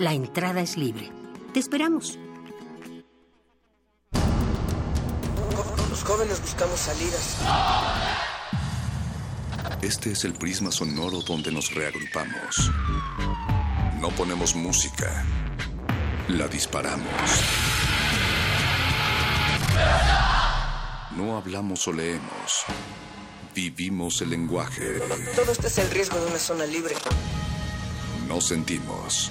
La entrada es libre. Te esperamos. Los jóvenes buscamos salidas. Este es el prisma sonoro donde nos reagrupamos. No ponemos música. La disparamos. No hablamos o leemos. Vivimos el lenguaje. Todo esto es el riesgo de una zona libre. No sentimos.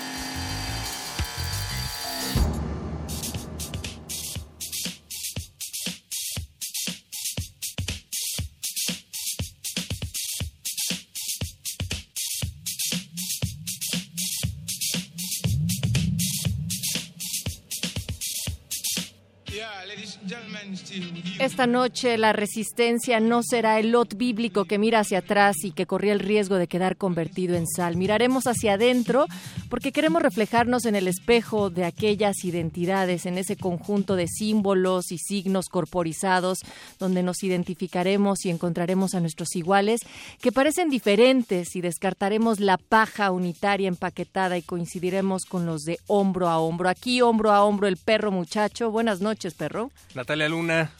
Esta noche la resistencia no será el lot bíblico que mira hacia atrás y que corría el riesgo de quedar convertido en sal. Miraremos hacia adentro porque queremos reflejarnos en el espejo de aquellas identidades, en ese conjunto de símbolos y signos corporizados donde nos identificaremos y encontraremos a nuestros iguales que parecen diferentes y descartaremos la paja unitaria empaquetada y coincidiremos con los de hombro a hombro. Aquí hombro a hombro el perro muchacho. Buenas noches, perro. Natalia Luna,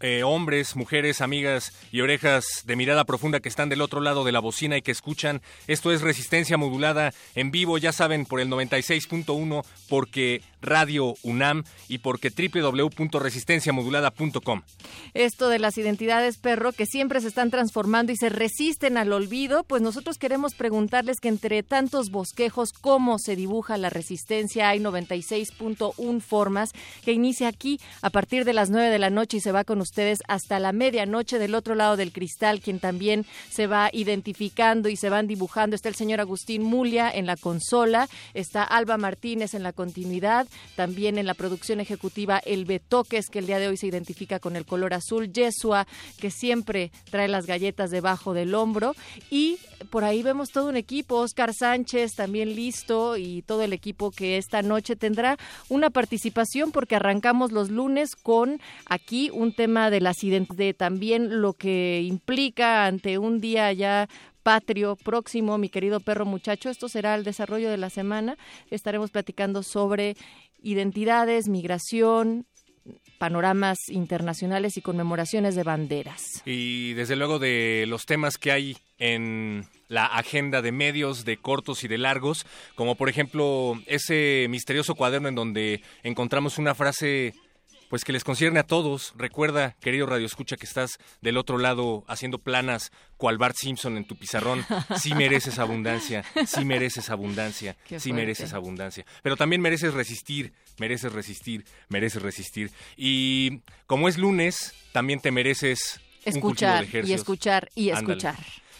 eh, hombres, mujeres, amigas y orejas de mirada profunda que están del otro lado de la bocina y que escuchan. Esto es Resistencia Modulada en vivo, ya saben, por el 96.1, porque Radio UNAM y porque www.resistenciamodulada.com. Esto de las identidades perro que siempre se están transformando y se resisten al olvido, pues nosotros queremos preguntarles que entre tantos bosquejos, ¿cómo se dibuja la resistencia? Hay 96.1 formas que inicia aquí a partir de las 9 de la noche y se va con ustedes hasta la medianoche del otro lado del cristal, quien también se va identificando y se van dibujando. Está el señor Agustín Mulia en la consola, está Alba Martínez en la continuidad, también en la producción ejecutiva El Betoques, que el día de hoy se identifica con el color azul, Yesua, que siempre trae las galletas debajo del hombro, y por ahí vemos todo un equipo, Oscar Sánchez también listo, y todo el equipo que esta noche tendrá una participación porque arrancamos los lunes con aquí un tema de las de también lo que implica ante un día ya patrio próximo, mi querido perro muchacho. Esto será el desarrollo de la semana. Estaremos platicando sobre identidades, migración, panoramas internacionales y conmemoraciones de banderas. Y desde luego de los temas que hay en la agenda de medios, de cortos y de largos, como por ejemplo ese misterioso cuaderno en donde encontramos una frase pues que les concierne a todos. Recuerda, querido Radio Escucha, que estás del otro lado haciendo planas cual Bart Simpson en tu pizarrón. Sí mereces abundancia, sí mereces abundancia, sí mereces abundancia. Pero también mereces resistir, mereces resistir, mereces resistir. Y como es lunes, también te mereces escuchar y escuchar y escuchar.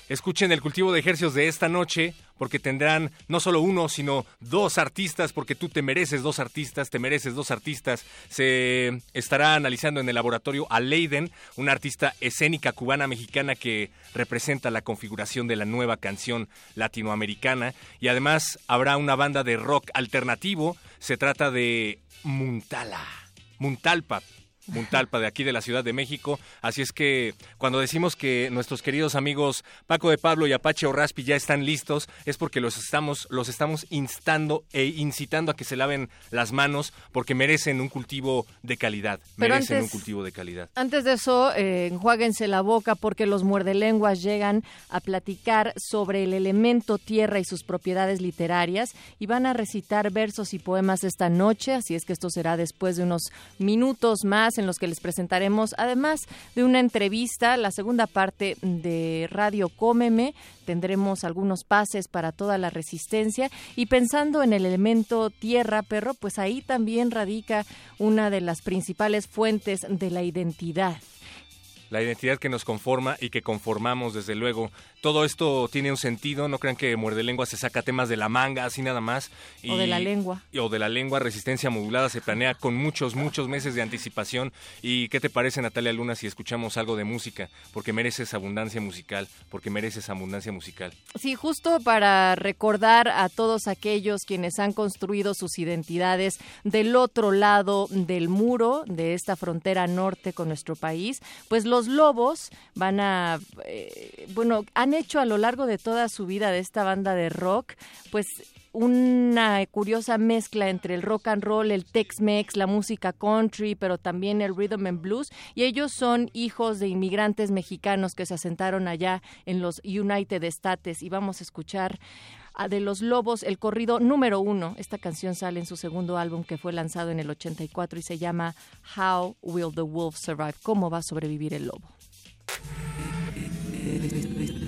Escuchen el cultivo de ejercicios de esta noche porque tendrán no solo uno, sino dos artistas, porque tú te mereces dos artistas, te mereces dos artistas. Se estará analizando en el laboratorio a Leiden, una artista escénica cubana-mexicana que representa la configuración de la nueva canción latinoamericana. Y además habrá una banda de rock alternativo. Se trata de Muntala. Muntalpa, Muntalpa, de aquí de la Ciudad de México. Así es que cuando decimos que nuestros queridos amigos Paco de Pablo y Apache Raspi ya están listos, es porque los estamos, los estamos instando e incitando a que se laven las manos porque merecen un cultivo de calidad. merecen un cultivo de calidad. Antes de eso, eh, enjuáguense la boca porque los muerdelenguas llegan a platicar sobre el elemento tierra y sus propiedades literarias y van a recitar versos y poemas esta noche, así es que esto será después de unos minutos más en los que les presentaremos, además de una entrevista, la segunda parte de Radio Cómeme, tendremos algunos pases para toda la resistencia y pensando en el elemento tierra, perro, pues ahí también radica una de las principales fuentes de la identidad la identidad que nos conforma y que conformamos desde luego. Todo esto tiene un sentido, no crean que Muerde Lengua se saca temas de la manga, así nada más. o de la lengua. o de la lengua, resistencia modulada se planea con muchos, muchos meses de anticipación. ¿Y qué te parece, Natalia Luna, si escuchamos algo de música? Porque mereces abundancia musical, porque mereces abundancia musical. Sí, justo para recordar a todos aquellos quienes han construido sus identidades del otro lado del muro de esta frontera norte con nuestro país, pues los lobos van a, eh, bueno, han hecho a lo largo de toda su vida de esta banda de rock, pues una curiosa mezcla entre el rock and roll, el Tex-Mex, la música country, pero también el rhythm and blues. Y ellos son hijos de inmigrantes mexicanos que se asentaron allá en los United States. Y vamos a escuchar de los Lobos el corrido número uno. Esta canción sale en su segundo álbum que fue lanzado en el 84 y se llama How Will the Wolf Survive? ¿Cómo va a sobrevivir el lobo?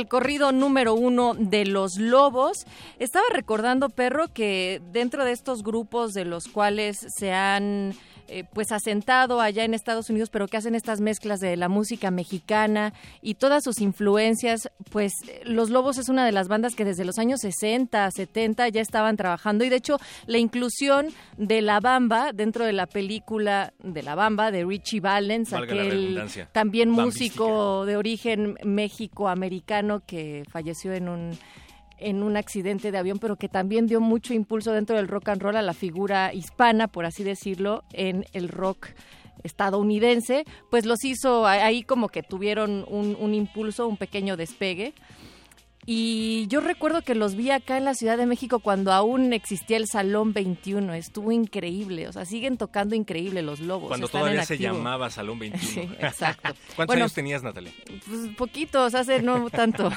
El corrido número uno de los lobos. Estaba recordando, perro, que dentro de estos grupos de los cuales se han pues asentado allá en Estados Unidos, pero que hacen estas mezclas de la música mexicana y todas sus influencias, pues Los Lobos es una de las bandas que desde los años 60, 70 ya estaban trabajando. Y de hecho la inclusión de La Bamba dentro de la película de La Bamba de Richie Valens, aquel también músico de origen México-americano que falleció en un en un accidente de avión, pero que también dio mucho impulso dentro del rock and roll a la figura hispana, por así decirlo, en el rock estadounidense, pues los hizo ahí como que tuvieron un, impulso, un pequeño despegue. Y yo recuerdo que los vi acá en la Ciudad de México cuando aún existía el Salón 21. Estuvo increíble. O sea, siguen tocando increíble los lobos. Cuando están todavía se llamaba Salón 21. Sí, exacto. ¿Cuántos Bueno, años tenías, Natalia? Pues poquitos, hace no tanto.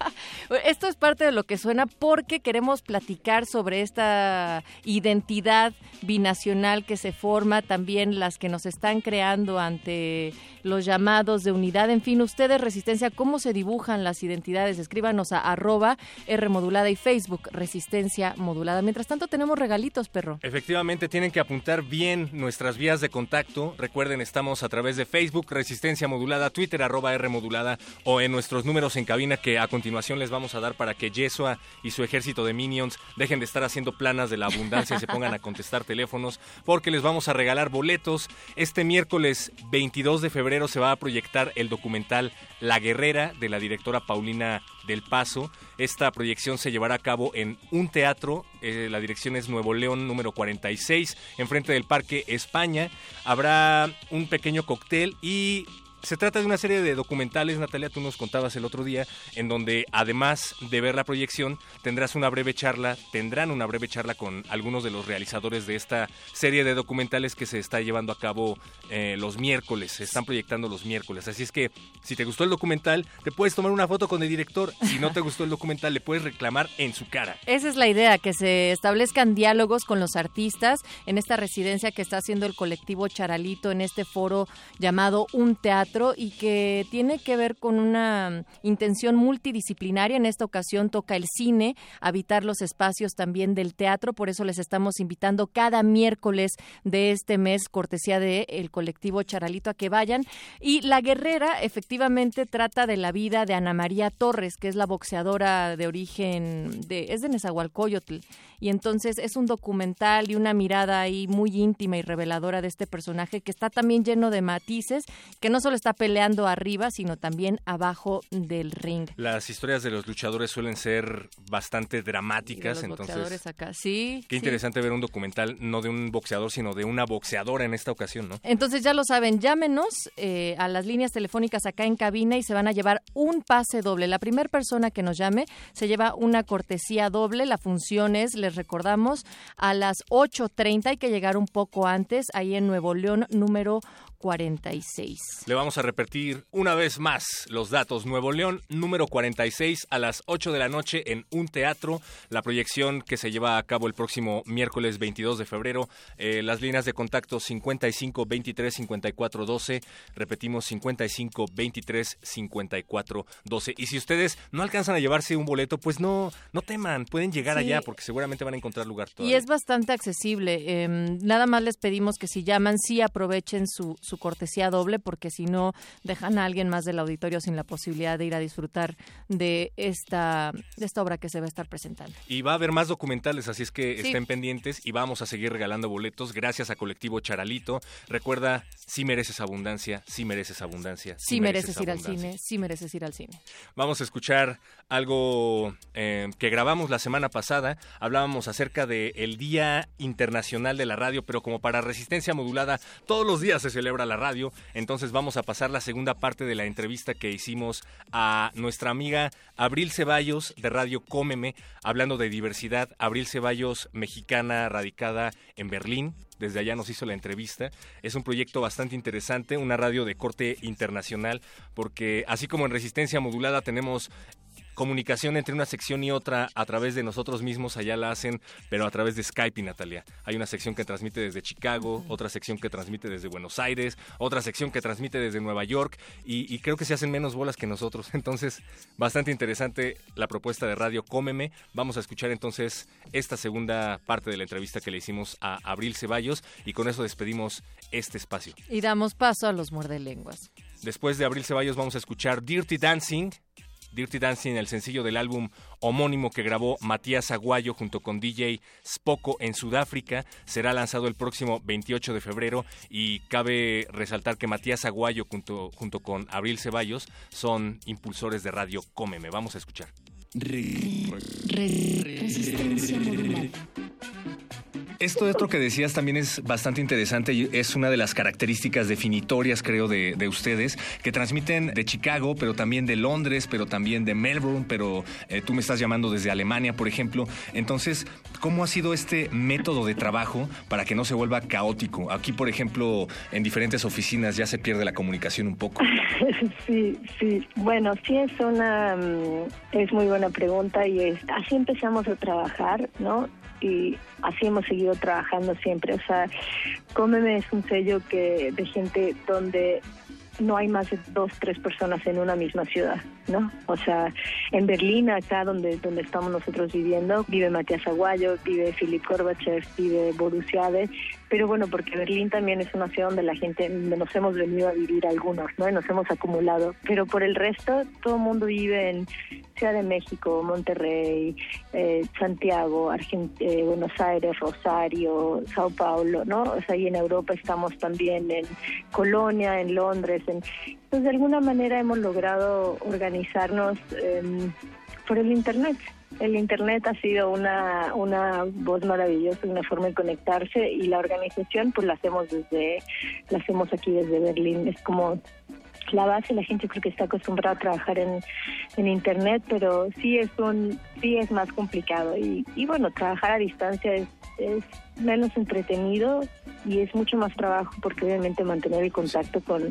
Esto es parte de lo que suena porque queremos platicar sobre esta identidad binacional que se forma, también las que nos están creando ante los llamados de unidad. En fin, ustedes, Resistencia, ¿cómo se dibujan las identidades? Escríbanos a arroba R modulada y Facebook, Resistencia modulada. Mientras tanto, tenemos regalitos, perro. Efectivamente, tienen que apuntar bien nuestras vías de contacto. Recuerden, estamos a través de Facebook, Resistencia Modulada, Twitter, arroba R Modulada, o en nuestros números en cabina que a continuación les vamos a dar para que Yesua y su ejército de minions dejen de estar haciendo planas de la abundancia y se pongan a contestar teléfonos, porque les vamos a regalar boletos. Este miércoles 22 de febrero se va a proyectar el documental La Guerrera de la directora Paulina del Paso. Esta proyección se llevará a cabo en un teatro, eh, la dirección es Nuevo León número 46, enfrente del Parque España. Habrá un pequeño cóctel y se trata de una serie de documentales, Natalia, tú nos contabas el otro día, en donde además de ver la proyección, tendrás una breve charla, tendrán una breve charla con algunos de los realizadores de esta serie de documentales que se está llevando a cabo eh, los miércoles, se están proyectando los miércoles. Así es que si te gustó el documental, te puedes tomar una foto con el director. Si no te gustó el documental, le puedes reclamar en su cara. Esa es la idea, que se establezcan diálogos con los artistas en esta residencia que está haciendo el colectivo Charalito en este foro llamado Un Teatro y que tiene que ver con una intención multidisciplinaria. En esta ocasión toca el cine, habitar los espacios también del teatro, por eso les estamos invitando cada miércoles de este mes, cortesía de el colectivo Charalito, a que vayan. Y La Guerrera efectivamente trata de la vida de Ana María Torres, que es la boxeadora de origen de es de Nezahualcóyotl y entonces es un documental y una mirada ahí muy íntima y reveladora de este personaje que está también lleno de matices, que no solo está peleando arriba, sino también abajo del ring. Las historias de los luchadores suelen ser bastante dramáticas, los entonces boxeadores acá. Sí. qué sí. interesante ver un documental no de un boxeador, sino de una boxeadora en esta ocasión, ¿no? Entonces ya lo saben, llámenos eh, a las líneas telefónicas acá en cabina y se van a llevar un pase doble. La primera persona que nos llame se lleva una cortesía doble. La función es, les recordamos, a las 8.30. Hay que llegar un poco antes, ahí en Nuevo León, número 46. Le vamos a repetir una vez más los datos. Nuevo León, número 46, a las 8 de la noche en un teatro. La proyección que se lleva a cabo el próximo miércoles 22 de febrero. Eh, las líneas de contacto 55 23 54 12. Repetimos 55 23 54 12. Y si ustedes no alcanzan a llevarse un boleto, pues no, no teman, pueden llegar Sí. allá porque seguramente van a encontrar lugar Y todavía. es bastante accesible. em, nada más les pedimos que si llaman, sí aprovechen su, su cortesía doble, porque si no, dejan a alguien más del auditorio sin la posibilidad de ir a disfrutar de esta, de esta obra que se va a estar presentando. Y va a haber más documentales, así es que Sí. estén pendientes y vamos a seguir regalando boletos gracias a Colectivo Charalito. Recuerda, sí mereces abundancia, sí mereces abundancia. Sí, mereces ir al cine, sí mereces ir al cine. Vamos a escuchar algo eh, que grabamos la semana pasada. Hablábamos acerca del Día Internacional de la Radio, pero como para resistencia modulada, todos los días se celebra la radio. Entonces vamos a pasar la segunda parte de la entrevista que hicimos a nuestra amiga Abril Ceballos de Radio Cómeme, hablando de diversidad. Abril Ceballos, mexicana, radicada en Berlín, desde allá nos hizo la entrevista. Es un proyecto bastante interesante, una radio de corte internacional, porque así como en Resistencia Modulada tenemos comunicación entre una sección y otra a través de nosotros mismos, allá la hacen, pero a través de Skype y Natalia. Hay una sección que transmite desde Chicago, otra sección que transmite desde Buenos Aires, otra sección que transmite desde Nueva York y, y creo que se hacen menos bolas que nosotros. Entonces, bastante interesante la propuesta de Radio Cómeme. Vamos a escuchar entonces esta segunda parte de la entrevista que le hicimos a Abril Ceballos y con eso despedimos este espacio. Y damos paso a los muerdelenguas. Después de Abril Ceballos vamos a escuchar Dirty Dancing. Dirty Dancing, el sencillo del álbum homónimo que grabó Matías Aguayo junto con DJ Spoko en Sudáfrica, será lanzado el próximo 28 de febrero y cabe resaltar que Matías Aguayo junto, junto con Abril Ceballos son impulsores de Radio Cómeme. Vamos a escuchar. Esto otro que decías también es bastante interesante y es una de las características definitorias, creo, de, de ustedes, que transmiten de Chicago, pero también de Londres, pero también de Melbourne, pero eh, tú me estás llamando desde Alemania, por ejemplo. Entonces, ¿cómo ha sido este método de trabajo para que no se vuelva caótico? Aquí, por ejemplo, en diferentes oficinas ya se pierde la comunicación un poco. Sí, sí. Bueno, sí es una mm, es muy buena pregunta y es así empezamos a trabajar, ¿no? Y así hemos seguido trabajando siempre. O sea, Cómeme es un sello que de gente donde no hay más de dos, tres personas en una misma ciudad, ¿no? O sea, en Berlín, acá donde, donde estamos nosotros viviendo, vive Matías Aguayo, vive Filip Gorbachev, vive Borusiade, pero bueno, porque Berlín también es una ciudad donde la gente, nos hemos venido a vivir algunos, ¿no? Y nos hemos acumulado, pero por el resto, todo el mundo vive en Ciudad de México, Monterrey, eh, Santiago, eh, Buenos Aires, Rosario, Sao Paulo, ¿no? O sea, y en Europa estamos también en Colonia, en Londres. En... Entonces, de alguna manera hemos logrado organizarnos em, por el Internet. El Internet ha sido una, una voz maravillosa, una forma de conectarse y la organización pues la hacemos desde, la hacemos aquí desde Berlín. Es como la base la gente creo que está acostumbrada a trabajar en, en internet pero sí es un sí es más complicado. Y, y bueno trabajar a distancia es, es menos entretenido y es mucho más trabajo porque obviamente mantener el contacto con,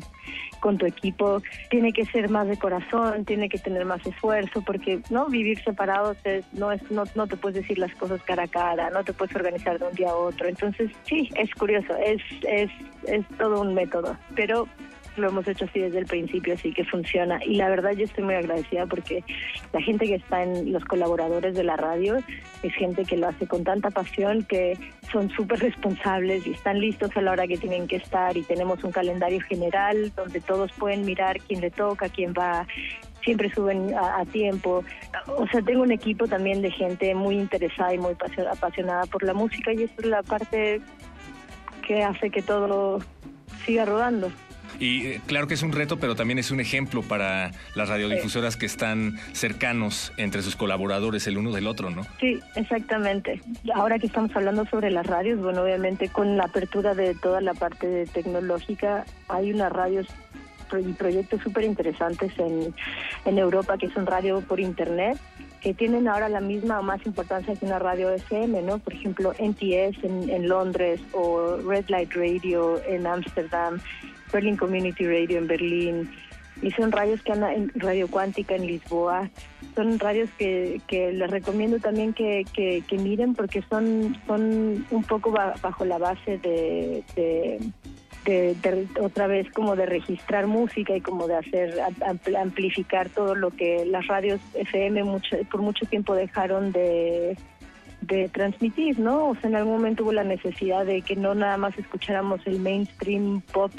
con tu equipo tiene que ser más de corazón, tiene que tener más esfuerzo porque no vivir separados es, no es no, no te puedes decir las cosas cara a cara, no te puedes organizar de un día a otro. Entonces, sí, es curioso, es es es todo un método, pero lo hemos hecho así desde el principio, así que funciona. Y la verdad yo estoy muy agradecida porque la gente que está en los colaboradores de la radio es gente que lo hace con tanta pasión que son súper responsables y están listos a la hora que tienen que estar y tenemos un calendario general donde todos pueden mirar quién le toca, quién va siempre suben a, tiempo. O sea, tengo un equipo también de gente muy interesada y muy apasionada por la música y eso es la parte que hace que todo siga rodando. Y eh, claro que es un reto, pero también es un ejemplo para las radiodifusoras que están cercanos entre sus colaboradores el uno del otro, ¿no? Sí, exactamente. Ahora que estamos hablando sobre las radios, bueno, obviamente con la apertura de toda la parte tecnológica, hay unas radios y proyectos súper interesantes en, en Europa que son radio por internet que tienen ahora la misma o más importancia que una radio FM, ¿no? Por ejemplo, NTS en, en Londres o Red Light Radio en Ámsterdam Berlin Community Radio en Berlín, y son radios que andan en Radio Cuántica en Lisboa. Son radios que, que les recomiendo también que, que, miren porque son, son un poco bajo la base de, de, otra vez como de registrar música y como de hacer amplificar todo lo que las radios FM mucho, por mucho tiempo dejaron de de transmitir, ¿no? O sea, en algún momento hubo la necesidad de que no nada más escucháramos el mainstream pop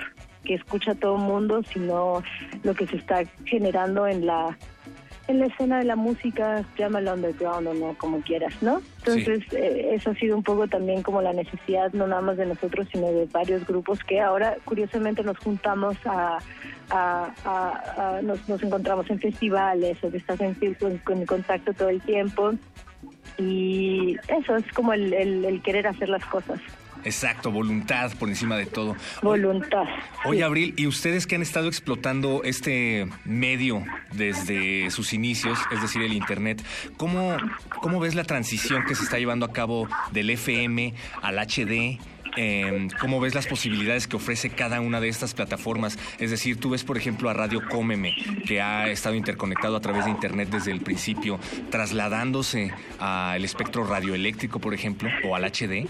que escucha todo el mundo, sino lo que se está generando en la en la escena de la música, llámala underground o no, como quieras, ¿no? Entonces, sí. eh, eso ha sido un poco también como la necesidad, no nada más de nosotros, sino de varios grupos que ahora, curiosamente, nos juntamos a, a, a, a nos, nos, encontramos en festivales o que estás en, con contacto todo el tiempo. Y eso es como el, el, el querer hacer las cosas. Exacto, voluntad por encima de todo. Voluntad. Oye, Abril, ¿y ustedes que han estado explotando este medio desde sus inicios, es decir, el Internet, ¿cómo, cómo ves la transición que se está llevando a cabo del FM al HD? Eh, ¿Cómo ves las posibilidades que ofrece cada una de estas plataformas? Es decir, tú ves, por ejemplo, a Radio Cómeme, que ha estado interconectado a través de Internet desde el principio, trasladándose al espectro radioeléctrico, por ejemplo, o al HD.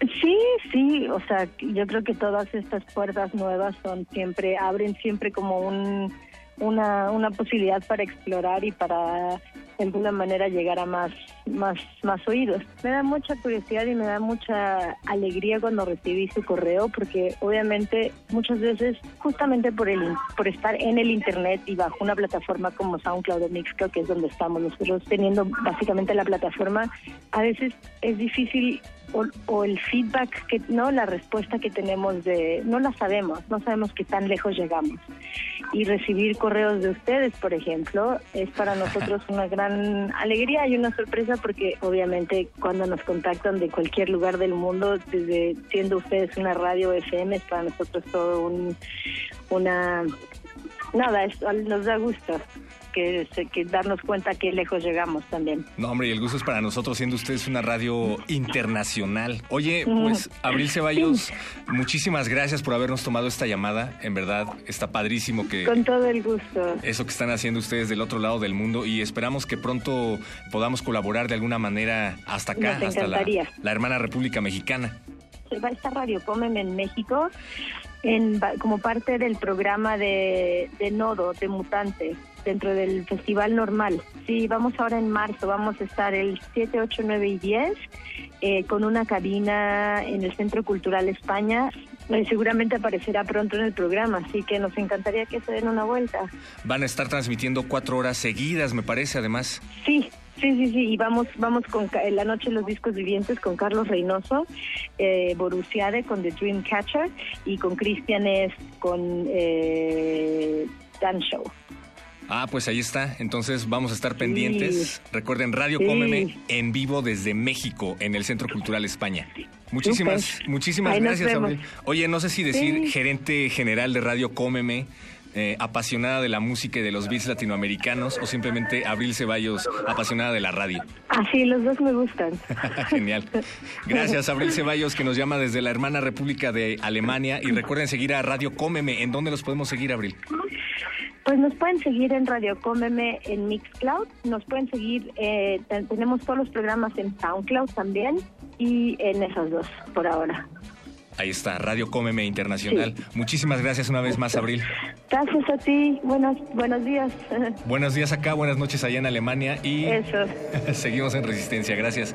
Sí, sí, o sea, yo creo que todas estas puertas nuevas son siempre, abren siempre como un, una, una posibilidad para explorar y para de alguna manera llegar a más, más, más oídos. Me da mucha curiosidad y me da mucha alegría cuando recibí su correo, porque obviamente muchas veces, justamente por el, por estar en el internet y bajo una plataforma como SoundCloud o Mixcloud, que es donde estamos nosotros teniendo básicamente la plataforma, a veces es difícil o, el feedback que no la respuesta que tenemos de no la sabemos no sabemos qué tan lejos llegamos. Y recibir correos de ustedes por ejemplo es para nosotros una gran alegría y una sorpresa porque obviamente cuando nos contactan de cualquier lugar del mundo desde siendo ustedes una radio FM es para nosotros todo un una nada nos da gusto que, darnos cuenta que lejos llegamos también. No, hombre, y el gusto es para nosotros, siendo ustedes una radio internacional. Oye, pues, Abril Ceballos, muchísimas gracias por habernos tomado esta llamada. En verdad, está padrísimo que... Con todo el gusto. Eso que están haciendo ustedes del otro lado del mundo y esperamos que pronto podamos colaborar de alguna manera hasta acá, hasta la, la, hermana República Mexicana. Va a estar Radio Comen en México en, como parte del programa de, de Nodo, de Mutante dentro del festival normal. Sí, vamos ahora en marzo, vamos a estar el 7, 8, 9 y 10 eh, con una cabina en el Centro Cultural España. Eh, seguramente aparecerá pronto en el programa, así que nos encantaría que se den una vuelta. Van a estar transmitiendo cuatro horas seguidas, me parece, además. Sí, Sí, sí, sí, y vamos, vamos con La Noche de los Discos Vivientes con Carlos Reynoso, eh, Borusiade con The Dream Catcher y con Cristian Es con eh, Dan Show. Ah, pues ahí está. Entonces vamos a estar pendientes. Recuerden, Radio Cómeme en vivo desde México, en el Centro Cultural España. Muchísimas, muchísimas gracias, Oye, no sé si decir gerente general de Radio Cómeme, eh, apasionada de la música y de los beats latinoamericanos, o simplemente Abril Ceballos, apasionada de la radio. Ah, sí, los dos me gustan. Genial. Gracias, Abril Ceballos, que nos llama desde la hermana República de Alemania. Y recuerden seguir a Radio Cómeme. ¿En dónde los podemos seguir, Abril? Pues nos pueden seguir en Radio Cómeme en Mixcloud, nos pueden seguir, eh, tenemos todos los programas en SoundCloud también y en esas dos por ahora. Ahí está, Radio Cómeme Internacional. Muchísimas gracias una vez más, Abril. Gracias a ti, buenos, buenos días. Buenos días acá, buenas noches allá en Alemania y Eso. seguimos en Resistencia. Gracias.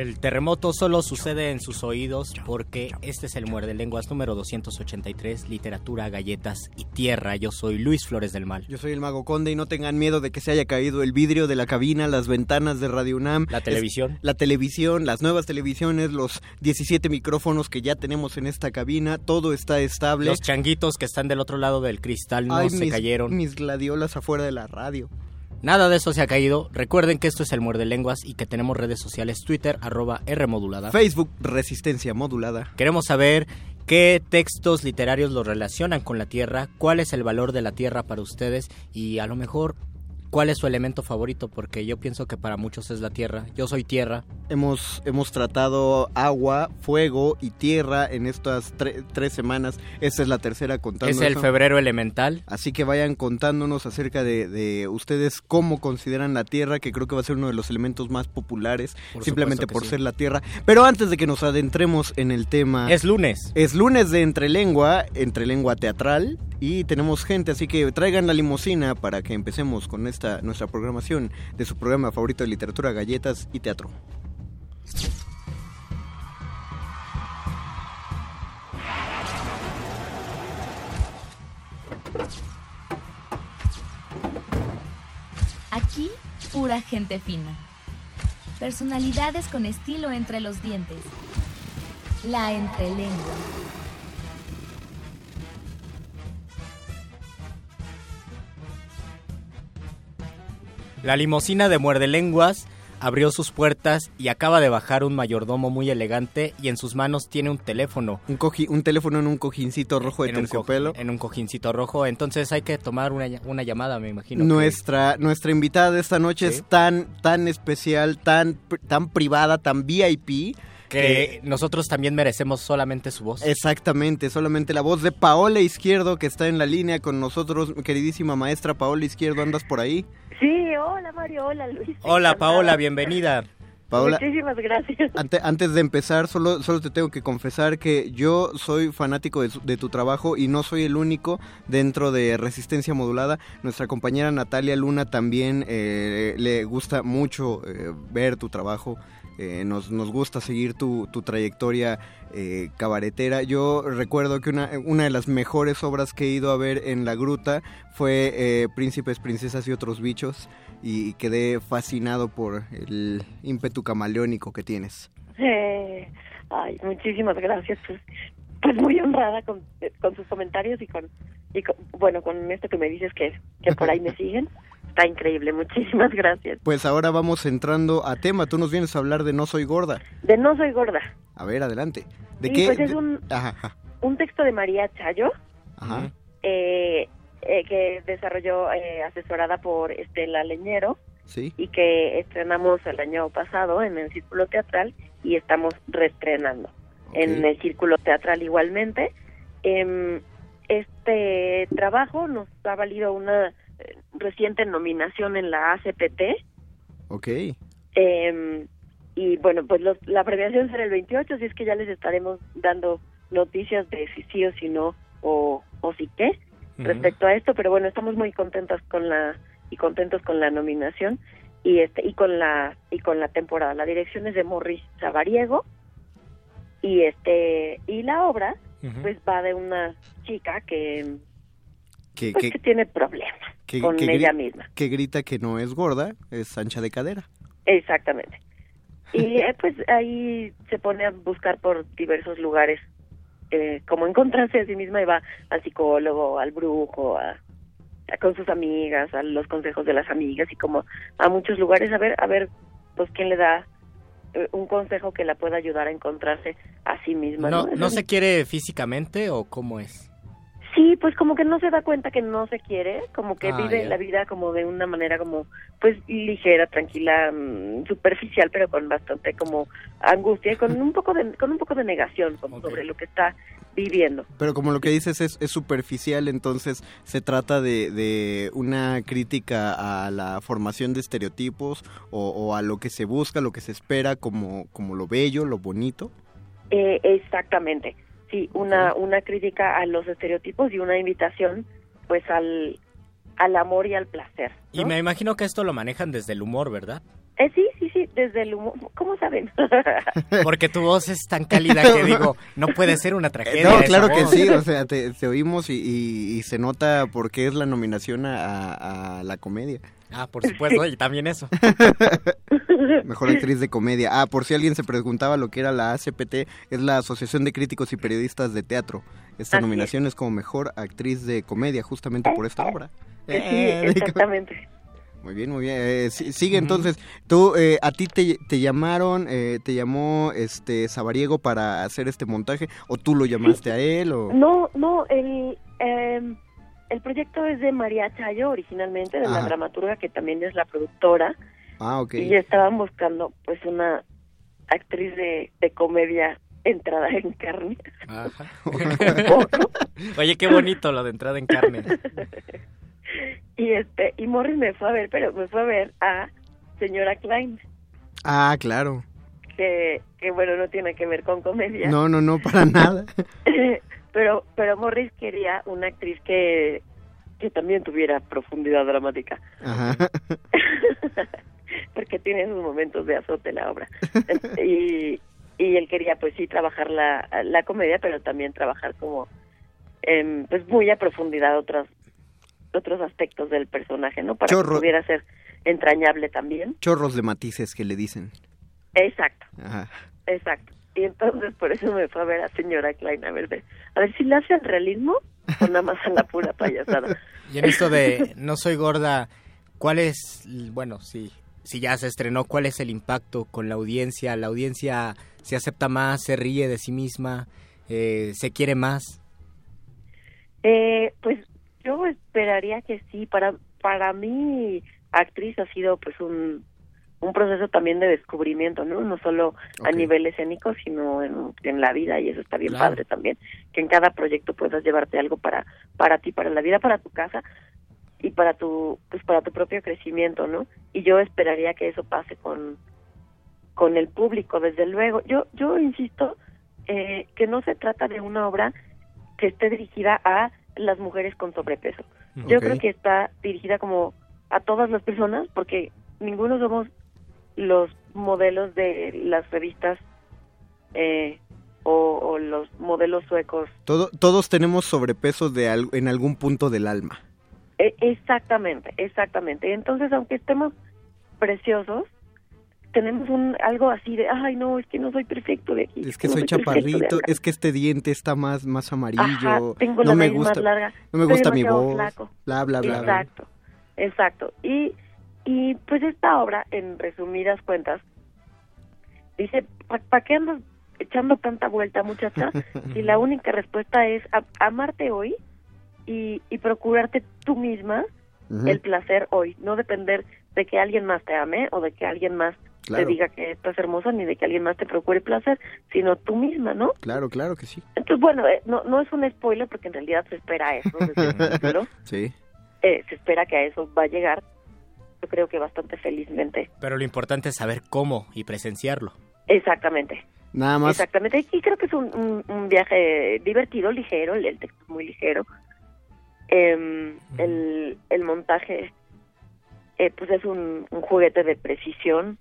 El terremoto solo sucede en sus oídos porque este es el Muerde Lenguas número 283, literatura, galletas y tierra. Yo soy Luis Flores del Mal. Yo soy el Mago Conde y no tengan miedo de que se haya caído el vidrio de la cabina, las ventanas de Radio UNAM. La televisión. la televisión, las nuevas televisiones, los 17 micrófonos que ya tenemos en esta cabina, todo está estable. Los changuitos que están del otro lado del cristal no se cayeron. Mis gladiolas afuera de la radio. Nada de eso se ha caído. Recuerden que esto es el Muerde Lenguas y que tenemos redes sociales Twitter, arroba R modulada. Facebook, Resistencia Modulada. Queremos saber qué textos literarios los relacionan con la Tierra, cuál es el valor de la Tierra para ustedes y a lo mejor ¿Cuál es su elemento favorito? Porque yo pienso que para muchos es la tierra. Yo soy tierra. Hemos, hemos tratado agua, fuego y tierra en estas tres semanas. Esta es la tercera contando. Es el febrero elemental. Así que vayan contándonos acerca de, ustedes cómo consideran la tierra, que creo que va a ser uno de los elementos más populares, simplemente por ser la tierra. Pero antes de que nos adentremos en el tema... Es lunes. Es lunes de Entrelengua, Entrelengua Teatral, y tenemos gente, así que traigan la limusina para que empecemos con este nuestra programación de su programa favorito de literatura, galletas y teatro. Aquí, pura gente fina. Personalidades con estilo entre los dientes. La entrelengua. La limusina de Muerde Lenguas abrió sus puertas y acaba de bajar un mayordomo muy elegante y en sus manos tiene un teléfono. Un, un teléfono en un cojincito rojo de terciopelo. en un cojincito rojo, entonces hay que tomar una, una llamada, me imagino. Nuestra, nuestra invitada de esta noche es tan, tan especial, tan, tan privada, tan VIP que nosotros también merecemos solamente su voz. Exactamente, solamente la voz de Paola Izquierdo que está en la línea con nosotros, queridísima maestra Paola Izquierdo, ¿andas por ahí? Sí, hola Mario, hola Luis. Hola Paola, bienvenida. Paola, Muchísimas gracias. antes de empezar, solo, solo te tengo que confesar que yo soy fanático de, tu trabajo y no soy el único dentro de Resistencia Modulada. Nuestra compañera Natalia Luna también eh, le gusta mucho eh, ver tu trabajo eh, nos, nos, gusta seguir tu, tu trayectoria eh, cabaretera. Yo recuerdo que una, una, de las mejores obras que he ido a ver en la gruta fue eh, Príncipes, Princesas y otros bichos y quedé fascinado por el ímpetu camaleónico que tienes. ay, muchísimas gracias. Pues, pues muy honrada con, con, sus comentarios y con, y bueno, con esto que me dices que, que por ahí me siguen. Está increíble, muchísimas gracias. Pues ahora vamos entrando a tema. Tú nos vienes a hablar de No Soy Gorda. De No Soy Gorda. A ver, adelante. ¿De qué? Pues es un, un texto de María Chayo, eh, eh, que desarrolló eh, asesorada por Estela Leñero. Sí. Y que estrenamos el año pasado en el Círculo Teatral y estamos reestrenando en el Círculo Teatral igualmente. Em, este trabajo nos ha valido una reciente nominación en la ACPT. Ok. Eh, y bueno, pues la premiación será el 28, así es que ya les estaremos dando noticias de si sí o si no, o, o si qué, respecto a esto, pero bueno, estamos muy contentas con la, y contentos con la nominación y este y con la y con la temporada la dirección es de Morris Sabariego y este y la obra pues va de una chica que que, pues que, tiene problemas con ella misma. Que grita que no es gorda, es ancha de cadera. Exactamente. Y eh, pues ahí se pone a buscar por diversos lugares eh, como encontrarse a sí misma y va al psicólogo, al brujo, a, con sus amigas, a los consejos de las amigas y como a muchos lugares a ver, a ver, pues quién le da eh, un consejo que la pueda ayudar a encontrarse a sí misma. ¿No, ¿no se quiere físicamente o cómo es? Sí, pues como que no se da cuenta que no se quiere, como que ah, vive la vida como de una manera como pues ligera, tranquila, mm, superficial, pero con bastante como angustia y con un poco de con un poco de negación sobre lo que está viviendo. Pero como lo que dices es, es superficial, entonces se trata de, de, una crítica a la formación de estereotipos o, a lo que se busca, lo que se espera como como lo bello, lo bonito. Eh, exactamente sí, una, una crítica a los estereotipos y una invitación pues al, al amor y al placer. Y me imagino que esto lo manejan desde el humor, ¿verdad? Eh, sí, sí, sí, desde el humor. ¿Cómo saben? Porque tu voz es tan cálida que digo, no puede ser una tragedia. No, claro que sí, o sea, te, te oímos y, y- y se nota por qué es la nominación a, a la comedia. Ah, por supuesto, y también eso. Mejor actriz de comedia. Ah, por si alguien se preguntaba lo que era la ACPT, es la Asociación de Críticos y Periodistas de Teatro. Esta Así nominación es. como mejor actriz de comedia, justamente por esta obra. Sí, Eh, exactamente. Muy bien, muy bien. Eh, sí- sigue entonces. Tú, eh, a ti te, te llamaron, eh, te llamó este Sabariego para hacer este montaje, o tú lo llamaste a él, o. No, no, el, em, el proyecto es de María Chayo originalmente, de la dramaturga que también es la productora. Ah, ok. Y estaban buscando pues una actriz de, de comedia entrada en carne. Ajá. Oye, qué bonito lo de entrada en carne. Y este y Morris me fue a ver, pero me fue a ver a señora Klein, Ah, claro. que, que bueno, no tiene que ver con comedia. No, no, no, para nada. pero pero Morris quería una actriz que que también tuviera profundidad dramática. Ajá. porque tiene sus momentos de azote la obra. y, y él quería, pues sí, trabajar la, la comedia, pero también trabajar como, em, pues muy a profundidad otros, otros aspectos del personaje, ¿no? Para Chorro. que pudiera ser entrañable también. Chorros de matices que le dicen. Exacto, Ajá. exacto. Y entonces por eso me fue a ver a señora Klein, a ver, de- a ver si le hace al realismo o nada más a la pura payasada. Y en esto de No soy gorda, ¿cuál es, bueno, sí, si ya se estrenó, cuál es el impacto con la audiencia? ¿La audiencia se acepta más, se ríe de sí misma, eh, se quiere más? Eh, pues yo esperaría que sí. Para para mí actriz ha sido pues un un proceso también de descubrimiento, ¿no? No solo a nivel escénico, sino en, en la vida y eso está bien Claro. padre también. Que en cada proyecto puedas llevarte algo para para ti, para la vida, para tu casa y para tu pues para tu propio crecimiento, ¿no? Y yo esperaría que eso pase con con el público, desde luego. Yo yo insisto eh, que no se trata de una obra que esté dirigida a las mujeres con sobrepeso. Yo creo que está dirigida como a todas las personas porque ninguno somos los modelos de las revistas eh, o, o los modelos suecos. Todo, todos tenemos sobrepeso de al- en algún punto del alma. E- exactamente, exactamente. Entonces, aunque estemos preciosos, tenemos un algo así de, ay, no, es que no soy perfecto de aquí. Es que no soy chaparrito, acá". es que este diente está más, más amarillo. Ajá, tengo no la me nariz gusta, más larga. no me gusta mi voz. flaco. Bla, bla, bla. bla. Exacto, exacto. Y, y pues esta obra, en resumidas cuentas, dice, ¿para qué andas echando tanta vuelta, muchacha? y la única respuesta es a- amarte hoy y, y procurarte tú misma el placer hoy, no depender de que alguien más te ame o de que alguien más Claro. te diga que estás hermosa ni de que alguien más te procure placer, sino tú misma, ¿no? Claro, claro que sí. Entonces, bueno, eh, no, no es un spoiler porque en realidad se espera eso desde. Sí. Eh, se espera que a eso va a llegar, yo creo que bastante felizmente. Pero lo importante es saber cómo y presenciarlo. Exactamente. Nada más. Exactamente. Y creo que es un, un- un viaje divertido, ligero, el, el texto es muy ligero. Em, el, el montaje, eh, pues es un, un juguete de precisión.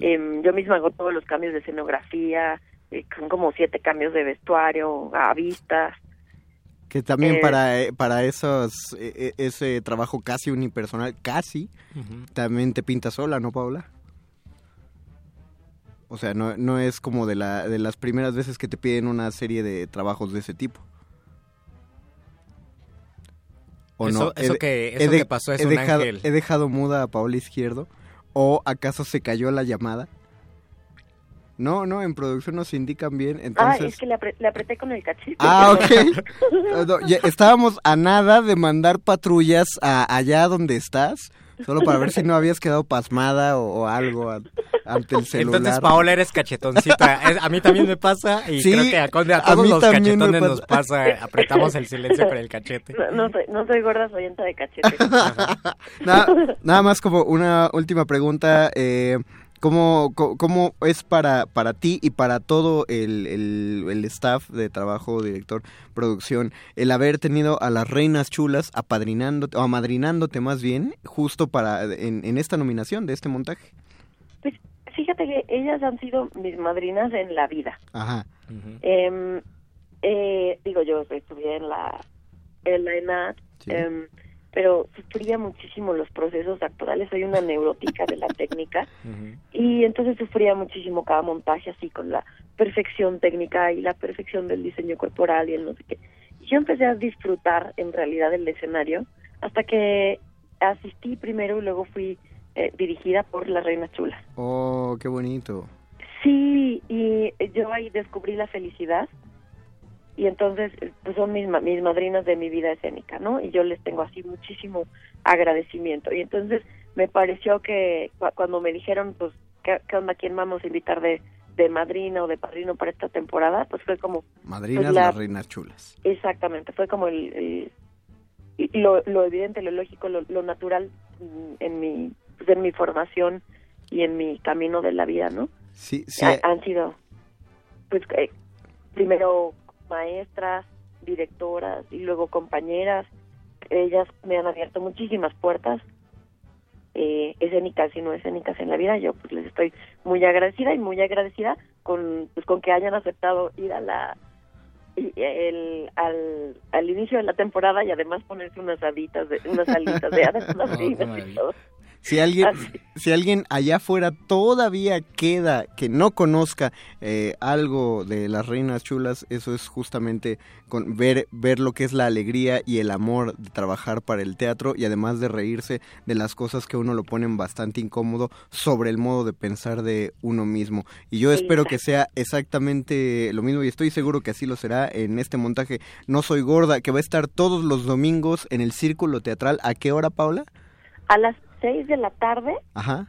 Em, yo misma hago todos los cambios de escenografía, eh, son como siete cambios de vestuario, a vistas. Que también Eh, para, eh, para esos, eh, eh, ese trabajo casi unipersonal, casi, también te pintas sola, ¿no, Paula? O sea, no, no es como de, la, de las primeras veces que te piden una serie de trabajos de ese tipo. ¿O Eso- no? eso He- que- he eso de- que pasó es he un dejado, ángel. ¿He dejado muda a Paula Izquierdo? ¿O acaso se cayó la llamada? No, no, en producción nos indican bien, Ah, entonces... es que le, apre- le apreté con el cachete. Ah, ok. Ah, no, ya estábamos a nada de mandar patrullas a allá donde estás, solo para ver si no habías quedado pasmada o, o algo a- ante el celular. Entonces, Paola, eres cachetoncita. Es- a mí también me pasa y Sí, creo que a, Conde- a a todos mí los cachetones nos pasa. pasa. Apretamos el silencio con el cachete. No, no soy, no soy gorda, soy enta de cachete. Nada, nada más como una última pregunta. Eh, ¿cómo, cómo es para, para ti y para todo el, el- el staff de trabajo, director, producción, el haber tenido a las reinas chulas apadrinándote, o amadrinándote más bien, justo para en, en esta nominación de este montaje? fíjate que ellas han sido mis madrinas en la vida. Ajá. Em, eh, digo, yo estudié en la, en la ENAD, Sí. em, pero sufría muchísimo los procesos actorales. Soy una neurótica de la técnica. Y entonces sufría muchísimo cada montaje así con la perfección técnica y la perfección del diseño corporal y el no sé qué. Y yo empecé a disfrutar en realidad el escenario hasta que asistí primero y luego fui eh, dirigida por las Reinas Chulas. Oh, qué bonito. Sí, y yo ahí descubrí la felicidad y entonces eh, pues son mis, mis madrinas de mi vida escénica, ¿no? Y yo les tengo así muchísimo agradecimiento. Y entonces me pareció que cu- cuando me dijeron, pues, ¿qué, qué onda? ¿Quién vamos a invitar de, de madrina o de padrino para esta temporada? Pues fue como... Madrinas, pues, la- las reinas chulas. Exactamente, fue como el, el- lo, lo evidente, lo lógico, lo, lo natural mm, en mi pues, en mi formación y en mi camino de la vida, ¿no? Sí, sí. Ha- han sido, pues, eh, primero maestras, directoras y luego compañeras. Ellas me han abierto muchísimas puertas eh, escénicas y no escénicas en la vida. Yo pues les estoy muy agradecida y muy agradecida con pues con que hayan aceptado ir a la el, al, al inicio de la temporada y además ponerse unas haditas de unas alitas de hadas unas Oh, y todo. Si alguien, Así. si alguien allá afuera todavía queda que no conozca eh, algo de las reinas chulas, eso es justamente con ver, ver lo que es la alegría y el amor de trabajar para el teatro y además de reírse de las cosas que a uno lo ponen bastante incómodo sobre el modo de pensar de uno mismo. Y yo espero que sea exactamente lo mismo y estoy seguro que así lo será en este montaje No Soy Gorda, que va a estar todos los domingos en el Círculo Teatral. ¿A qué hora, Paula? A las seis de la tarde Ajá.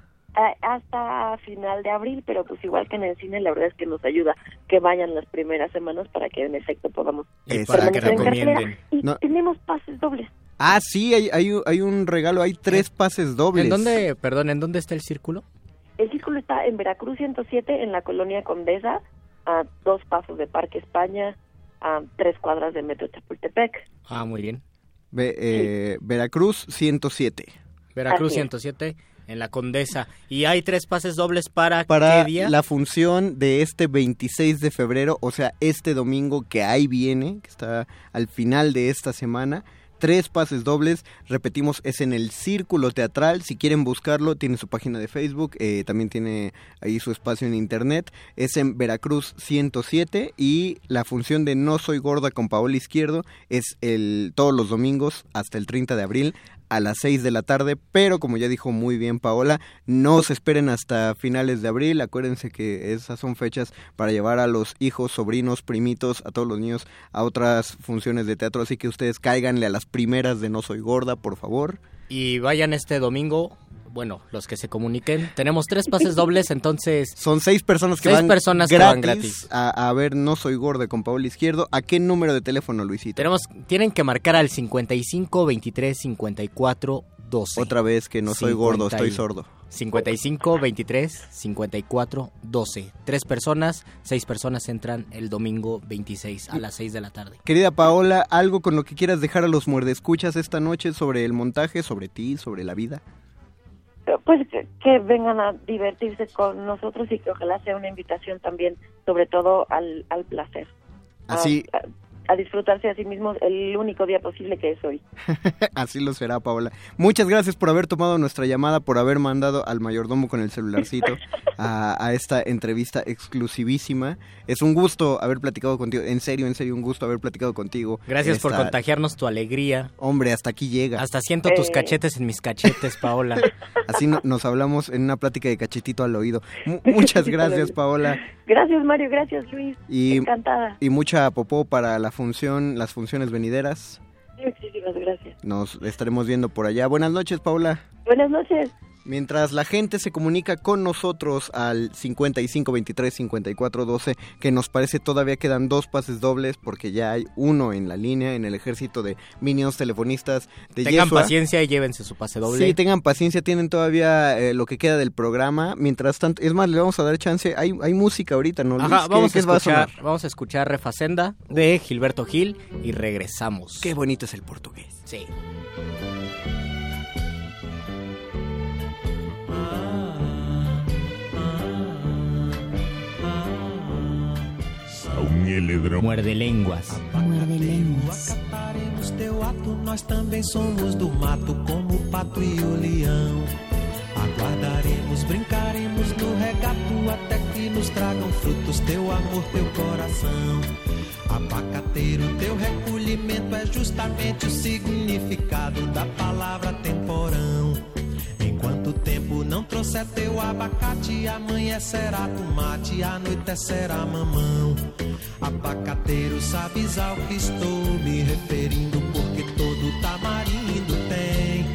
hasta final de abril, pero pues igual que en el cine, la verdad es que nos ayuda que vayan las primeras semanas para que en efecto podamos Y para que recomienden. Y No. tenemos pases dobles. Ah, sí, hay, hay, un- hay un regalo, hay tres pases dobles. ¿En dónde, perdón, en dónde está el círculo? El círculo está en Veracruz 107, en la colonia Condesa, a dos pasos de Parque España, a tres cuadras de Metro Chapultepec. Ah, muy bien. Ve- eh, Veracruz 107. Veracruz Así es. 107 en la Condesa. Y hay tres pases dobles para, Para qué día? la función de este 26 de febrero, o sea, este domingo que ahí viene, que está al final de esta semana. Tres pases dobles, repetimos, es en el Círculo Teatral. Si quieren buscarlo, tiene su página de Facebook, eh, también tiene ahí su espacio en internet. Es en Veracruz 107 y la función de No Soy Gorda con Paola Izquierdo es el, todos los domingos hasta el 30 de abril a las 6 de la tarde, pero como ya dijo muy bien Paola, no se esperen hasta finales de abril, acuérdense que esas son fechas para llevar a los hijos, sobrinos, primitos, a todos los niños a otras funciones de teatro, así que ustedes cáiganle a las primeras de No Soy Gorda, por favor. Y vayan este domingo, bueno, los que se comuniquen. Tenemos tres pases dobles, entonces... Son seis personas que Seis van personas que gratis, van gratis. A, a ver No Soy Gorda con Paola Izquierdo. ¿A qué número de teléfono, Luisito? Tenemos, tienen que marcar al 55 23 54 12. Otra vez que no soy gordo, estoy sordo. 55 23 54 12. Tres personas, seis personas entran el domingo 26 a las 6 de la tarde. Querida Paola, algo con lo que quieras dejar a los muerdescuchas esta noche sobre el montaje, sobre ti, sobre la vida. Pues que, que vengan a divertirse con nosotros y que ojalá sea una invitación también, sobre todo al, al placer. Así, A, a disfrutarse a sí mismos el único día posible que es hoy. así lo será, Paola. Muchas gracias por haber tomado nuestra llamada, por haber mandado al mayordomo con el celularcito a, a esta entrevista exclusivísima. Es un gusto haber platicado contigo. En serio, en serio, un gusto haber platicado contigo. Gracias por contagiarnos tu alegría. Hombre, hasta aquí llega. Hasta siento tus Eh. cachetes en mis cachetes, Paola. Así no- nos hablamos en una plática de cachetito al oído. Mu- muchas gracias, Paola. Gracias Mario, gracias Luis. Y- Encantada. Y mucha popó para la función, las funciones venideras. Muchísimas gracias. Nos estaremos viendo por allá. Buenas noches, Paula. Buenas noches. Mientras la gente se comunica con nosotros al 55 23 54 12, que nos parece todavía quedan dos pases dobles porque ya hay uno en la línea en el ejército de minions telefonistas de Tengan Yeshua. paciencia y llévense su pase doble. Sí, tengan paciencia, tienen todavía eh, lo que queda del programa. Mientras tanto, es más, le vamos a dar chance. Hay, hay música ahorita, ¿no? Luis? Ajá, ¿Qué- vamos, qué a va sonar? vamos a escuchar Refacenda de Gilberto Gil y regresamos. Qué bonito es el portugués. Sí. Muerde lenguas. Muerde lenguas. Acataremos teu ato, nós também somos do mato, como o pato e o leão. Aguardaremos, brincaremos no regato até que nos tragam frutos teu amor, teu coração. Abacateiro, teu recolhimento é justamente o significado da palavra temporão. Não trouxer teu abacate, amanhã será tomate, anoitecerá mamão. Abacateiro, sabes ao que estou me referindo, porque todo tamarindo tem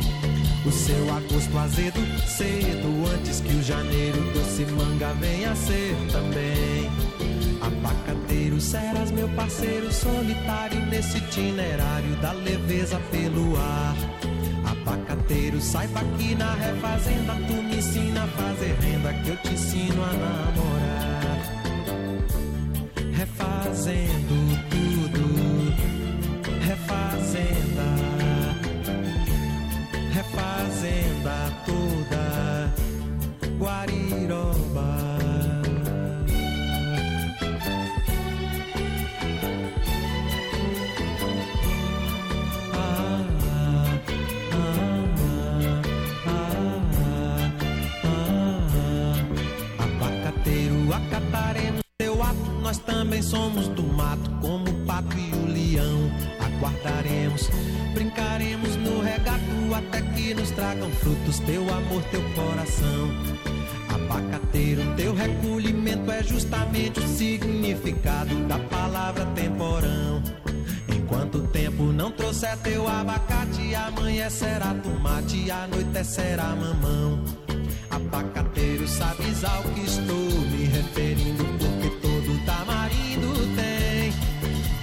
o seu agosto azedo, cedo, antes que o janeiro doce manga venha ser também. Abacateiro, serás meu parceiro solitário nesse itinerário da leveza pelo ar. Abacateiro, saiba que na refazenda tu me ensina a fazer renda que eu te ensino a namorar. Refazendo tudo, refazenda, refazenda toda, Guariroba. Nós também somos do mato, como o pato e o leão. Aguardaremos, brincaremos no regato até que nos tragam frutos teu amor, teu coração. Abacateiro, teu recolhimento é justamente o significado da palavra temporão. Enquanto o tempo não trouxer teu abacate, amanhã será tomate, anoitecerá mamão. Abacateiro, sabes ao que estou me referindo,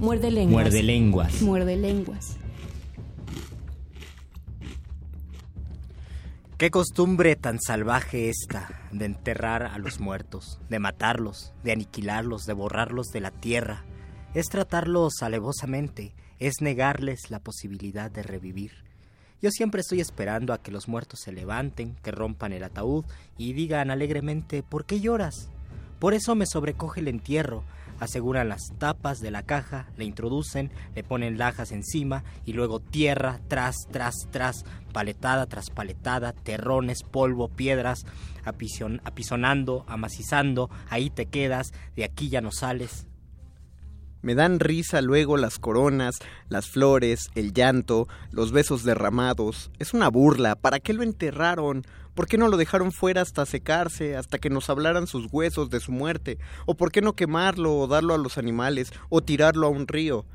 Muerde lenguas. Muerde lenguas. Muerde lenguas. Qué costumbre tan salvaje esta de enterrar a los muertos, de matarlos, de aniquilarlos, de borrarlos de la tierra. Es tratarlos alevosamente, es negarles la posibilidad de revivir. Yo siempre estoy esperando a que los muertos se levanten, que rompan el ataúd y digan alegremente ¿por qué lloras? Por eso me sobrecoge el entierro, aseguran las tapas de la caja, la introducen, le ponen lajas encima y luego tierra tras, tras, tras, paletada tras paletada, terrones, polvo, piedras, apison- apisonando, amacizando, ahí te quedas, de aquí ya no sales. Me dan risa luego las coronas, las flores, el llanto, los besos derramados. Es una burla. ¿Para qué lo enterraron? ¿Por qué no lo dejaron fuera hasta secarse, hasta que nos hablaran sus huesos de su muerte? ¿O por qué no quemarlo o darlo a los animales o tirarlo a un río?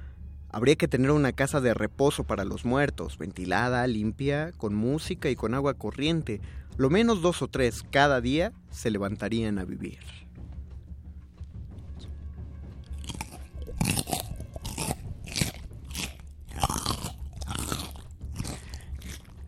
Habría que tener una casa de reposo para los muertos, ventilada, limpia, con música y con agua corriente. Lo menos dos o tres cada día se levantarían a vivir.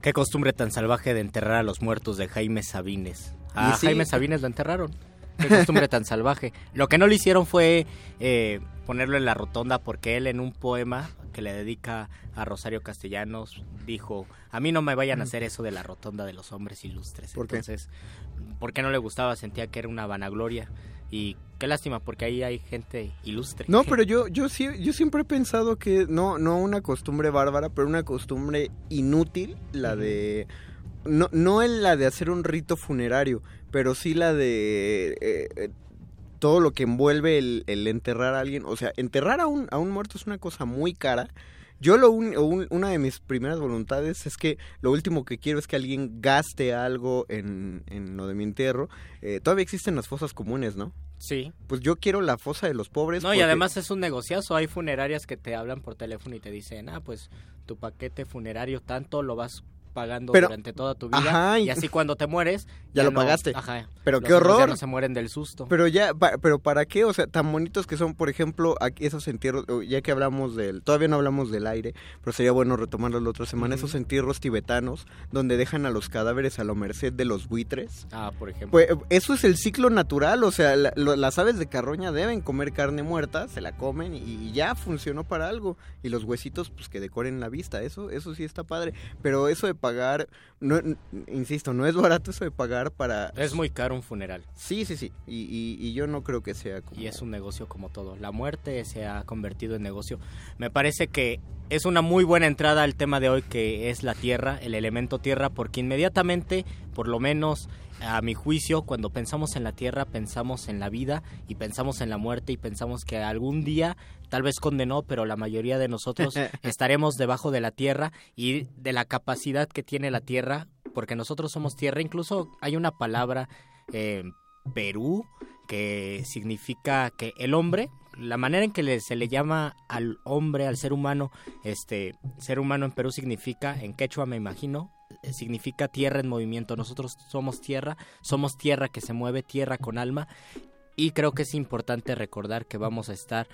Qué costumbre tan salvaje de enterrar a los muertos de Jaime Sabines. A sí. Jaime Sabines lo enterraron. Qué costumbre tan salvaje. Lo que no le hicieron fue eh, ponerlo en la rotonda porque él en un poema que le dedica a Rosario Castellanos dijo, a mí no me vayan a hacer eso de la rotonda de los hombres ilustres. ¿Por? Entonces, ¿por qué no le gustaba? Sentía que era una vanagloria. Y qué lástima porque ahí hay gente ilustre. No, pero yo, yo sí, yo siempre he pensado que no, no una costumbre bárbara, pero una costumbre inútil, la de no, no la de hacer un rito funerario, pero sí la de eh, eh, todo lo que envuelve el, el enterrar a alguien. O sea, enterrar a un, a un muerto es una cosa muy cara. Yo lo un- un- una de mis primeras voluntades es que lo último que quiero es que alguien gaste algo en, en lo de mi entierro. Eh, todavía existen las fosas comunes, ¿no? Sí. Pues yo quiero la fosa de los pobres. No, y además es un negociazo. Hay funerarias que te hablan por teléfono y te dicen, ah, pues tu paquete funerario tanto lo vas pagando Pero- durante toda tu vida. Ajá, y- así cuando te mueres... Ya lo no- pagaste. Ajá. Pero qué otros ya horror. no se mueren del susto. Pero ya, pa- pero ¿para qué? O sea, tan bonitos que son, por ejemplo, aquí esos entierros, ya que hablamos del, todavía no hablamos del aire, pero sería bueno retomarlo la otra semana, esos entierros tibetanos donde dejan a los cadáveres a la merced de los buitres. Ah, por ejemplo. Pues eso es el ciclo natural, o sea, la- lo- las aves de carroña deben comer carne muerta, se la comen y, y ya funcionó para algo. Y los huesitos, pues que decoren la vista, eso, eso sí está padre. Pero eso de pagar, no, insisto, no es barato eso de pagar para... Es muy caro un funeral. Sí, sí, sí. Y, y- y yo no creo que sea como... Y es un negocio como todo. La muerte se ha convertido en negocio. Me parece que es una muy buena entrada al tema de hoy que es la tierra, el elemento tierra, porque inmediatamente, por lo menos a mi juicio, cuando pensamos en la tierra, pensamos en la vida y pensamos en la muerte y pensamos que algún día, tal vez condenó, pero la mayoría de nosotros estaremos debajo de la tierra y de la capacidad que tiene la tierra, porque nosotros somos tierra. Incluso hay una palabra en Perú que significa que el hombre, la manera en que se le llama al hombre, al ser humano, este ser humano en Perú significa, en quechua me imagino, significa tierra en movimiento. Nosotros somos tierra, somos tierra que se mueve, tierra con alma. Y creo que es importante recordar que vamos a estar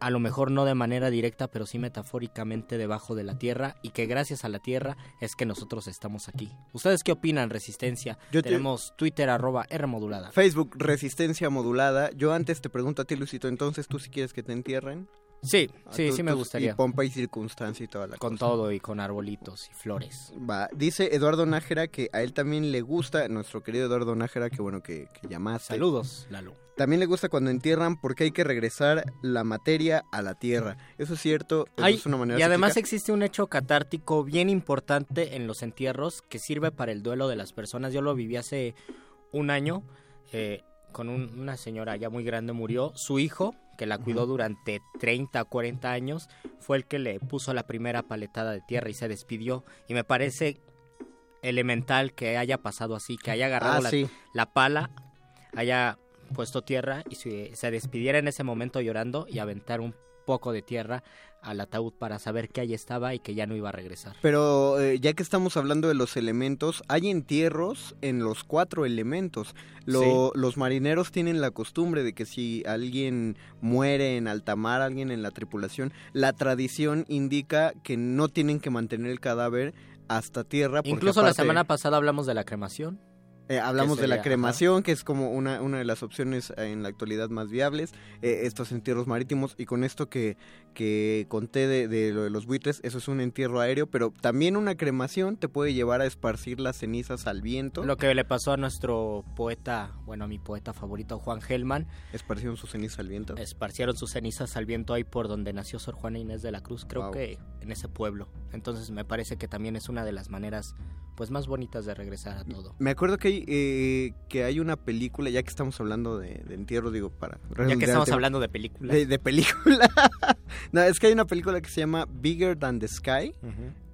a lo mejor no de manera directa, pero sí metafóricamente debajo de la tierra y que gracias a la tierra es que nosotros estamos aquí. ¿Ustedes qué opinan, Resistencia? Yo te- Tenemos Twitter arroba R modulada. Facebook, resistencia modulada. Yo antes te pregunto a ti, Luisito, entonces tú si quieres que te entierren. Sí, Ah, sí, sí me gustaría. Y pompa y circunstancia y toda la Con cosa. todo y con arbolitos y flores. Va, dice Eduardo Nájera que a él también le gusta, nuestro querido Eduardo Nájera, que bueno que, que llamaste. Saludos, Lalo. También le gusta cuando entierran porque hay que regresar la materia a la tierra. Eso es cierto, eso Hay- es una manera y además existe un hecho catártico bien importante en los entierros que sirve para el duelo de las personas. Yo lo viví hace un año eh, con un- una señora ya muy grande, murió. Su hijo, que la cuidó durante 30, 40 años, fue el que le puso la primera paletada de tierra y se despidió. Y me parece elemental que haya pasado así, que haya agarrado Ah, la, sí. la pala, haya puesto tierra y se, se despidiera en ese momento llorando y aventar un poco de tierra al ataúd para saber que ahí estaba y que ya no iba a regresar. Pero eh, ya que estamos hablando de los elementos, hay entierros en los cuatro elementos. Lo- Los marineros tienen la costumbre de que si alguien muere en alta mar, alguien en la tripulación, la tradición indica que no tienen que mantener el cadáver hasta tierra. Incluso la semana pasada hablamos de la cremación. Eh, hablamos de la cremación, que es como una, una de las opciones en la actualidad más viables, eh, estos entierros marítimos, y con esto que, que conté de, de lo de los buitres, eso es un entierro aéreo, pero también una cremación te puede llevar a esparcir las cenizas al viento. Lo que le pasó a nuestro poeta, bueno, a mi poeta favorito, Juan Gelman. Esparcieron sus cenizas al viento. Esparcieron sus cenizas al viento ahí por donde nació Sor Juana Inés de la Cruz, creo Wow. que en ese pueblo. Entonces me parece que también es una de las maneras pues más bonitas de regresar a todo. Me acuerdo que hay, eh, que hay una película, ya que estamos hablando de, de entierro, digo, para... Ya que estamos hablando de películas. De, de película. no, es que hay una película que se llama Bigger Than the Sky.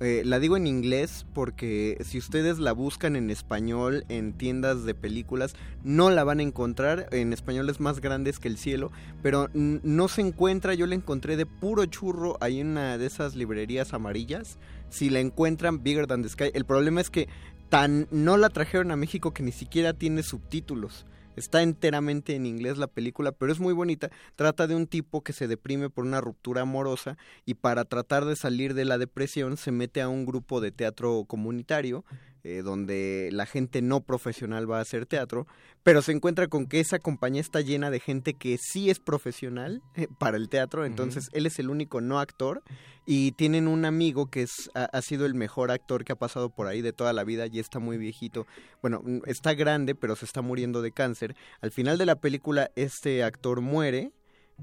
Eh, la digo en inglés porque si ustedes la buscan en español en tiendas de películas, no la van a encontrar. En español es más grande que el cielo, pero no se encuentra. Yo la encontré de puro churro ahí en una de esas librerías amarillas. Si la encuentran, Bigger Than the Sky. El problema es que tan no la trajeron a México que ni siquiera tiene subtítulos. Está enteramente en inglés la película, pero es muy bonita. Trata de un tipo que se deprime por una ruptura amorosa y para tratar de salir de la depresión se mete a un grupo de teatro comunitario eh, donde la gente no profesional va a hacer teatro, pero se encuentra con que esa compañía está llena de gente que sí es profesional eh, para el teatro, entonces él es el único no actor y tienen un amigo que es, ha, ha sido el mejor actor que ha pasado por ahí de toda la vida y está muy viejito. Bueno, está grande, pero se está muriendo de cáncer. Al final de la película este actor muere.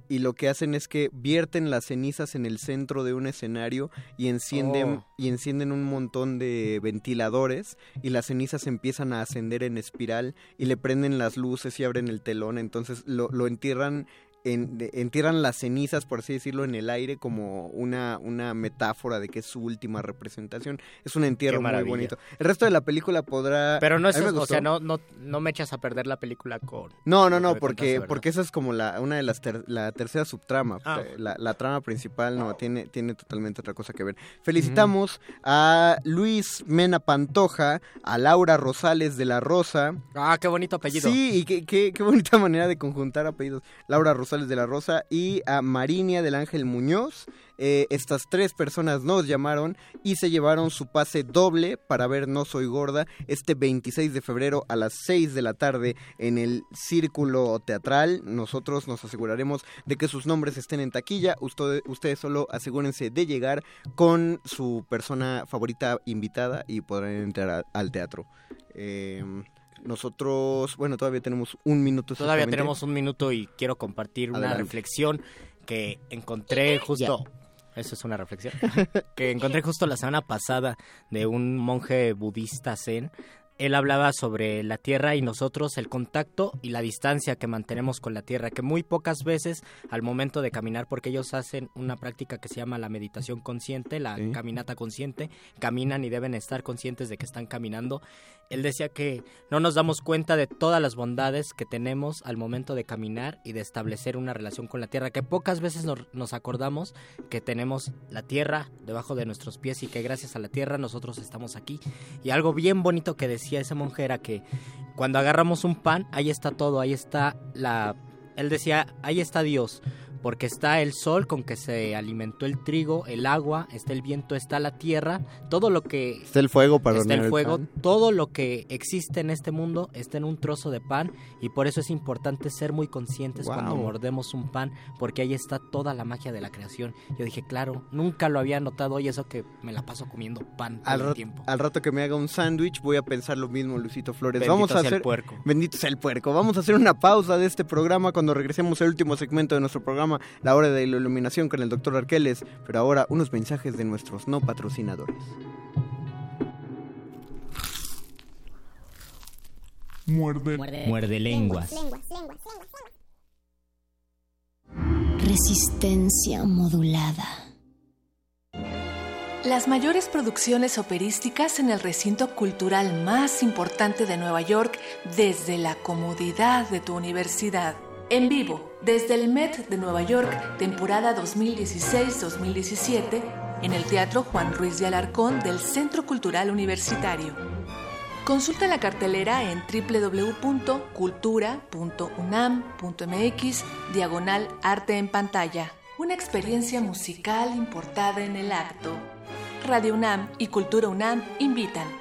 Y lo que hacen es que vierten las cenizas en el centro de un escenario y encienden Oh. y encienden un montón de ventiladores y las cenizas empiezan a ascender en espiral y le prenden las luces y abren el telón, entonces lo, lo entierran en- de- entierran las cenizas, por así decirlo, en el aire como una, una metáfora de que es su última representación. Es un entierro muy bonito. El resto de la película podrá... Pero no es, o sea, no, no, no me echas a perder la película con... No, no, no, porque, porque esa es como la, una de las ter- la tercera subtrama. Ah. Eh, La, la trama principal no, tiene, tiene totalmente otra cosa que ver. Felicitamos a Luis Mena Pantoja, a Laura Rosales de la Rosa. Ah, qué bonito apellido. Sí, y qué, qué, qué bonita manera de conjuntar apellidos. Laura Rosales de la Rosa y a Marinia del Ángel Muñoz. Eh, estas tres personas nos llamaron y se llevaron su pase doble para ver No Soy Gorda este 26 de febrero a las 6 de la tarde en el Círculo Teatral. Nosotros nos aseguraremos de que sus nombres estén en taquilla. Usted- ustedes solo asegúrense de llegar con su persona favorita invitada y podrán entrar al teatro. Eh, nosotros, bueno, todavía tenemos un minuto. Todavía tenemos un minuto y quiero compartir una reflexión que encontré justo... Eso es una reflexión. que encontré justo la semana pasada de un monje budista zen. Él hablaba sobre la tierra y nosotros, el contacto y la distancia que mantenemos con la tierra, que muy pocas veces al momento de caminar, porque ellos hacen una práctica que se llama la meditación consciente, la Sí. caminata consciente, caminan y deben estar conscientes de que están caminando. Él decía que no nos damos cuenta de todas las bondades que tenemos al momento de caminar y de establecer una relación con la tierra, que pocas veces nos, nos acordamos que tenemos la tierra debajo de nuestros pies y que gracias a la tierra nosotros estamos aquí. Y algo bien bonito que decía ese monje era que cuando agarramos un pan, ahí está todo, ahí está la... Él decía, ahí está Dios, porque está el sol con que se alimentó el trigo, el agua, está el viento, está la tierra, todo lo que Está el fuego para está el el fuego, pan. todo lo que existe en este mundo está en un trozo de pan y por eso es importante ser muy conscientes Wow. cuando mordemos un pan porque ahí está toda la magia de la creación. Yo dije, claro, nunca lo había notado y eso que me la paso comiendo pan todo Al, el ra- tiempo. al rato que me haga un sándwich voy a pensar lo mismo, Luisito Flores. Bendito Vamos a sea el hacer puerco. Bendito sea el puerco. Vamos a hacer una pausa de este programa cuando regresemos al último segmento de nuestro programa, La Hora de la Iluminación con el doctor Arqueles. Pero ahora unos mensajes de nuestros no patrocinadores. Muerde. Muerde lenguas. Resistencia modulada. Las mayores producciones operísticas en el recinto cultural más importante de Nueva York desde la comodidad de tu universidad. En vivo, desde el Met de Nueva York, temporada 2016-2017, en el Teatro Juan Ruiz de Alarcón del Centro Cultural Universitario. Consulta la cartelera en www.cultura.unam.mx diagonal arte en pantalla. Una experiencia musical importada en el acto. Radio UNAM y Cultura UNAM invitan.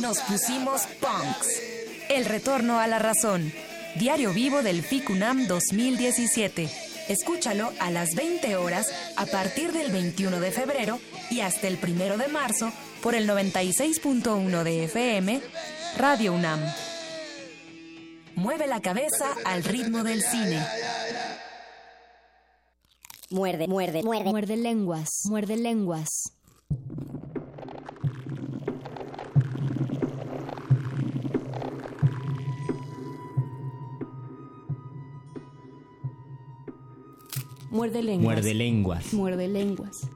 Nos pusimos punks. El retorno a la razón. Diario Vivo del FICUNAM 2017. Escúchalo a las 20 horas a partir del 21 de febrero y hasta el 1 de marzo por el 96.1 de FM, Radio UNAM. Mueve la cabeza al ritmo del cine. Muerde, muerde, muerde. Muerde lenguas, muerde lenguas. Muerde lenguas. Muerde lenguas. Muerde lenguas.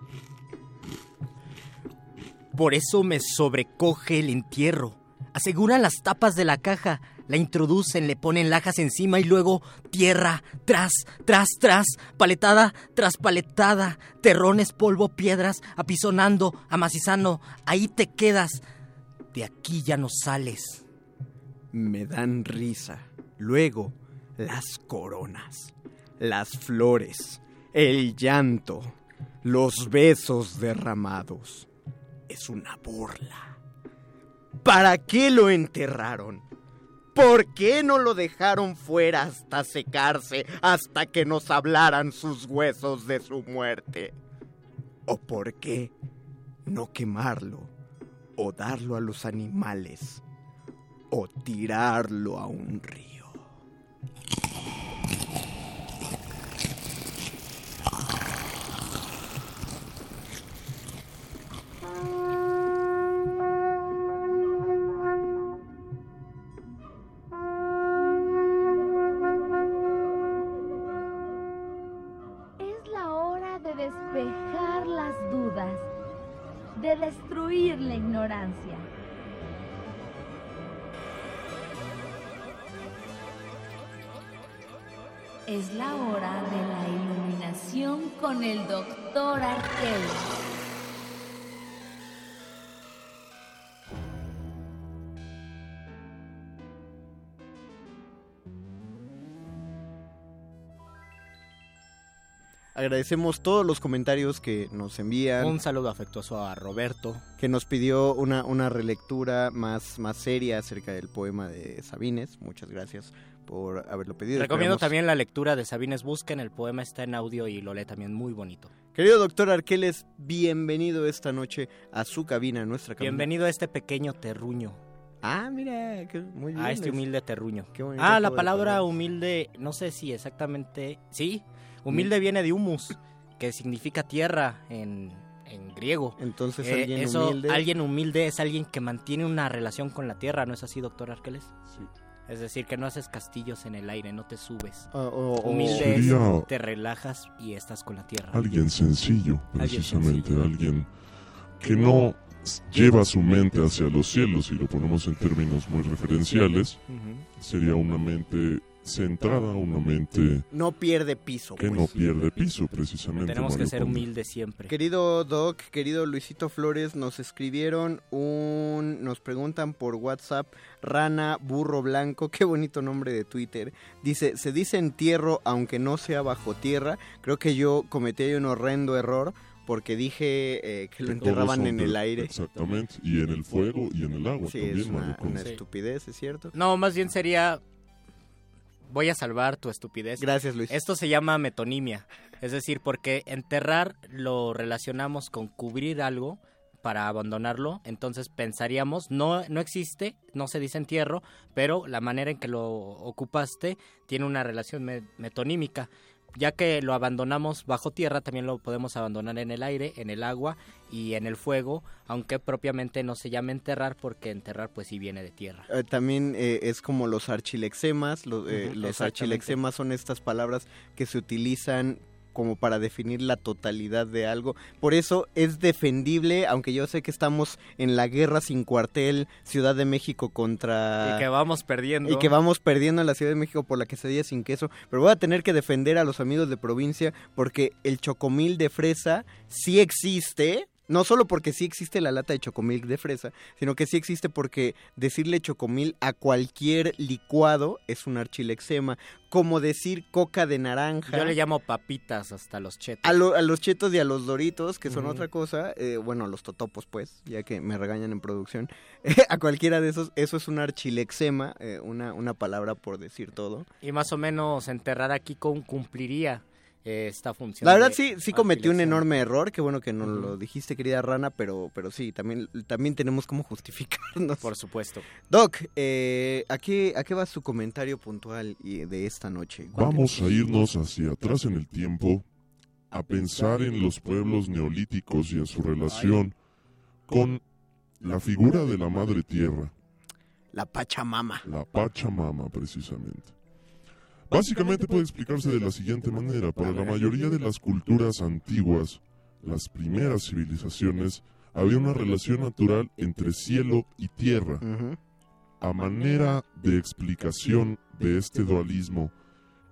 Por eso me sobrecoge el entierro. Aseguran las tapas de la caja, la introducen, le ponen lajas encima y luego tierra, tras, tras, tras, paletada tras paletada, terrones, polvo, piedras, apisonando, amacizando, ahí te quedas. De aquí ya no sales. Me dan risa. Luego, las coronas, las flores, el llanto, los besos derramados. Es una burla. ¿Para qué lo enterraron? ¿Por qué no lo dejaron fuera hasta secarse, hasta que nos hablaran sus huesos de su muerte? ¿O por qué no quemarlo, o darlo a los animales, o tirarlo a un río? La hora de la iluminación con el doctor Arquel. Agradecemos todos los comentarios que nos envían. Un saludo afectuoso a Roberto. Que nos pidió una, una relectura más, más seria acerca del poema de Sabines. Muchas gracias por haberlo pedido. Recomiendo Esperamos- también la lectura de Sabines Busquen, el poema está en audio y lo lee también muy bonito. Querido doctor Arqueles, bienvenido esta noche a su cabina, a nuestra cabina. Bienvenido a este pequeño terruño. Ah, mira, que muy bien. A este es- humilde terruño. Qué bonito Ah, la palabra humilde, no sé si exactamente... Sí, humilde viene de humus, que significa tierra en, en griego. Entonces, Eh, alguien eso, humilde- Alguien humilde es alguien que mantiene una relación con la tierra, ¿no es así, doctor Arqueles? Sí. Es decir, que no haces castillos en el aire, no te subes. Ah, o- o- humilde Sería- te relajas y estás con la tierra. Alguien sencillo, Alguien precisamente, alguien que no lleva su mente hacia los cielos, y lo ponemos en términos muy referenciales, sería una mente centrada, una mente No pierde piso. que pues. no pierde piso, precisamente. Tenemos que ser Conde. humildes siempre. Querido Doc, querido Luisito Flores, nos escribieron un... Nos preguntan por WhatsApp, Rana Burro Blanco, qué bonito nombre de Twitter. Dice, se dice entierro aunque no sea bajo tierra. Creo que yo cometí ahí un horrendo error porque dije eh, que lo enterraban en el aire. Exactamente, y en el fuego y en el agua Sí, también, es una, una estupidez, ¿es cierto? No, más bien sería... Voy a salvar tu estupidez. Gracias, Luis. Esto se llama metonimia. Es decir, porque enterrar lo relacionamos con cubrir algo para abandonarlo, entonces pensaríamos, no, no existe, no se dice entierro, pero la manera en que lo ocupaste tiene una relación me- metonímica. Ya que lo abandonamos bajo tierra, también lo podemos abandonar en el aire, en el agua y en el fuego, aunque propiamente no se llame enterrar porque enterrar pues sí viene de tierra. Eh, también eh, es como los archilexemas. Los, eh, los archilexemas son estas palabras que se utilizan como para definir la totalidad de algo. Por eso es defendible, aunque yo sé que estamos en la guerra sin cuartel Ciudad de México contra... Y que vamos perdiendo. Y que vamos perdiendo en la Ciudad de México por la quesadilla sin queso. Pero voy a tener que defender a los amigos de provincia porque el chocomil de fresa sí existe. No solo porque sí existe la lata de chocomilk de fresa, sino que sí existe porque decirle chocomil a cualquier licuado es un archilexema. Como decir coca de naranja. Yo le llamo papitas hasta los chetos. A, lo- a los chetos y a los doritos, que son otra cosa, eh, bueno, a los totopos, pues, ya que me regañan en producción, a cualquiera de esos, eso es un archilexema, eh, una, una palabra por decir todo. Y más o menos enterrar aquí con, cumpliría eh, esta función. La verdad de sí, sí cometí un enorme error, qué bueno que no lo dijiste, querida Rana, pero, pero sí, también, también tenemos como justificarnos. Por supuesto. Doc, eh, ¿a, qué, ¿a qué va su comentario puntual y- de esta noche? Vamos a irnos hacia atrás en el tiempo a pensar en los pueblos neolíticos y en su relación con la figura de la madre tierra, La Pachamama. la Pachamama precisamente. Básicamente puede explicarse de la siguiente manera. Para la mayoría de las culturas antiguas, las primeras civilizaciones, había una relación natural entre cielo y tierra. A manera de explicación de este dualismo,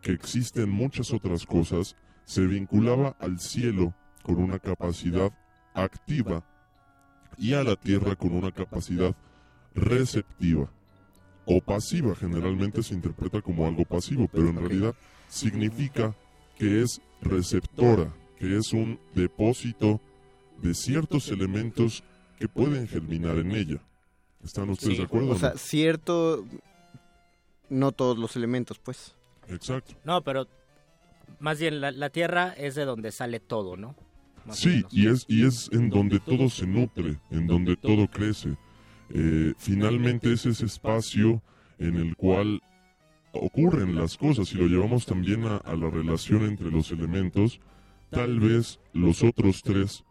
que existe en muchas otras cosas, se vinculaba al cielo con una capacidad activa y a la tierra con una capacidad receptiva o pasiva. Generalmente se interpreta como algo pasivo, pero en realidad significa que es receptora, que es un depósito de ciertos elementos que pueden germinar en ella. ¿Están ustedes de acuerdo? O sea, no? cierto, no todos los elementos, pues. Exacto. No, pero más bien la, la tierra es de donde sale todo, ¿no? Más Sí, y es, y es en donde todo se nutre, en donde todo crece. Eh, finalmente es ese espacio en el cual ocurren las cosas y lo llevamos también a, a la relación entre los elementos. Tal vez los otros tres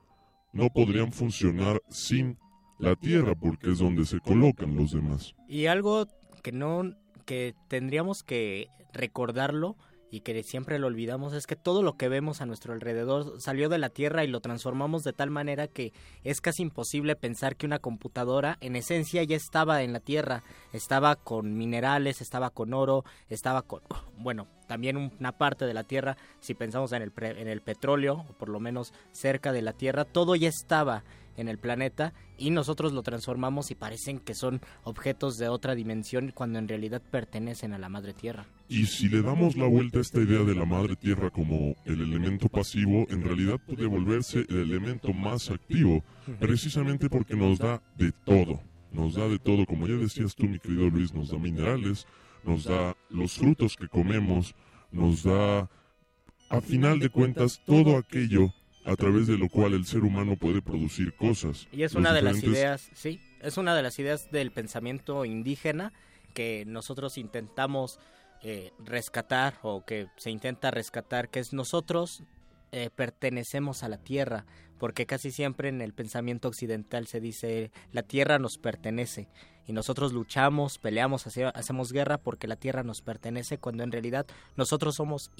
no podrían funcionar sin la tierra porque es donde se colocan los demás. Y algo que no, que tendríamos que recordarlo y que siempre lo olvidamos es que todo lo que vemos a nuestro alrededor salió de la Tierra y lo transformamos de tal manera que es casi imposible pensar que una computadora en esencia ya estaba en la Tierra, estaba con minerales, estaba con oro, estaba con, bueno, también una parte de la Tierra, si pensamos en el, pre- en el petróleo, o por lo menos cerca de la Tierra, todo ya estaba en el planeta y nosotros lo transformamos y parecen que son objetos de otra dimensión cuando en realidad pertenecen a la madre tierra. Y si le damos la vuelta a esta idea de la madre tierra como el elemento pasivo, en realidad puede volverse el elemento más activo, precisamente porque nos da de todo. Nos da de todo, como ya decías tú, mi querido Luis, nos da minerales, nos da los frutos que comemos, nos da, a final de cuentas, todo aquello a través de lo cual el ser humano puede producir cosas. Y es Los una de las ideas, sí, es una de las ideas del pensamiento indígena que nosotros intentamos eh, rescatar o que se intenta rescatar, que es nosotros eh, pertenecemos a la tierra, porque casi siempre en el pensamiento occidental se dice la tierra nos pertenece y nosotros luchamos, peleamos, hace- hacemos guerra porque la tierra nos pertenece, cuando en realidad nosotros somos,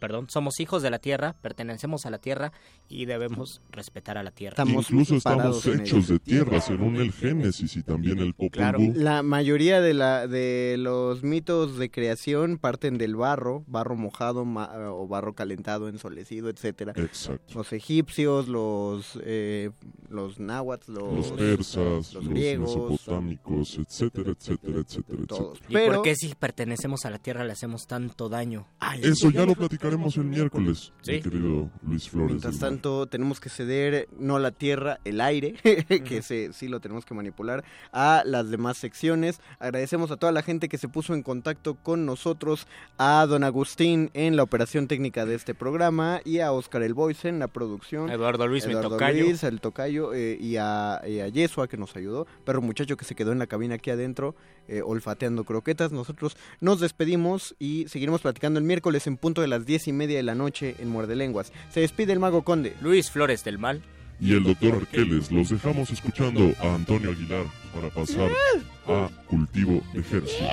perdón, somos hijos de la tierra, pertenecemos a la tierra y debemos respetar a la tierra. Incluso estamos hechos de tierra, según el Génesis y también el Popol Vuh. La mayoría de, la, de los mitos de creación parten del barro, barro mojado ma- o barro calentado, ensolecido, etcétera. Exacto. Los egipcios, los eh, los náhuatl, los, los persas, los, griegos, mesopotámicos, etcétera, etcétera, etcétera, etcétera. ¿Y por qué si pertenecemos a la tierra le hacemos tanto daño? Eso ya lo platicaremos el miércoles, Sí. mi querido Luis Flores. Mientras tanto, tenemos que ceder no la tierra, el aire, que se, sí lo tenemos que manipular, a las demás secciones. Agradecemos a toda la gente que se puso en contacto con nosotros, a don Agustín en la operación técnica de este programa y a Oscar El Boyce en la producción. Eduardo Luis, mi Eduardo tocayo. Luis, el tocayo, eh, y, a, y a Yesua que nos ayudó, perro muchacho que se quedó en la cabina aquí adentro, eh, olfateando croquetas. Nosotros nos despedimos y seguiremos platicando el miércoles en punto de las diez y media de la noche en Muerde Lenguas. Se despide el mago conde. Luis Flores del Mal. Y el doctor Arqueles, los dejamos escuchando a Antonio Aguilar para pasar a Cultivo de Ejercicios.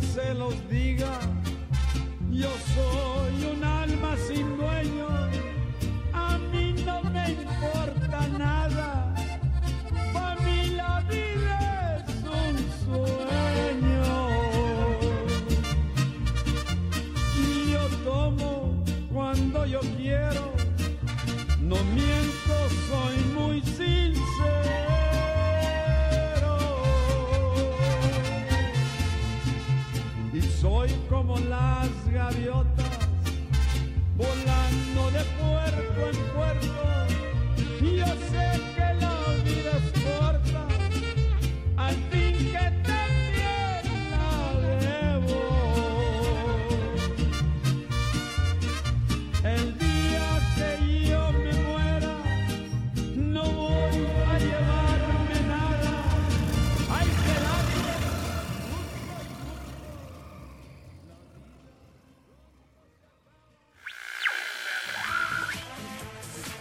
se los di.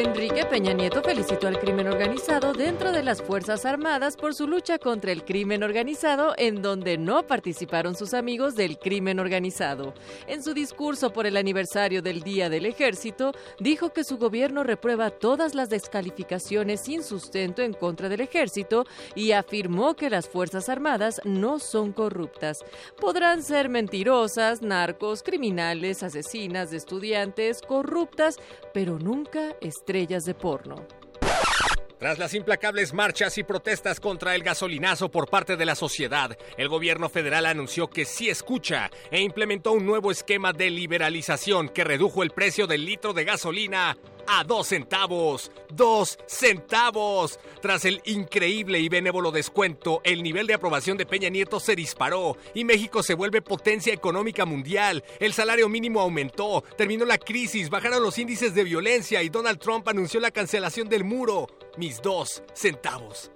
Enrique Peña Nieto felicitó al crimen organizado dentro de las Fuerzas Armadas por su lucha contra el crimen organizado en donde no participaron sus amigos del crimen organizado. En su discurso por el aniversario del Día del Ejército, dijo que su gobierno reprueba todas las descalificaciones sin sustento en contra del ejército y afirmó que las Fuerzas Armadas no son corruptas. Podrán ser mentirosas, narcos, criminales, asesinas estudiantes, corruptas, pero nunca estrellas de porno. Tras las implacables marchas y protestas contra el gasolinazo por parte de la sociedad, el gobierno federal anunció que sí escucha e implementó un nuevo esquema de liberalización que redujo el precio del litro de gasolina a dos centavos. ¡Dos centavos! Tras el increíble y benévolo descuento, el nivel de aprobación de Peña Nieto se disparó y México se vuelve potencia económica mundial. El salario mínimo aumentó, terminó la crisis, bajaron los índices de violencia y Donald Trump anunció la cancelación del muro. Mis dos centavos.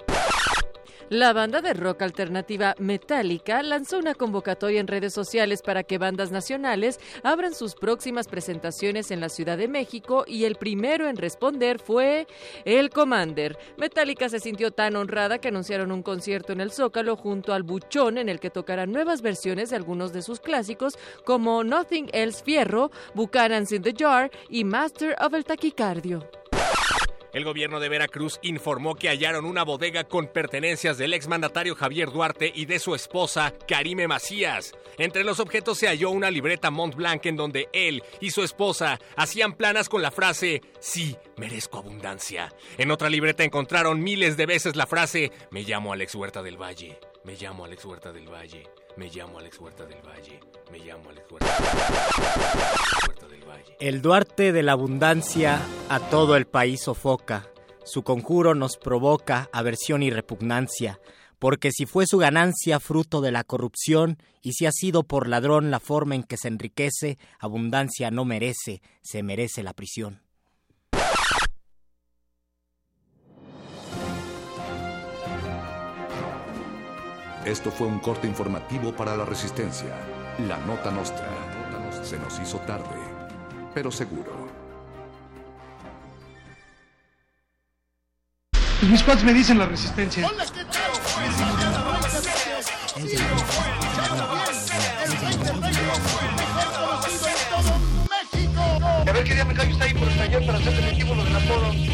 La banda de rock alternativa Metallica lanzó una convocatoria en redes sociales para que bandas nacionales abran sus próximas presentaciones en la Ciudad de México y el primero en responder fue el Commander. Metallica se sintió tan honrada que anunciaron un concierto en el Zócalo junto al Buchón en el que tocarán nuevas versiones de algunos de sus clásicos como Nothing Else Fierro, Buchanan's in the Jar y Master of el Taquicardio. El gobierno de Veracruz informó que hallaron una bodega con pertenencias del exmandatario Javier Duarte y de su esposa Karime Macías. Entre los objetos se halló una libreta Mont Blanc en donde él y su esposa hacían planas con la frase Sí, merezco abundancia. En otra libreta encontraron miles de veces la frase Me llamo Alex Huerta del Valle. Me llamo Alex Huerta del Valle. Me llamo Alex Huerta del Valle. Me llamo Alex Huerta del Valle. El Duarte de la abundancia a todo el país sofoca. Su conjuro nos provoca aversión y repugnancia, porque si fue su ganancia fruto de la corrupción, y si ha sido por ladrón la forma en que se enriquece, abundancia no merece, se merece la prisión. Esto fue un corte informativo para la resistencia. La nota nostra. Se nos hizo tarde, pero seguro. Mis cuates me dicen la resistencia. A ver qué día me callo está ahí por el taller para hacer definitivo los apodos. ¿Yo?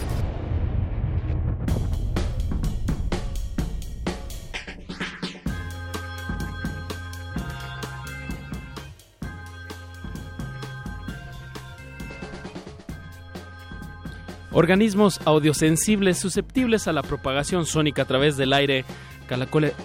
Organismos audiosensibles susceptibles a la propagación sónica a través del aire,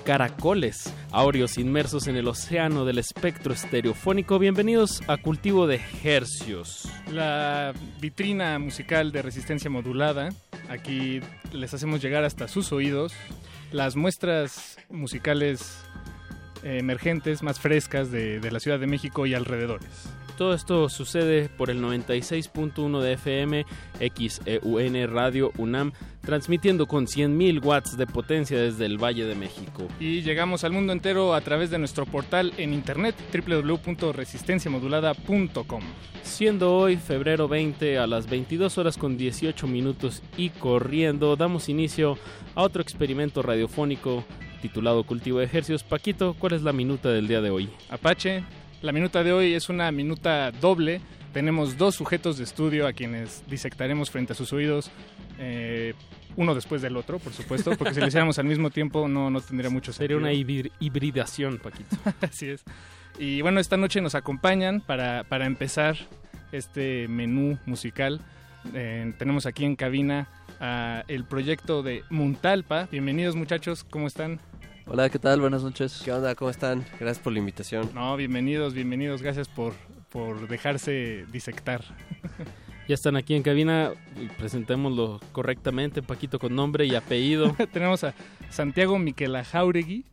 caracoles áureos inmersos en el océano del espectro estereofónico. Bienvenidos a Cultivo de Hercios. La vitrina musical de resistencia modulada. Aquí les hacemos llegar hasta sus oídos las muestras musicales emergentes más frescas de la Ciudad de México y alrededores. Todo esto sucede por el 96.1 de FM, XEUN Radio UNAM, transmitiendo con 100.000 watts de potencia desde el Valle de México. Y llegamos al mundo entero a través de nuestro portal en internet www.resistenciamodulada.com. Siendo hoy febrero 20 a las 22 horas con 18 minutos y corriendo, damos inicio a otro experimento radiofónico titulado Cultivo de Ejercicios. Paquito, ¿cuál es la minuta del día de hoy? Apache, la minuta de hoy es una minuta doble. Tenemos dos sujetos de estudio a quienes disectaremos frente a sus oídos, eh, uno después del otro, por supuesto, porque si lo hiciéramos al mismo tiempo no, no tendría mucho Sería sentido. una hibrid- hibridación, Paquito. Así es. Y bueno, esta noche nos acompañan para, para empezar este menú musical. Eh, tenemos aquí en cabina a el proyecto de Muntalpa. Bienvenidos muchachos, ¿cómo están? Hola, ¿qué tal? Buenas noches. ¿Qué onda? ¿Cómo están? Gracias por la invitación. No, bienvenidos, bienvenidos. Gracias por, por dejarse disectar. Ya están aquí en cabina, presentémoslo correctamente, Paquito con nombre y apellido. Tenemos a Santiago Miquela Jauregui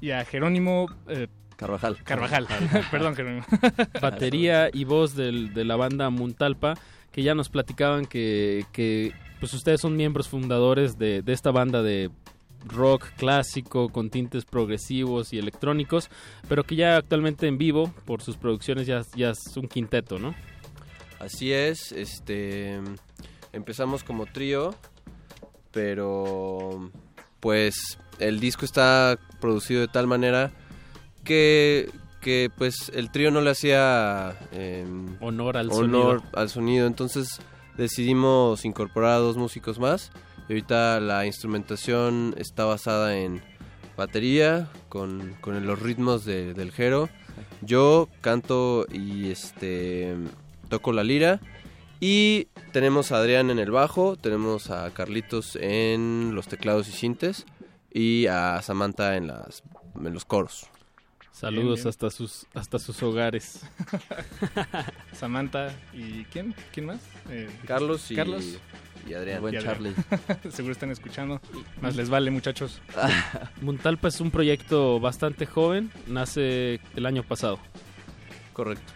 y a Jerónimo eh, Carvajal. Carvajal. Perdón, Jerónimo. batería y voz del- de la banda Muntalpa, que ya nos platicaban que, que, pues ustedes son miembros fundadores de, de esta banda de rock clásico con tintes progresivos y electrónicos, pero que ya actualmente en vivo, por sus producciones, ya, ya es un quinteto, ¿no? Así es, este empezamos como trío, pero pues el disco está producido de tal manera que que pues el trío no le hacía em, honor al honor sonido. al sonido, entonces decidimos incorporar a dos músicos más y ahorita la instrumentación está basada en batería con, con los ritmos de- del jero. Yo canto y este toco la lira y tenemos a Adrián en el bajo, tenemos a Carlitos en los teclados y sintes y a Samantha en las en los coros. Saludos Bien, bien. hasta sus hasta sus hogares. Samantha y ¿quién? ¿Quién más? Eh, Carlos y- Carlos y Adrián. Y Buen Adrián. Seguro están escuchando. Más les vale, muchachos. Muntalpa es un proyecto bastante joven, nace el año pasado. Correcto.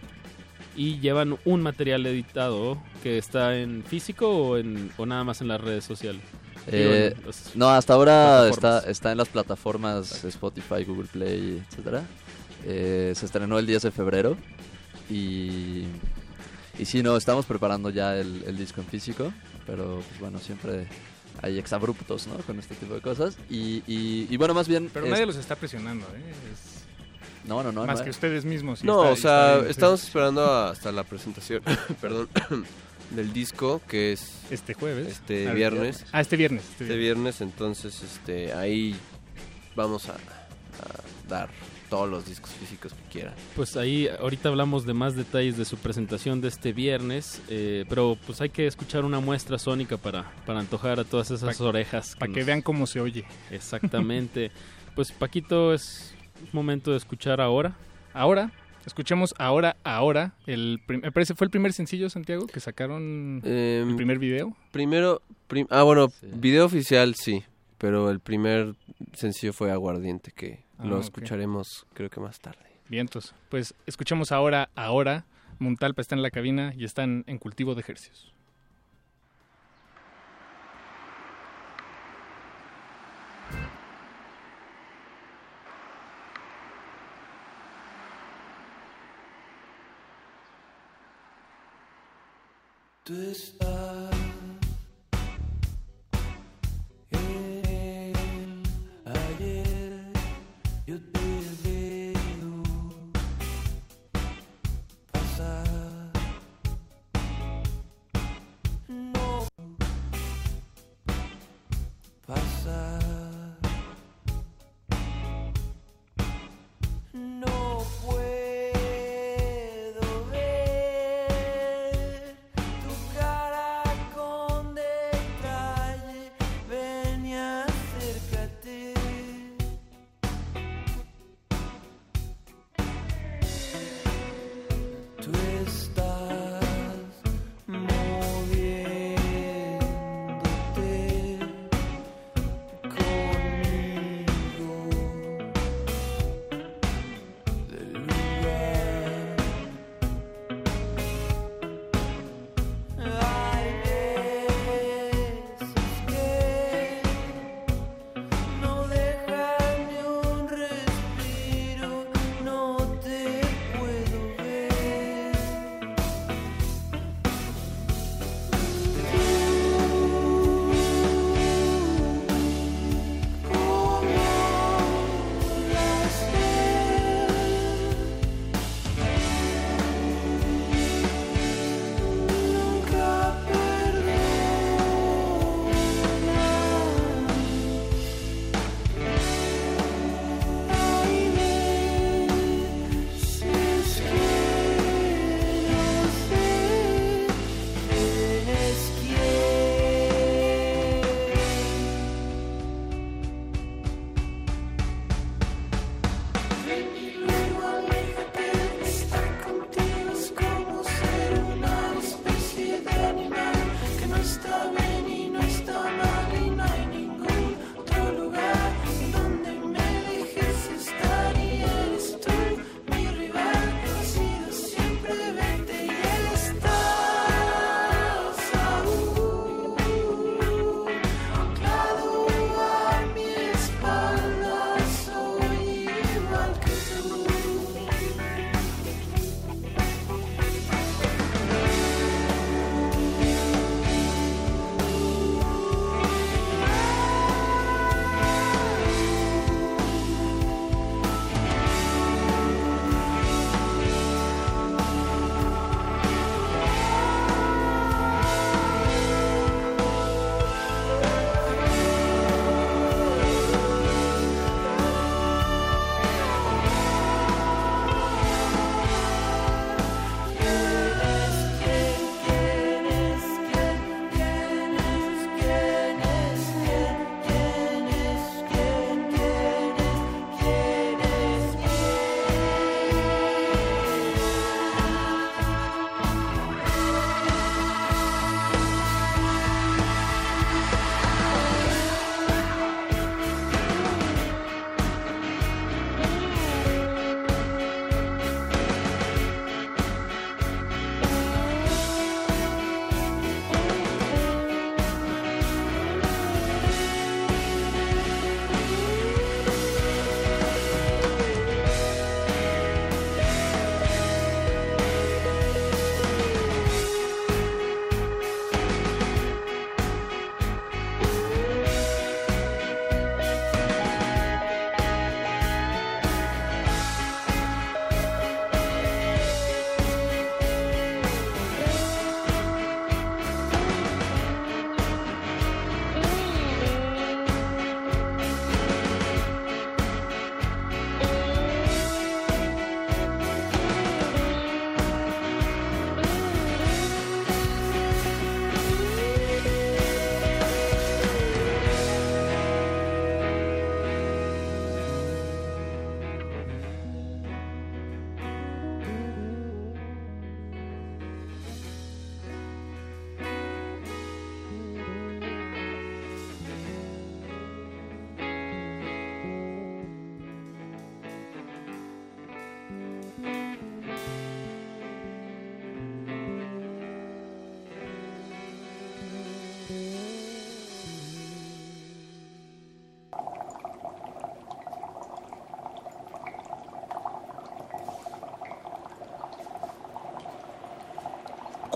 Y llevan un material editado que está en físico o, en, o nada más en las redes sociales. Eh, no, hasta ahora está, está en las plataformas Spotify, Google Play, etcétera. Eh, se estrenó el 10 de febrero y, y sí, no, estamos preparando ya el, el disco en físico, pero pues, bueno, siempre hay exabruptos, ¿no? Con este tipo de cosas. Y, y, y bueno, más bien... Pero es- nadie los está presionando, ¿eh? Es- No, no, no. Más no, que eh. ustedes mismos. y No, está- o sea, está bien, sí. estamos esperando hasta la presentación, perdón, del disco que es este jueves, este Ah, viernes. ah, este viernes, este Este viernes, entonces, este, ahí vamos a, a dar todos los discos físicos que quieran. Pues ahí ahorita hablamos de más detalles de su presentación de este viernes, eh, pero pues hay que escuchar una muestra sónica para, para antojar a todas esas Pa- orejas. pa' que nos- vean cómo se oye. Exactamente. pues Paquito, es momento de escuchar ahora. Ahora, escuchemos ahora, ahora. El me parece fue el primer sencillo, Santiago, que sacaron Em, el primer video. Primero, prim- ah, bueno, video oficial sí, pero el primer sencillo fue Aguardiente, que Ah, lo escucharemos creo que más tarde. Vientos. Pues escuchemos ahora, ahora. Muntalpa está en la cabina y están en cultivo de ejercicios. Tú estás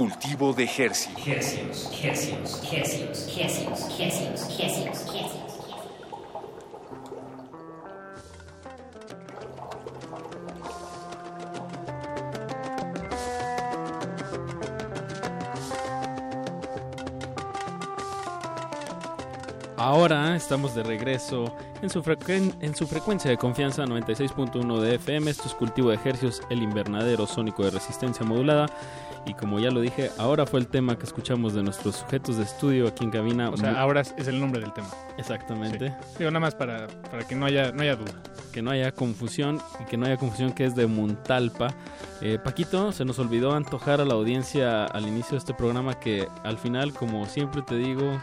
Cultivo de Hercios. Hercios, hercios, hercios, hercios, hercios, hercios, hercios. Ahora estamos de regreso en su, en su frecuencia de confianza 96.1 de FM. Esto es Cultivo de Ejercios, el invernadero sónico de resistencia modulada. Y como ya lo dije, ahora fue el tema que escuchamos de nuestros sujetos de estudio aquí en cabina. O sea, ahora es el nombre del tema. Exactamente. Sí. Digo, nada más para, para que no haya, no haya duda. Que no haya confusión y que no haya confusión que es de Muntalpa. Eh, Paquito, se nos olvidó antojar a la audiencia al inicio de este programa que al final, como siempre te digo,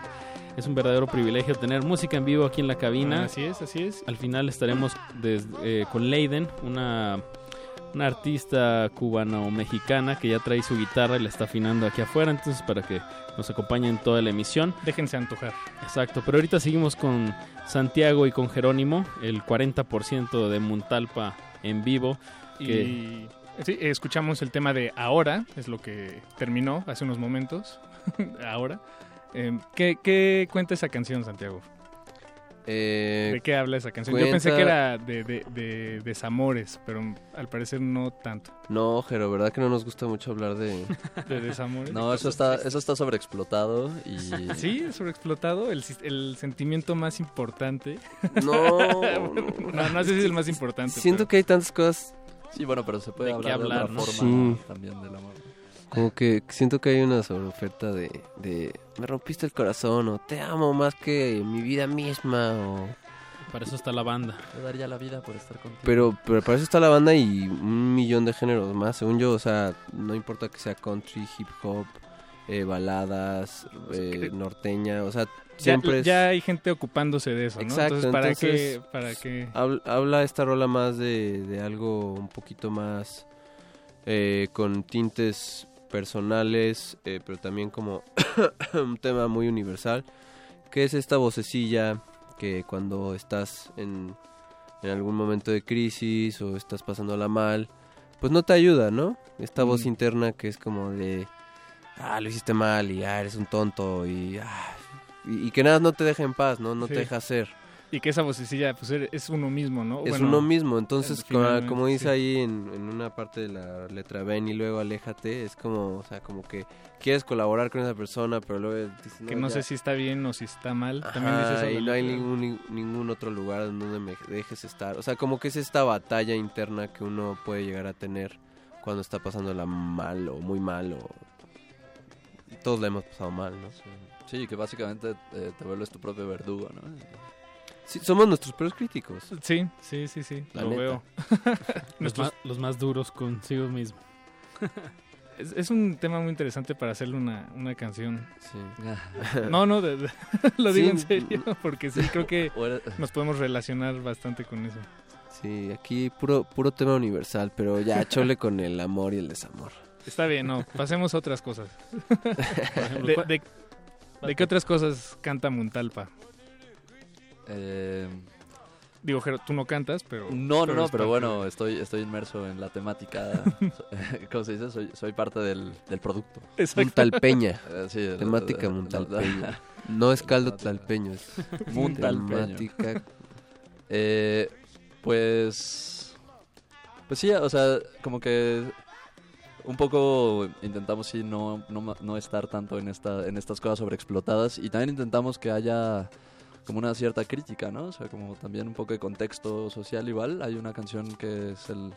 es un verdadero privilegio tener música en vivo aquí en la cabina. Ah, Así es, así es. Al final estaremos eh, con Leiden, una, una artista cubano-mexicana que ya trae su guitarra y la está afinando aquí afuera, entonces para que nos acompañe en toda la emisión. Déjense antojar. Exacto, pero ahorita seguimos con Santiago y con Jerónimo, el 40% de Muntalpa en vivo. Que, Y sí, escuchamos el tema de Ahora, es lo que terminó hace unos momentos. Ahora. Eh, ¿qué, qué cuenta esa canción, Santiago? Eh, ¿De qué habla esa canción? Yo pensé que era de, de, de desamores, pero al parecer no tanto. No, Jero, ¿verdad que no nos gusta mucho hablar de... ¿De desamores? No, eso está, eso está sobreexplotado y... Sí, sobreexplotado, el, el sentimiento más importante. No, no, no sé si es el más importante. Siento pero- que hay tantas cosas... Sí, bueno, pero se puede ¿De qué hablar de otra no? forma Sí. también del amor. Como que siento que hay una sobreoferta de, de me rompiste el corazón o te amo más que mi vida misma o... Para eso está la banda. Te daría la vida por estar contigo. Pero, pero para eso está la banda y un millón de géneros más, según yo, o sea, no importa que sea country, hip hop, eh, baladas, eh, norteña, o sea, Ya, siempre es... ya hay gente ocupándose de eso, ¿no? Exacto, entonces, ¿para entonces, qué? ¿Para qué? habl- Habla esta rola más de, de algo un poquito más eh, con tintes personales, eh, pero también como un tema muy universal, que es esta vocecilla que cuando estás en, en algún momento de crisis o estás pasándola mal, pues no te ayuda, ¿no? Esta voz Mm. interna que es como de, ah, lo hiciste mal y ah, eres un tonto y, ah, y, y que nada no te deja en paz, ¿no? No Sí. te deja ser. Y que esa vocecilla pues er- es uno mismo, ¿no? Es Bueno, uno mismo, entonces como, como dice sí. ahí en, en una parte de la letra ven y luego aléjate, es como, o sea, como que quieres colaborar con esa persona, pero luego dices, que no ya". sé si está bien o si está mal. También Ajá, dice eso. y no hay ningún, ni- ningún otro lugar en donde me dejes estar. O sea, como que es esta batalla interna que uno puede llegar a tener cuando está pasándola mal o muy mal o... Todos la hemos pasado mal, ¿no? Sí, que básicamente eh, te vuelves tu propio verdugo, ¿no? Sí, somos nuestros peores críticos. Sí, sí, sí, sí, La lo neta. veo. Los más, los más duros consigo mismo. es, es un tema muy interesante para hacerle una, una canción. Sí. No, no, de- de- lo digo Sí, en serio, porque sí, creo que nos podemos relacionar bastante con eso. Sí, aquí puro, puro tema universal, pero ya chole con el amor y el desamor. Está bien, no, pasemos a otras cosas. ejemplo, de, ¿cuál- de- de qué otras cosas canta Muntalpa? Eh, Digo, Jero, tú no cantas, pero... no, no, no, pero bueno, estoy, estoy inmerso en la temática. ¿Cómo se dice? Soy, soy parte del, del producto. Exacto. Muntalpeña. Eh, sí, Temática muntalpeña. No es caldo tlalpeño, es Muntalpeño. temática. Eh, pues. Pues sí, o sea, como que. Un poco intentamos sí no, no, no estar tanto en esta en estas cosas sobreexplotadas y también intentamos que haya como una cierta crítica, ¿no? O sea, como también un poco de contexto social igual. Hay una canción que es el...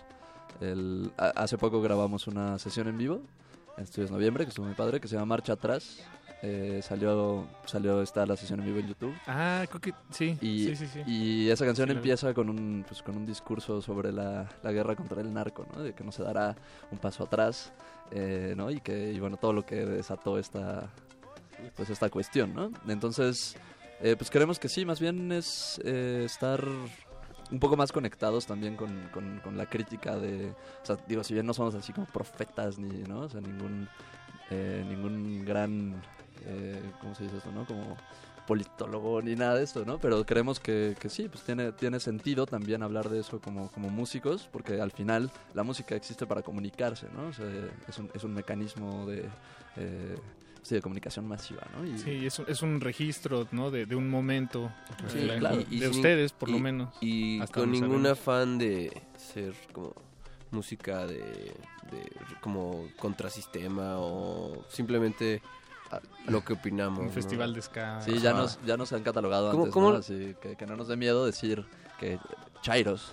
el hace poco grabamos una sesión en vivo en Estudios Noviembre, que estuvo muy padre, que se llama Marcha Atrás. Eh, salió, salió está la sesión en vivo en YouTube. Ah, creo que sí. Y, sí, sí, sí. y esa canción empieza con un, pues, con un discurso sobre la, la guerra contra el narco, ¿no? De que no se dará un paso atrás, eh, ¿no? Y que, y bueno, todo lo que desató esta, pues, esta cuestión, ¿no? Entonces, eh, pues creemos que sí, más bien es eh, estar un poco más conectados también con, con- con la crítica de... O sea, digo, si bien no somos así como profetas ni, ¿no? O sea, ningún, eh, ningún gran... eh, ¿Cómo se dice esto, no? Como politólogo ni nada de esto, ¿no? Pero creemos que, que sí, pues tiene, tiene sentido también hablar de eso como, como músicos, porque al final la música existe para comunicarse, ¿no? O sea, es, un, es un mecanismo de... eh, sí, de comunicación masiva, ¿no? Y, Sí, es un, es un registro, ¿no? De, de un momento. Sí, de, la- claro. de Y sin- ustedes, por lo menos. Y con ningún sabemos. afán de ser como música de, de como contrasistema o simplemente a- lo que opinamos. Un ¿no? festival de ska. Sí, ya nos, ya nos han catalogado ¿Cómo- antes, cómo- ¿no? Así que, que no nos dé miedo decir que chairos.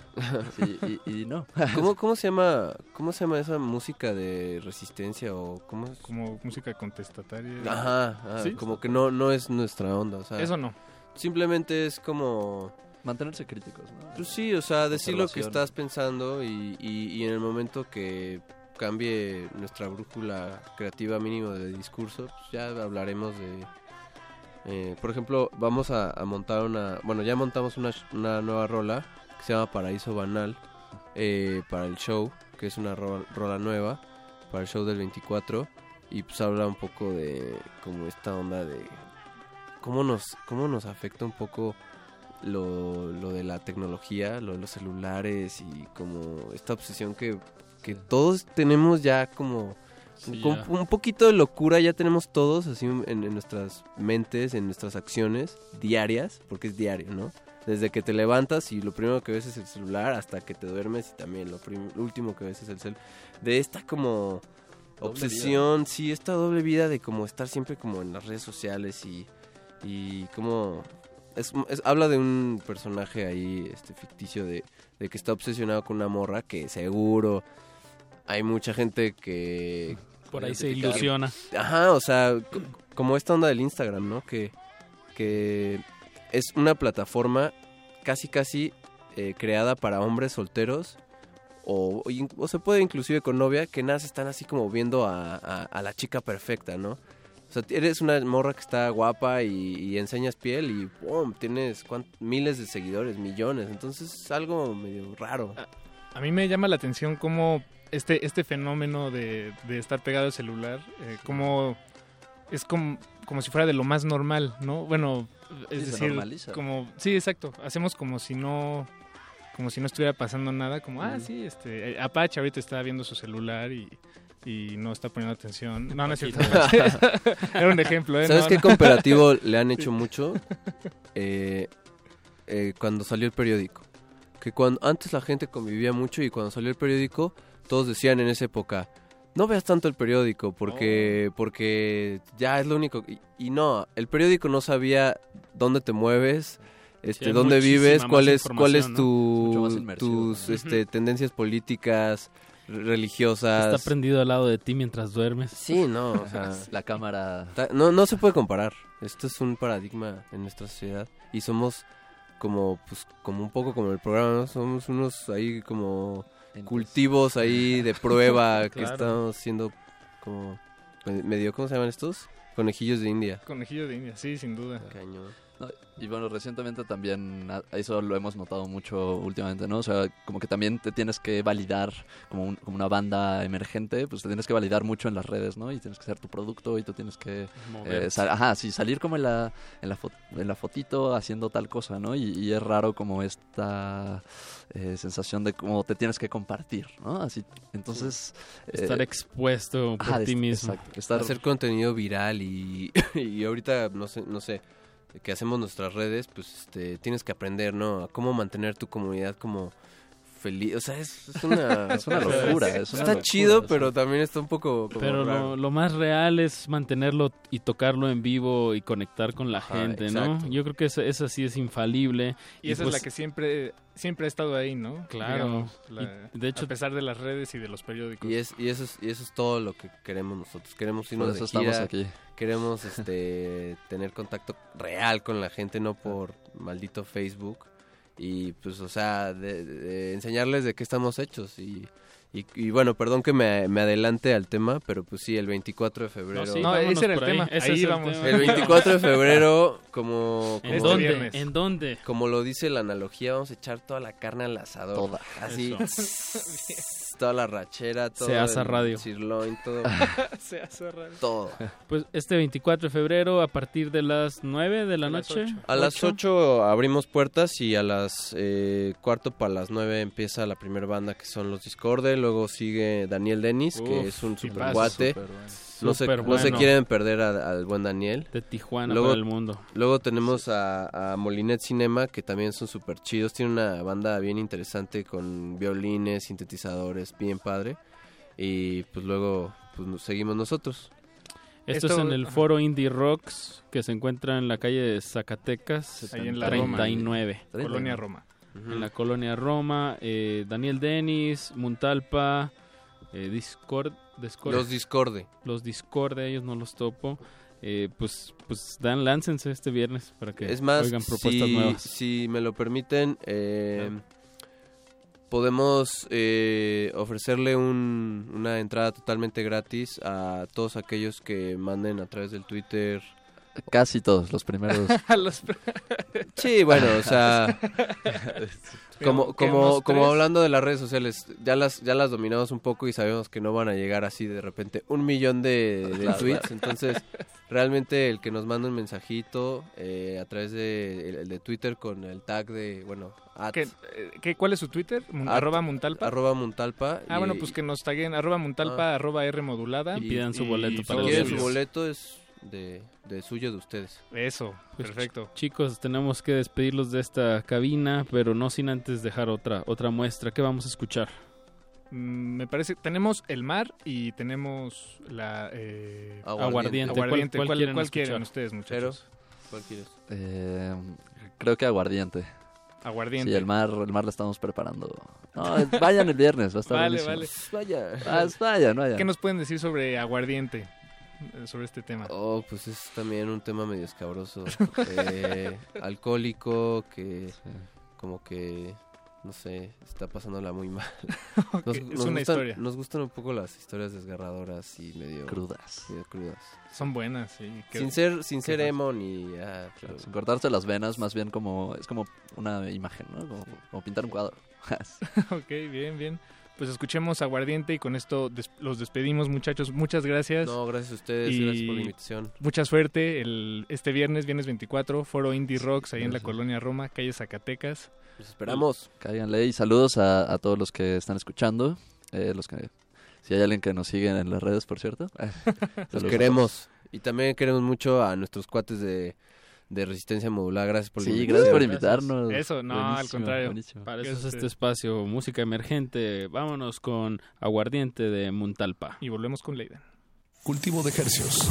Sí, y, y no. ¿Cómo, ¿Cómo se llama cómo se llama esa música de resistencia o cómo es? Como música contestataria. Ajá, como que no no es nuestra onda, o sea, Eso no. Simplemente es como Mantenerse críticos, ¿no? Pues sí, o sea, decir lo que estás pensando y, y- y en el momento que cambie nuestra brújula creativa mínimo de discurso, pues ya hablaremos de... eh, por ejemplo, vamos a, a montar una... Bueno, ya montamos una, una nueva rola que se llama Paraíso Banal eh, para el show, que es una ro- rola nueva para el show del 24 y pues habla un poco de como esta onda de cómo nos cómo nos afecta un poco lo, lo de la tecnología, lo de los celulares y como esta obsesión que, que todos tenemos ya como Sí, con ya. un poquito de locura ya tenemos todos así en, en nuestras mentes, en nuestras acciones diarias, porque es diario, ¿no? Desde que te levantas y lo primero que ves es el celular hasta que te duermes y también lo, último que ves es el cel. De esta como obsesión, sí, esta doble vida de como estar siempre como en las redes sociales y, y como... Es, es- habla de un personaje ahí este ficticio de, de que está obsesionado con una morra que seguro hay mucha gente que... Por ahí se ilusiona. Ajá, o sea, co- como esta onda del Instagram, ¿no? Que, que es una plataforma casi casi eh, creada para hombres solteros o, o se puede inclusive con novia que nada se están así como viendo a, la chica perfecta, ¿no? O sea, eres una morra que está guapa y, enseñas piel y ¡pum! tienes miles de seguidores, millones. Entonces es algo medio raro. A mí me llama la atención cómo este, este fenómeno de, de estar pegado al celular, eh, como es como, como si fuera de lo más normal, ¿no? Bueno, es Sí, decir, normaliza. como sí, exacto, hacemos como si no como si no estuviera pasando nada, como ah, sí, este eh, Apache ahorita está viendo su celular y y no está poniendo atención. No, no es cierto. Era un ejemplo, ¿eh? ¿Sabes No, qué no. cooperativo le han hecho mucho? Eh, eh, cuando salió el periódico. Que cuando antes la gente convivía mucho y cuando salió el periódico, todos decían en esa época, no veas tanto el periódico porque, porque ya es lo único. Y, y no, el periódico no sabía dónde te mueves, este, dónde vives, cuál es, cuál es tu, tus ¿no? este, tendencias políticas, re- religiosas. Está prendido al lado de ti mientras duermes. Sí, no, o sea, La cámara... No, no se puede comparar. Esto es un paradigma en nuestra sociedad y somos como, pues, como un poco como el programa, ¿no? Somos unos ahí como cultivos ahí de prueba que estamos siendo como me- medio, ¿cómo se llaman estos? Conejillos de India. Conejillo de India, sí, sin duda. Cañón. No, y bueno, recientemente también, eso lo hemos notado mucho últimamente, ¿no? O sea, como que también te tienes que validar como, un- como una banda emergente, pues te tienes que validar mucho en las redes, ¿no? Y tienes que ser tu producto y tú tienes que... Eh, sal- ajá, sí, salir como en la, en, la fo- en la fotito haciendo tal cosa, ¿no? Y, y es raro como esta eh, sensación de cómo te tienes que compartir, ¿no? Así, entonces... Estar eh, expuesto por ajá, ti mismo. exacto, estar- Hacer contenido viral y, y ahorita, no sé, no sé, que hacemos nuestras redes, pues este, tienes que aprender, ¿no? A cómo mantener tu comunidad como feliz. O sea, es, es una... Es una locura, es una está locura, chido, pero también está un poco... como Pero lo, lo más real es mantenerlo y tocarlo en vivo y conectar con la Ajá, gente, exacto. ¿no? Yo creo que esa, esa sí es infalible. Y esa es pues, la que siempre siempre ha estado ahí, ¿no? Claro. Digamos, la- Y, de hecho- a pesar de las redes y de los periódicos. Y, es, y, eso es, y eso es todo lo que queremos nosotros. Queremos irnos Por eso de estamos gira, aquí. Queremos este, tener contacto real con la gente, no por maldito Facebook. Y pues, o sea, de, de enseñarles de qué estamos hechos. Y, Y, y bueno, perdón que me, me adelante al tema, pero pues sí, el 24 de febrero. No, sí, No, ese era el ahí, tema, ese ahí es el vamos. tema. El 24 de febrero, como... ¿En como- dónde? ¿En dónde? Como lo dice la analogía, vamos a echar toda la carne al asador. Toda. Así, toda la rachera, todo Se hace el radio. sirloin, todo. Se hace raro. todo. Pues este 24 de febrero a partir de las 9 de la noche. A las 8 abrimos puertas y a las eh, cuarto para las 9 empieza la primera banda que son los Discorde, luego sigue Daniel Denis, que es un super guate. Bueno. No, se, no se quieren perder a- al buen Daniel. De Tijuana para el mundo. Luego tenemos a, a Molinet Cinema, que también son súper chidos. Tiene una banda bien interesante con violines, sintetizadores, bien padre. Y pues luego pues, nos seguimos nosotros. Esto, Esto- es en el ajá. foro Indie Rocks que se encuentra en la calle de Zacatecas, Ahí en la Roma. 39. Colonia Roma. En la colonia Roma, eh, Daniel Denis, Muntalpa, eh, Discord, Discord- Los Discorde. Los Discorde, ellos no los topo. Eh, pues, pues dan, láncense este viernes para que Es más, oigan propuestas si, nuevas. si me lo permiten, eh, podemos eh, ofrecerle un- una entrada totalmente gratis a todos aquellos que manden a través del Twitter. Casi todos, los primeros. Los- Sí, bueno, o sea, como, como, como hablando de las redes sociales, ya las, ya las dominamos un poco y sabemos que no van a llegar así de repente un millón de, de Claro, tweets, claro. entonces realmente el que nos manda un mensajito eh, a través de, el- de Twitter con el tag de, bueno, at, ¿Qué, eh, qué- ¿Cuál es su Twitter? At- arroba Muntalpa. arroba Muntalpa. Ah, y- bueno, pues que nos taguen arroba Muntalpa, Ah. arroba R modulada. Y pidan su boleto para Si el quieren su boleto es de, de suyo de ustedes. Eso, Pues, perfecto. Chicos, tenemos que despedirlos de esta cabina, pero no sin antes dejar otra, otra muestra. ¿Qué vamos a escuchar? Mm, Me parece, tenemos el mar y tenemos la... eh, Aguardiente. ¿Cuál- Aguardiente. cuál ¿Cuál, quieren cuál quieren escuchar? ustedes, Pero, muchachos? ¿cuál quieres? Eh, creo que aguardiente. Aguardiente. Sí, el mar, el mar lo estamos preparando. No, vayan el viernes, va a estar Vale, buenísimo. vale. Vaya. Ah, vayan, vayan. ¿Qué nos pueden decir sobre aguardiente? Sobre este tema. Oh, pues es también un tema medio escabroso. Eh, alcohólico, que como que, no sé, está pasándola muy mal. Ok, es nos una gustan, historia. Nos gustan un poco las historias desgarradoras y medio... Crudas. medio crudas. Son buenas, sí. Qué- sin ser, sin ser emo ni... ah, pero- Sin cortarse las venas, más bien como es como una imagen, ¿no? Como, como pintar un cuadro. ok, bien, bien. Pues escuchemos Aguardiente y con esto des- los despedimos, muchachos. Muchas gracias. No, gracias a ustedes, Y gracias por la invitación. Mucha suerte el, este viernes, viernes 24, Foro Indie Rocks, ahí en la colonia Roma, calle Zacatecas. Los esperamos. Cáiganle y saludos a, a todos los que están escuchando. eh, los que si hay alguien que nos sigue en las redes, por cierto. Los queremos. Y también queremos mucho a nuestros cuates de, de Resistencia Modular. Gracias por Sí, gracias por invitarnos. Eso, no, al Buenísimo, contrario. buenísimo. Para eso Gracias es este ustedes. espacio, música emergente. Vámonos con Aguardiente de Muntalpa. Y volvemos con Leiden. Cultivo de ejercios.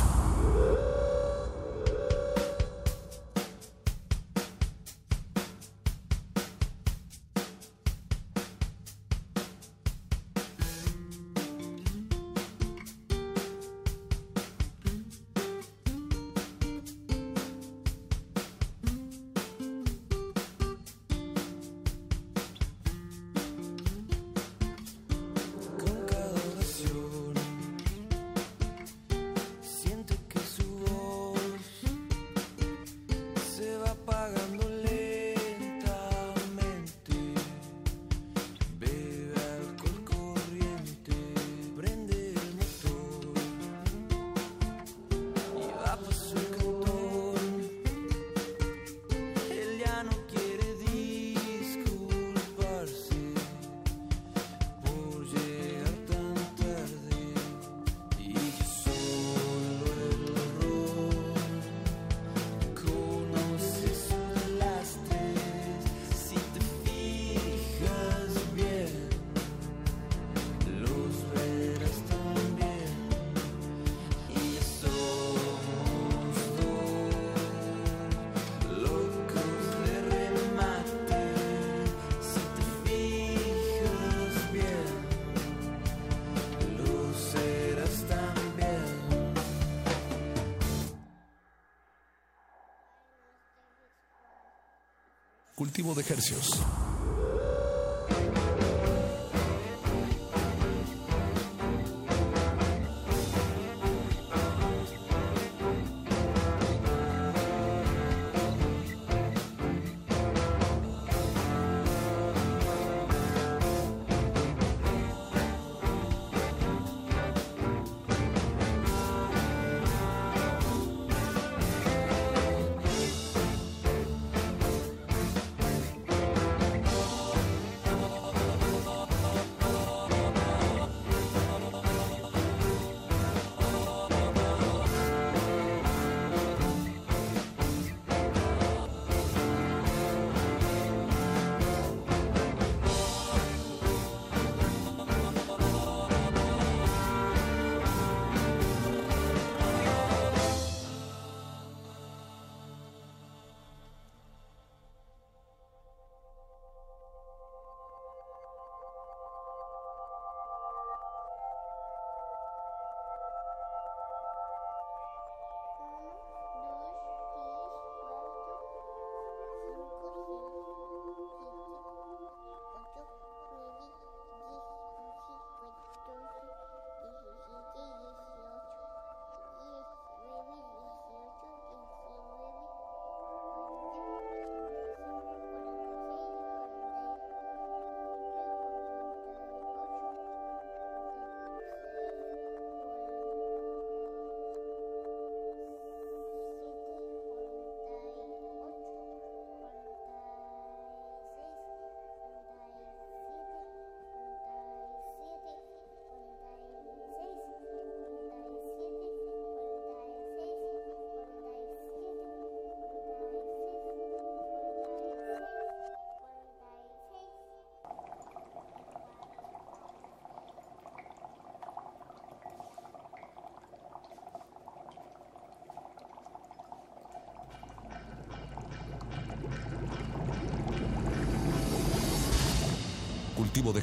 Cultivo de.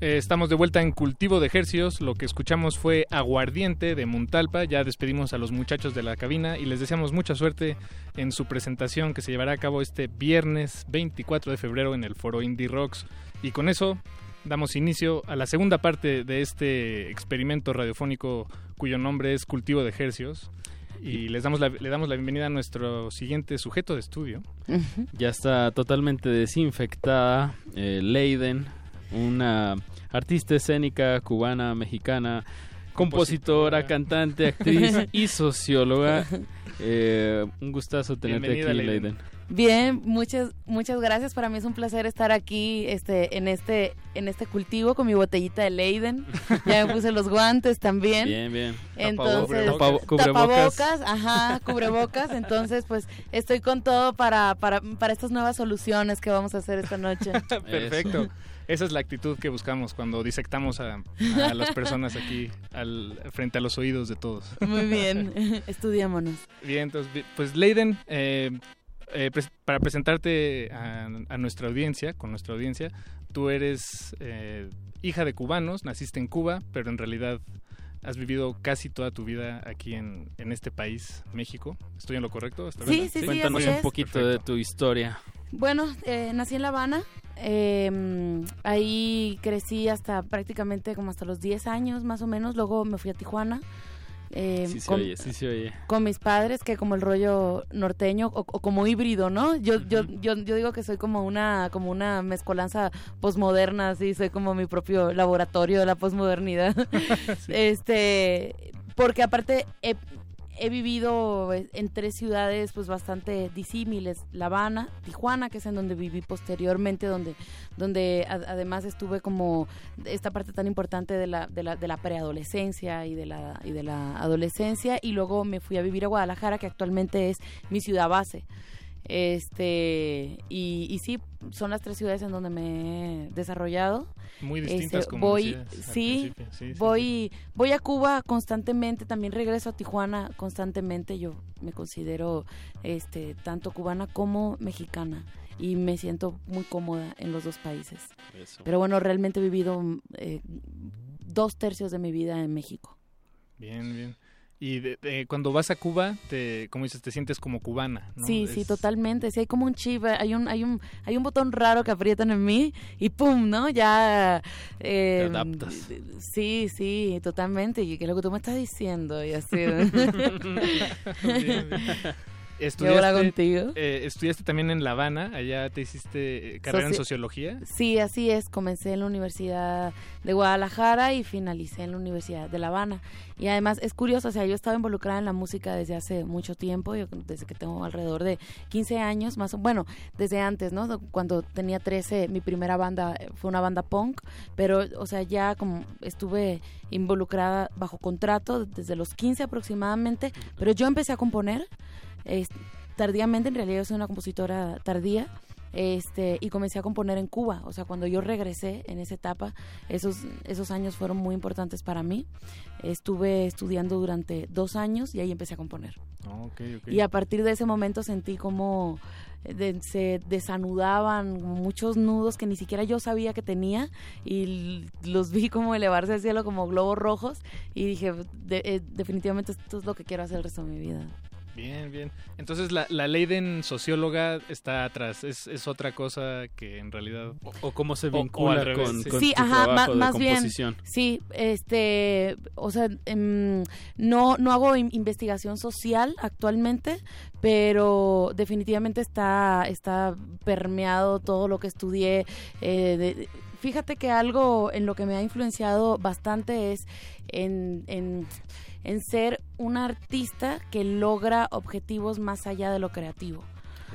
Eh, estamos de vuelta en Cultivo de Ejercios. Lo que escuchamos fue Aguardiente de Muntalpa. Ya despedimos a los muchachos de la cabina y les deseamos mucha suerte en su presentación que se llevará a cabo este viernes 24 de febrero en el Foro Indie Rocks. Y con eso damos inicio a la segunda parte de este experimento radiofónico cuyo nombre es Cultivo de Ejercios. Y les damos la, le damos la bienvenida a nuestro siguiente sujeto de estudio. Ya está totalmente desinfectada eh, Leiden, una artista escénica cubana, mexicana, compositora, cantante, actriz y socióloga. Eh, un gustazo tenerte Bienvenida, aquí, Leiden. Leiden. Bien, muchas muchas gracias. Para mí es un placer estar aquí este en este en este cultivo con mi botellita de Leiden. Ya me puse los guantes también. Bien, bien. Entonces, Tapa- cubrebocas. tapabocas, ajá, cubrebocas. Entonces, pues estoy con todo para, para, para estas nuevas soluciones que vamos a hacer esta noche. Perfecto. Esa es la actitud que buscamos cuando disectamos a, a las personas aquí al, frente a los oídos de todos. Muy bien, estudiémonos. Bien, entonces, pues Leiden, eh, eh, para presentarte a, a nuestra audiencia, con nuestra audiencia, tú eres eh, hija de cubanos, naciste en Cuba, pero en realidad has vivido casi toda tu vida aquí en, en este país, México. ¿Estoy en lo correcto? ¿Está Sí, bien? sí, sí, Cuéntanos un poquito de tu historia. Bueno, eh, nací en La Habana. eh, ahí crecí hasta prácticamente como hasta los 10 años más o menos. Luego me fui a Tijuana. Eh, Sí se con, oye, sí se oye. con mis padres, que como el rollo norteño o, o como híbrido, ¿no? Yo, yo, yo, yo digo que soy como una, como una mezcolanza posmoderna, así, soy como mi propio laboratorio de la posmodernidad. Este, porque aparte he vivido en tres ciudades pues bastante disímiles, La Habana, Tijuana, que es en donde viví posteriormente, donde, donde además estuve como esta parte tan importante de la, de la, de la preadolescencia y de la, y de la adolescencia, y luego me fui a vivir a Guadalajara, que actualmente es mi ciudad base. Este, y, y sí, son las tres ciudades en donde me he desarrollado. Muy distintas, Este, como voy, sí, voy, voy a Cuba constantemente, también regreso a Tijuana constantemente. Yo me considero este tanto cubana como mexicana y me siento muy cómoda en los dos países. Eso. Pero bueno, realmente he vivido eh, dos tercios de mi vida en México. Bien, bien. Y de- de- cuando vas a Cuba, te, como dices, te sientes como cubana, ¿no? Sí, sí, totalmente. Sí, hay como un chip, hay un, hay un, hay un botón raro que aprietan en mí y pum, ¿no? Ya. eh, adaptas. Sí, sí, totalmente. Y que es lo que tú me estás diciendo y así. Bien, bien. Eh, estudiaste también en La Habana, allá te hiciste eh, carrera en Soci- sociología. Sí, así es. Comencé en la Universidad de Guadalajara y finalicé en la Universidad de La Habana. Y además es curioso, o sea, yo estaba involucrada en la música desde hace mucho tiempo, yo desde que tengo alrededor de 15 años, más o bueno, desde antes, ¿no? Cuando tenía 13, mi primera banda eh, fue una banda punk, pero, o sea, ya como estuve involucrada bajo contrato desde los 15 aproximadamente, pero yo empecé a componer es- tardíamente, en realidad yo soy una compositora tardía, este y comencé a componer en Cuba, o sea, cuando yo regresé en esa etapa, esos, esos años fueron muy importantes para mí. Estuve estudiando durante dos años y ahí empecé a componer. Ah, ok, ok. Y a partir de ese momento sentí como eh, de- se desanudaban muchos nudos que ni siquiera yo sabía que tenía y los vi como elevarse al cielo como globos rojos y dije, "De- eh, definitivamente esto es lo que quiero hacer el resto de mi vida. Bien, bien. Entonces la, la Leiden socióloga está atrás, es, es otra cosa que en realidad... O, cómo se o- o vincula revés, con, sí. con sí, tu ajá, trabajo ma- de más bien. Sí, este, o sea, em, no, no hago in- investigación social actualmente, pero definitivamente está, está permeado todo lo que estudié. eh, de- fíjate que algo en lo que me ha influenciado bastante es en, en, en ser un artista que logra objetivos más allá de lo creativo.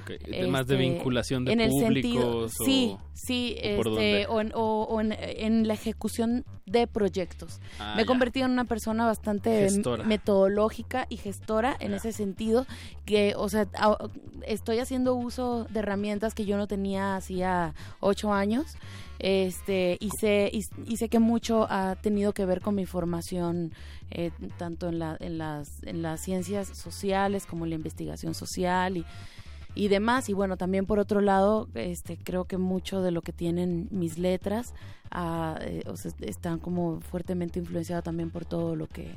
Ok, Temas de Este, vinculación de en el públicos. sentido- sí, o- sí, o por este, o, en, o- o en- en la ejecución de proyectos. Ah, Me he ya. convertido en una persona bastante Gestora. metodológica y gestora en ese sentido, que, o sea, a- estoy haciendo uso de herramientas que yo no tenía hacía ocho años. Este, y sé, y, y sé que mucho ha tenido que ver con mi formación, eh, tanto en, la, en, las, en las ciencias sociales como en la investigación social y, y demás. Y bueno, también por otro lado, este, creo que mucho de lo que tienen mis letras ah, eh, o sea, están como fuertemente influenciado también por todo lo que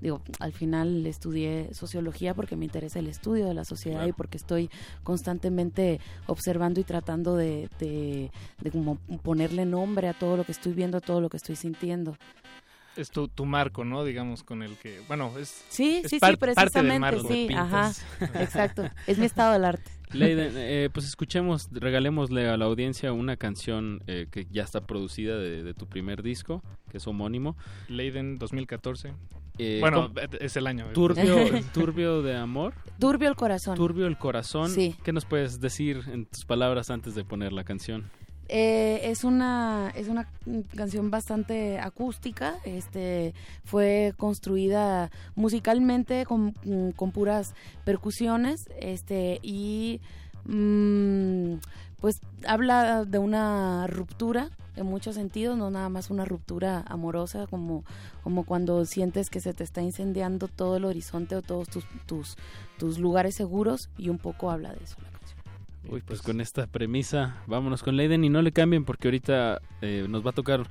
digo, al final estudié sociología porque me interesa el estudio de la sociedad Claro. y porque estoy constantemente observando y tratando de, de, de como ponerle nombre a todo lo que estoy viendo, a todo lo que estoy sintiendo. Es tu, tu marco, ¿no? Digamos, con el que... Bueno, es... Sí, es sí, par- sí, parte del precisamente, marco. sí, ajá, exacto, es mi estado del arte. Leiden, eh, pues escuchemos, regalémosle a la audiencia una canción eh, que ya está producida de, de tu primer disco, que es homónimo. Leiden 2014. Eh, bueno, ¿cómo? es el año. Turbio, turbio de amor. Turbio el corazón. Turbio el corazón. Sí. ¿Qué nos puedes decir en tus palabras antes de poner la canción? Eh, es una es una canción bastante acústica este fue construida musicalmente con, con puras percusiones este y mm, pues habla de una ruptura en muchos sentidos no nada más una ruptura amorosa como como cuando sientes que se te está incendiando todo el horizonte o todos tus tus lugares seguros y un poco habla de eso Uy, pues con esta premisa, vámonos con Leiden y no le cambien porque ahorita eh, nos va a tocar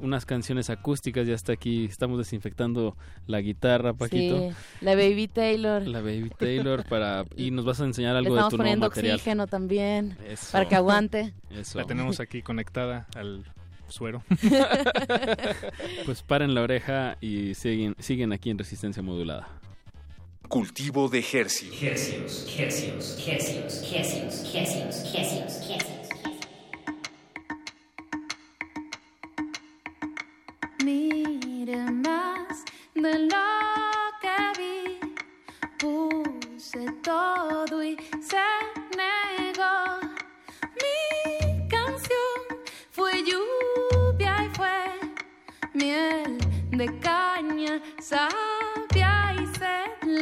unas canciones acústicas, ya está aquí, estamos desinfectando la guitarra, Paquito. Sí, la Baby Taylor. La Baby Taylor para y nos vas a enseñar algo de estamos tu nuevo poniendo material. oxígeno también Eso. para que aguante. Eso. La tenemos aquí conectada al suero. Pues paren la oreja y siguen, siguen aquí en Resistencia Modulada. Cultivo de Hercios. Hercios, hercios, hercios, hercios, hercios, hercios, hercios. Mire más de lo que vi, puse todo y se negó. Mi canción fue lluvia y fue miel de caña, sed.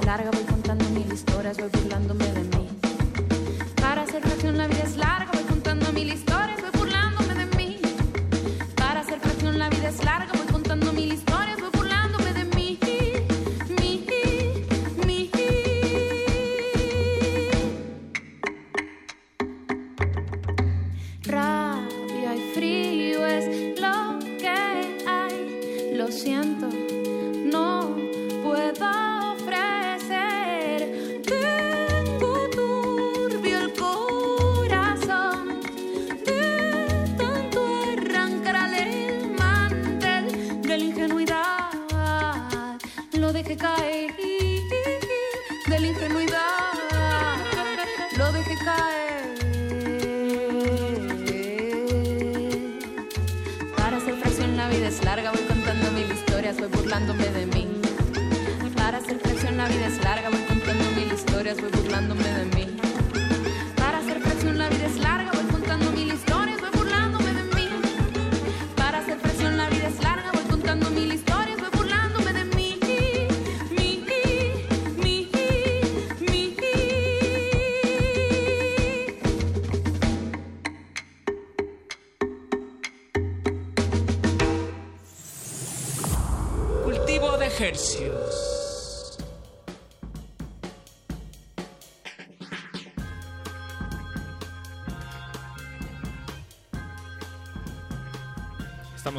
es larga, voy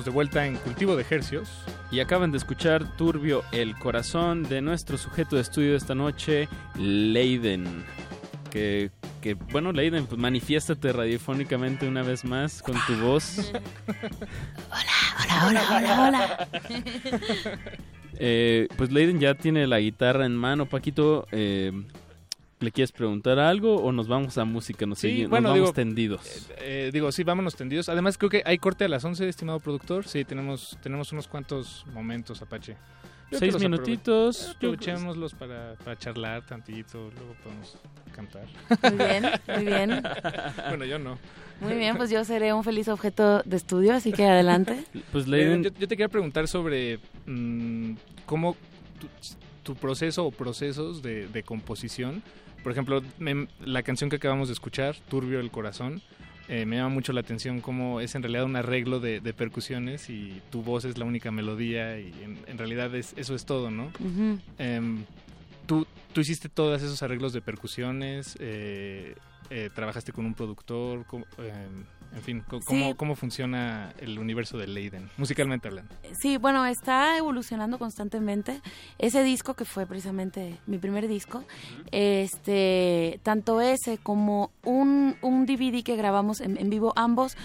de vuelta en Cultivo de Hercios. Y acaban de escuchar Turbio el corazón de nuestro sujeto de estudio de esta noche, Leiden. Que, que bueno, Leiden, pues manifiéstate radiofónicamente una vez más con tu voz. Hola, hola, hola, hola. Eh, pues Leiden ya tiene la guitarra en mano. Paquito, eh, ¿le quieres preguntar algo o nos vamos a música? Nos, Sí, segui- nos bueno, vamos digo, tendidos. Eh, digo, sí, vámonos tendidos. Además, creo que hay corte a las 11, estimado productor. Sí, tenemos, tenemos unos cuantos momentos, Apache. Yo Seis minutitos, Aprovechémoslos para, para charlar tantito, luego podemos cantar. Muy bien, muy bien. bueno, yo no. Muy bien, pues yo seré un feliz objeto de estudio, así que adelante. Pues Eh, yo, yo te quería preguntar sobre mm, cómo tu, tu proceso o procesos de, de composición. Por ejemplo, me- la canción que acabamos de escuchar, Turbio el Corazón, eh, me llama mucho la atención cómo es en realidad un arreglo de, de percusiones y tu voz es la única melodía y en, en realidad es, eso es todo, ¿no? Em, tú, tú hiciste todos esos arreglos de percusiones, eh, eh, trabajaste con un productor, cómo- em, en fin, ¿cómo, Sí. cómo funciona el universo de Leiden, musicalmente hablando? Sí, bueno, está evolucionando constantemente. Ese disco que fue precisamente mi primer disco, este, tanto ese como un, un DVD que grabamos en, en vivo, ambos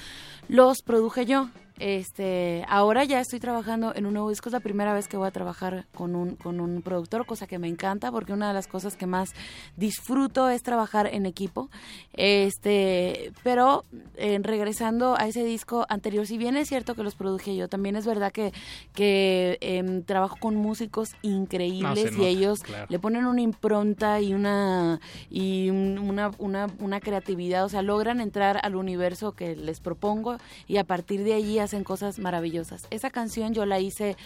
los produje yo. Este, ahora ya estoy trabajando en un nuevo disco, es la primera vez que voy a trabajar con un, con un productor, cosa que me encanta porque una de las cosas que más disfruto es trabajar en equipo. Este, pero eh, regresando a ese disco anterior, si bien es cierto que los produje yo, también es verdad que, que em, trabajo con músicos increíbles y nota, ellos claro. le ponen una impronta y una y un- una, una, una creatividad, o sea, logran entrar al universo que les propongo y a partir de allí hacen cosas maravillosas. Esa canción yo la hice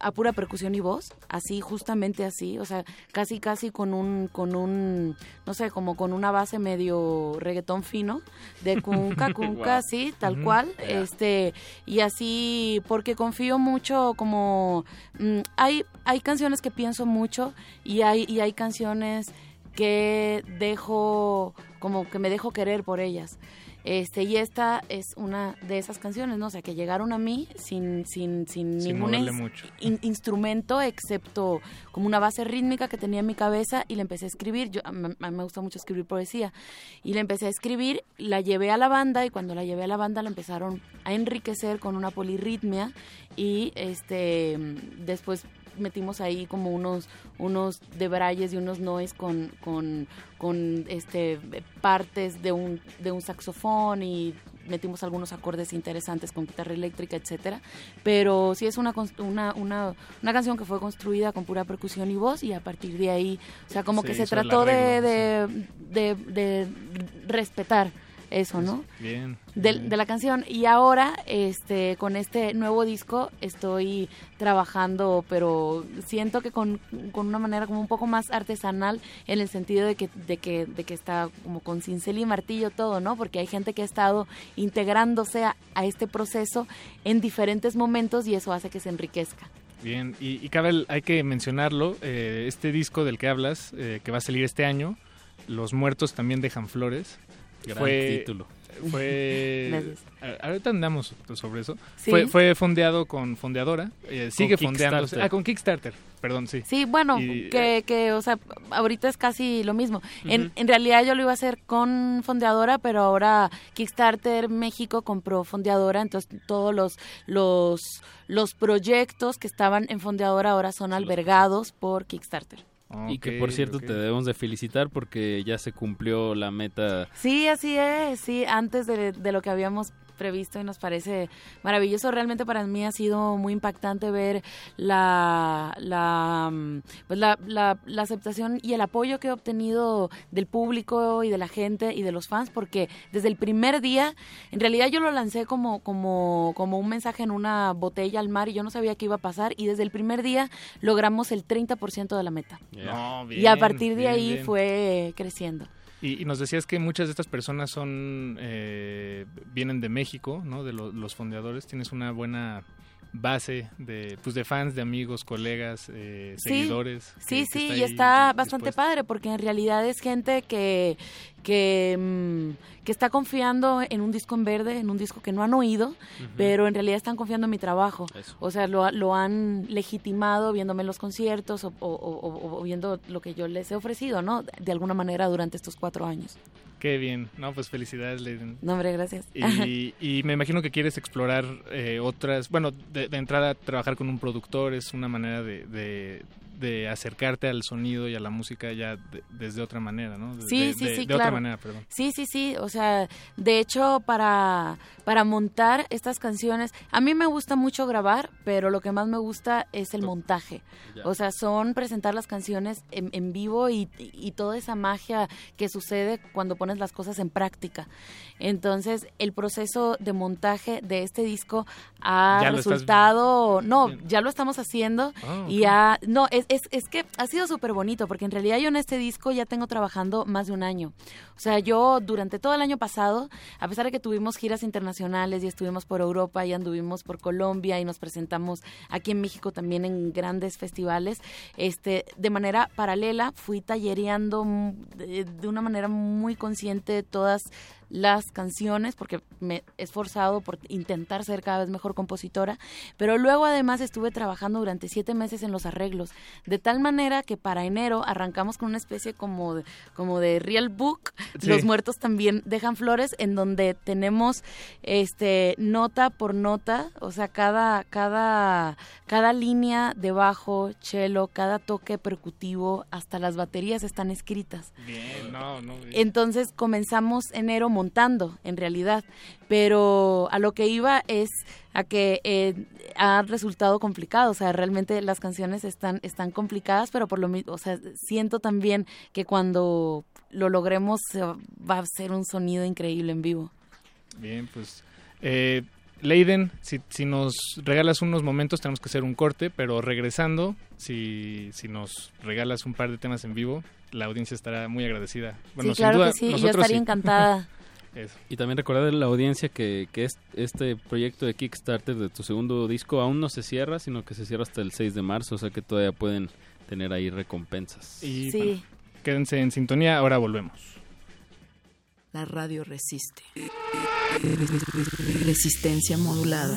a pura percusión y voz, así justamente así, o sea, casi casi con un con un no sé, como con una base medio reggaetón fino de cunca cunca, Wow. sí, tal cual, Yeah. este y así porque confío mucho como mm, hay hay canciones que pienso mucho y hay y hay canciones que dejo como que me dejo querer por ellas. Este, y esta es una de esas canciones, ¿no? O sea, que llegaron a mí sin, sin, sin, Sin ningún in- instrumento excepto como una base rítmica que tenía en mi cabeza y le empecé a escribir. Yo, a, mí- me gusta mucho escribir poesía. Y le empecé a escribir, la llevé a la banda y cuando la llevé a la banda la empezaron a enriquecer con una polirritmia y este después metimos ahí como unos unos debrayes y unos noise con con, con este partes de un de un saxofón y metimos algunos acordes interesantes con guitarra eléctrica, etcétera. Pero sí es una, una, una, una canción que fue construida con pura percusión y voz y a partir de ahí, o sea, como que se trató de, de, de respetar eso, ¿no? Bien. de, de la canción y ahora este con este nuevo disco estoy trabajando pero siento que con, con una manera como un poco más artesanal en el sentido de que de que de que está como con cincel y martillo todo no porque hay gente que ha estado integrándose a, a este proceso en diferentes momentos y eso hace que se enriquezca Bien, y, y cabe, el- hay que mencionarlo, eh, este disco del que hablas, eh, que va a salir este año, Los muertos también dejan flores. Gran fue, título. Fue... Ahorita andamos sobre eso. Sí. Fue, fue fondeado con fondeadora, eh, sigue fondeándose. Kickstarter. Ah, con Kickstarter, perdón, sí. Sí, bueno, Y, que, que, o sea, ahorita es casi lo mismo. en, en realidad yo lo iba a hacer con fondeadora, pero ahora Kickstarter México compró fondeadora, entonces todos los, los, los proyectos que estaban en fondeadora ahora son albergados por Kickstarter. Y que por cierto te debemos de felicitar porque ya se cumplió la meta. Sí, así es, sí, antes de, de lo que habíamos previsto y nos parece maravilloso. Realmente para mí ha sido muy impactante ver la, la, mm, pues la, la, la aceptación y el apoyo que he obtenido del público y de la gente y de los fans, porque desde el primer día, en realidad yo lo lancé como, como, como un mensaje en una botella al mar y yo no sabía qué iba a pasar y desde el primer día logramos el 30% de la meta. No, y a partir de bien, ahí bien. fue creciendo. Y, nos decías que muchas de estas personas son eh, vienen de México, ¿no? De lo- los fondeadores. Tienes una buena base de, pues, de fans, de amigos, colegas, eh, seguidores. que- Sí, que sí, está y está bastante padre porque en realidad es gente que, que, mm, que está confiando en un disco en verde, en un disco que no han oído, pero en realidad están confiando en mi trabajo. O sea, lo, lo han legitimado viéndome en los conciertos o, o- o- o viendo lo que yo les he ofrecido, ¿no? De alguna manera durante estos cuatro años. Qué bien, no, pues felicidades, Leiden. No, hombre, gracias. Y, y me imagino que quieres explorar eh, otras, bueno, de, de entrada trabajar con un productor es una manera de, de, de acercarte al sonido y a la música ya de- desde otra manera, ¿no? De- Sí, sí, de- sí, de claro. otra manera, perdón. Sí, sí, sí, o sea, de hecho para, para montar estas canciones, a mí me gusta mucho grabar, pero lo que más me gusta es el montaje. Ya. O sea, son presentar las canciones en, en vivo y, y toda esa magia que sucede cuando pones las cosas en práctica. Entonces, el proceso de montaje de este disco ha Ya lo estás- resultado, no, ya lo estamos haciendo Ah, y ok. ha, no, es, es, es que ha sido súper bonito porque en realidad yo en este disco ya tengo trabajando más de un año. O sea, yo durante todo el año pasado, a pesar de que tuvimos giras internacionales y estuvimos por Europa y anduvimos por Colombia y nos presentamos aquí en México también en grandes festivales, este, de manera paralela fui tallereando mm, de, de una manera muy consciente todas las canciones porque me he esforzado por intentar ser cada vez mejor compositora, pero luego además estuve trabajando durante siete meses en los arreglos, de tal manera que para enero arrancamos con una especie como de, como de real book, Sí. los muertos también dejan flores, en donde tenemos este nota por nota, o sea, cada, cada, cada línea de bajo, cello, cada toque percutivo, hasta las baterías están escritas. Bien, no, no. bien. Entonces comenzamos enero montando, en realidad, pero a lo que iba es a que eh, ha resultado complicado, o sea, realmente las canciones están están complicadas, pero por lo mismo, o sea, siento también que cuando lo logremos va a ser un sonido increíble en vivo. Bien, pues. Eh, Leiden, si, si nos regalas unos momentos, tenemos que hacer un corte, pero regresando, si, si nos regalas un par de temas en vivo, la audiencia estará muy agradecida. Bueno, sí, sin claro duda, que sí, yo estaría sí. encantada. Eso. Y también recordar a la audiencia que, que es- este proyecto de Kickstarter de tu segundo disco aún no se cierra, sino que se cierra hasta el 6 de marzo, o sea que todavía pueden tener ahí recompensas. Y Sí. bueno, quédense en sintonía, ahora volvemos. La radio resiste. Resistencia modulada.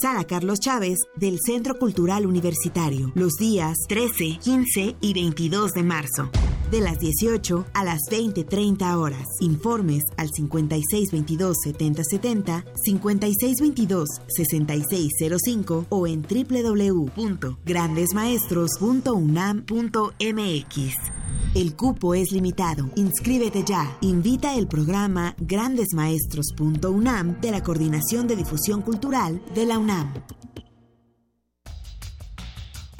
Sala Carlos Chávez del Centro Cultural Universitario. Los días 13, 15 y 22 de marzo. De las 18 a las 20.30 horas. Informes al 5622-7070, 5622-6605 o en www.grandesmaestros.unam.mx. El cupo es limitado. Inscríbete ya. Invita el programa grandesmaestros.unam de la Coordinación de Difusión Cultural de la UNAM.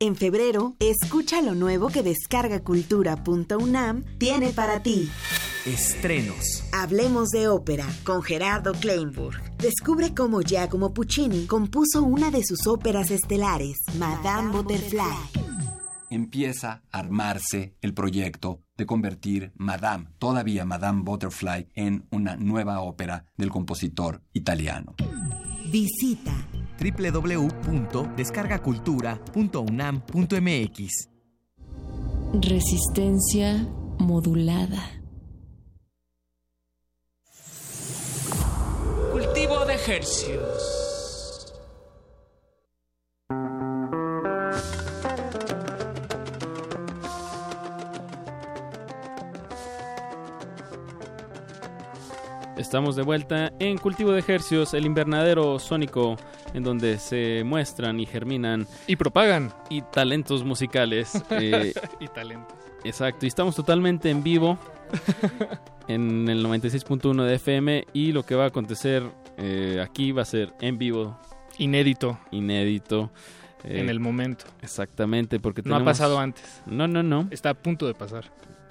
En febrero, escucha lo nuevo que descargacultura.unam tiene para ti. Estrenos. Hablemos de ópera con Gerardo Kleinburg. Descubre cómo Giacomo Puccini compuso una de sus óperas estelares, Madame Butterfly. Empieza a armarse el proyecto de convertir Madame, todavía Madame Butterfly, en una nueva ópera del compositor italiano. Visita www.descargacultura.unam.mx Resistencia modulada. Cultivo de ejercicios. Estamos de vuelta en Cultivo de Ejercios, el invernadero sónico, en donde se muestran y germinan. Y propagan. Y talentos musicales. eh, y talentos. Exacto, y estamos totalmente en vivo en el 96.1 de FM y lo que va a acontecer eh, aquí va a ser en vivo. Inédito. Inédito. eh, En el momento. Exactamente, porque No ha tenemos- pasado antes. No, no, no. Está a punto de pasar.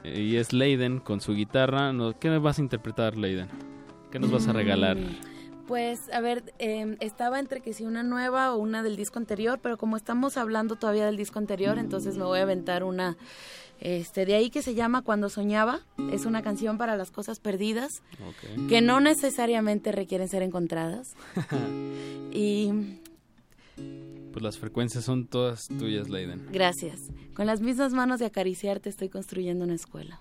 Y es Leiden con su guitarra. ¿Qué vas a interpretar, Leiden? ¿Qué nos vas a regalar? Pues, a ver, eh, estaba entre que si una nueva o una del disco anterior, pero como estamos hablando todavía del disco anterior, entonces me voy a aventar una este, de ahí que se llama Cuando Soñaba. Es una canción para las cosas perdidas, Ok. que no necesariamente requieren ser encontradas. y Pues las frecuencias son todas tuyas, Leiden. gracias. Con las mismas manos de acariciarte estoy construyendo una escuela.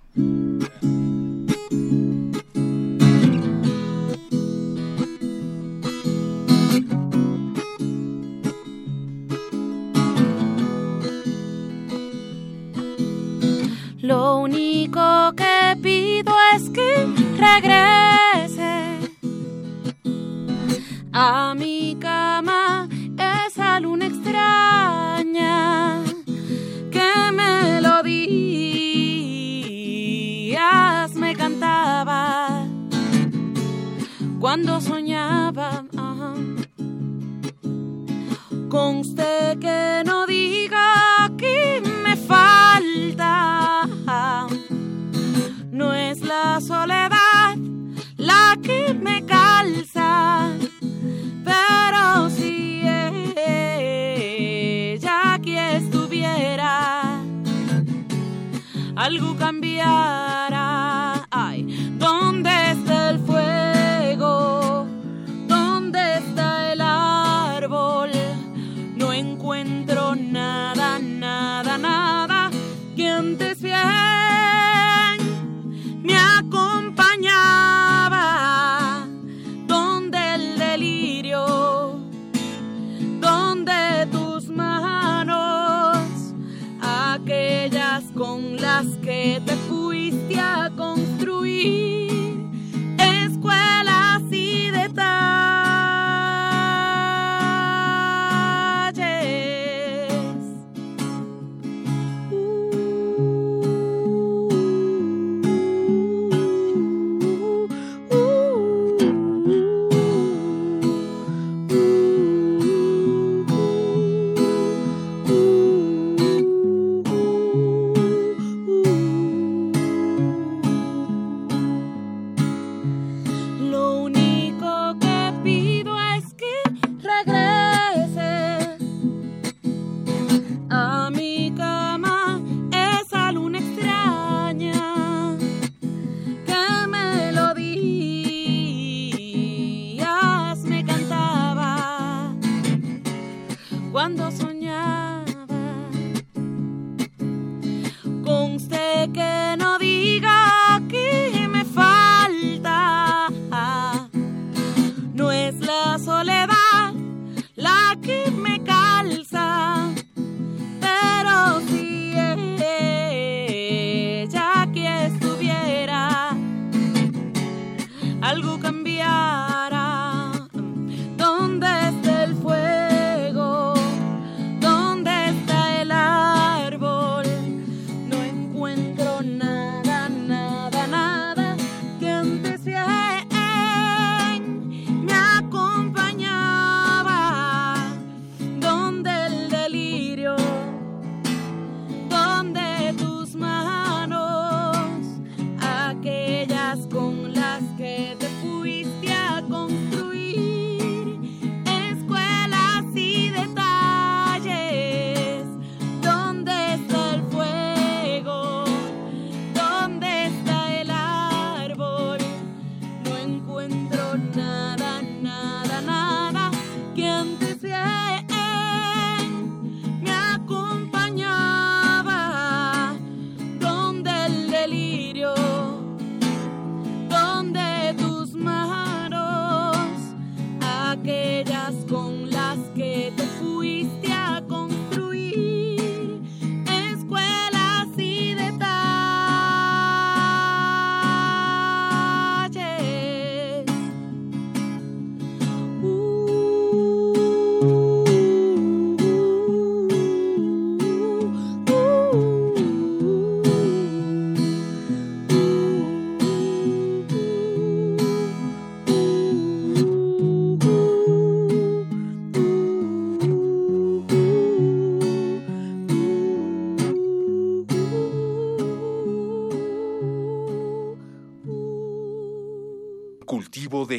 Lo único que pido es que regrese a mi cama esa luna extraña que melodías me cantaba cuando soñaba. ajá. Conste que no diga la soledad la que me calza, pero si ella aquí estuviera, algo cambiara.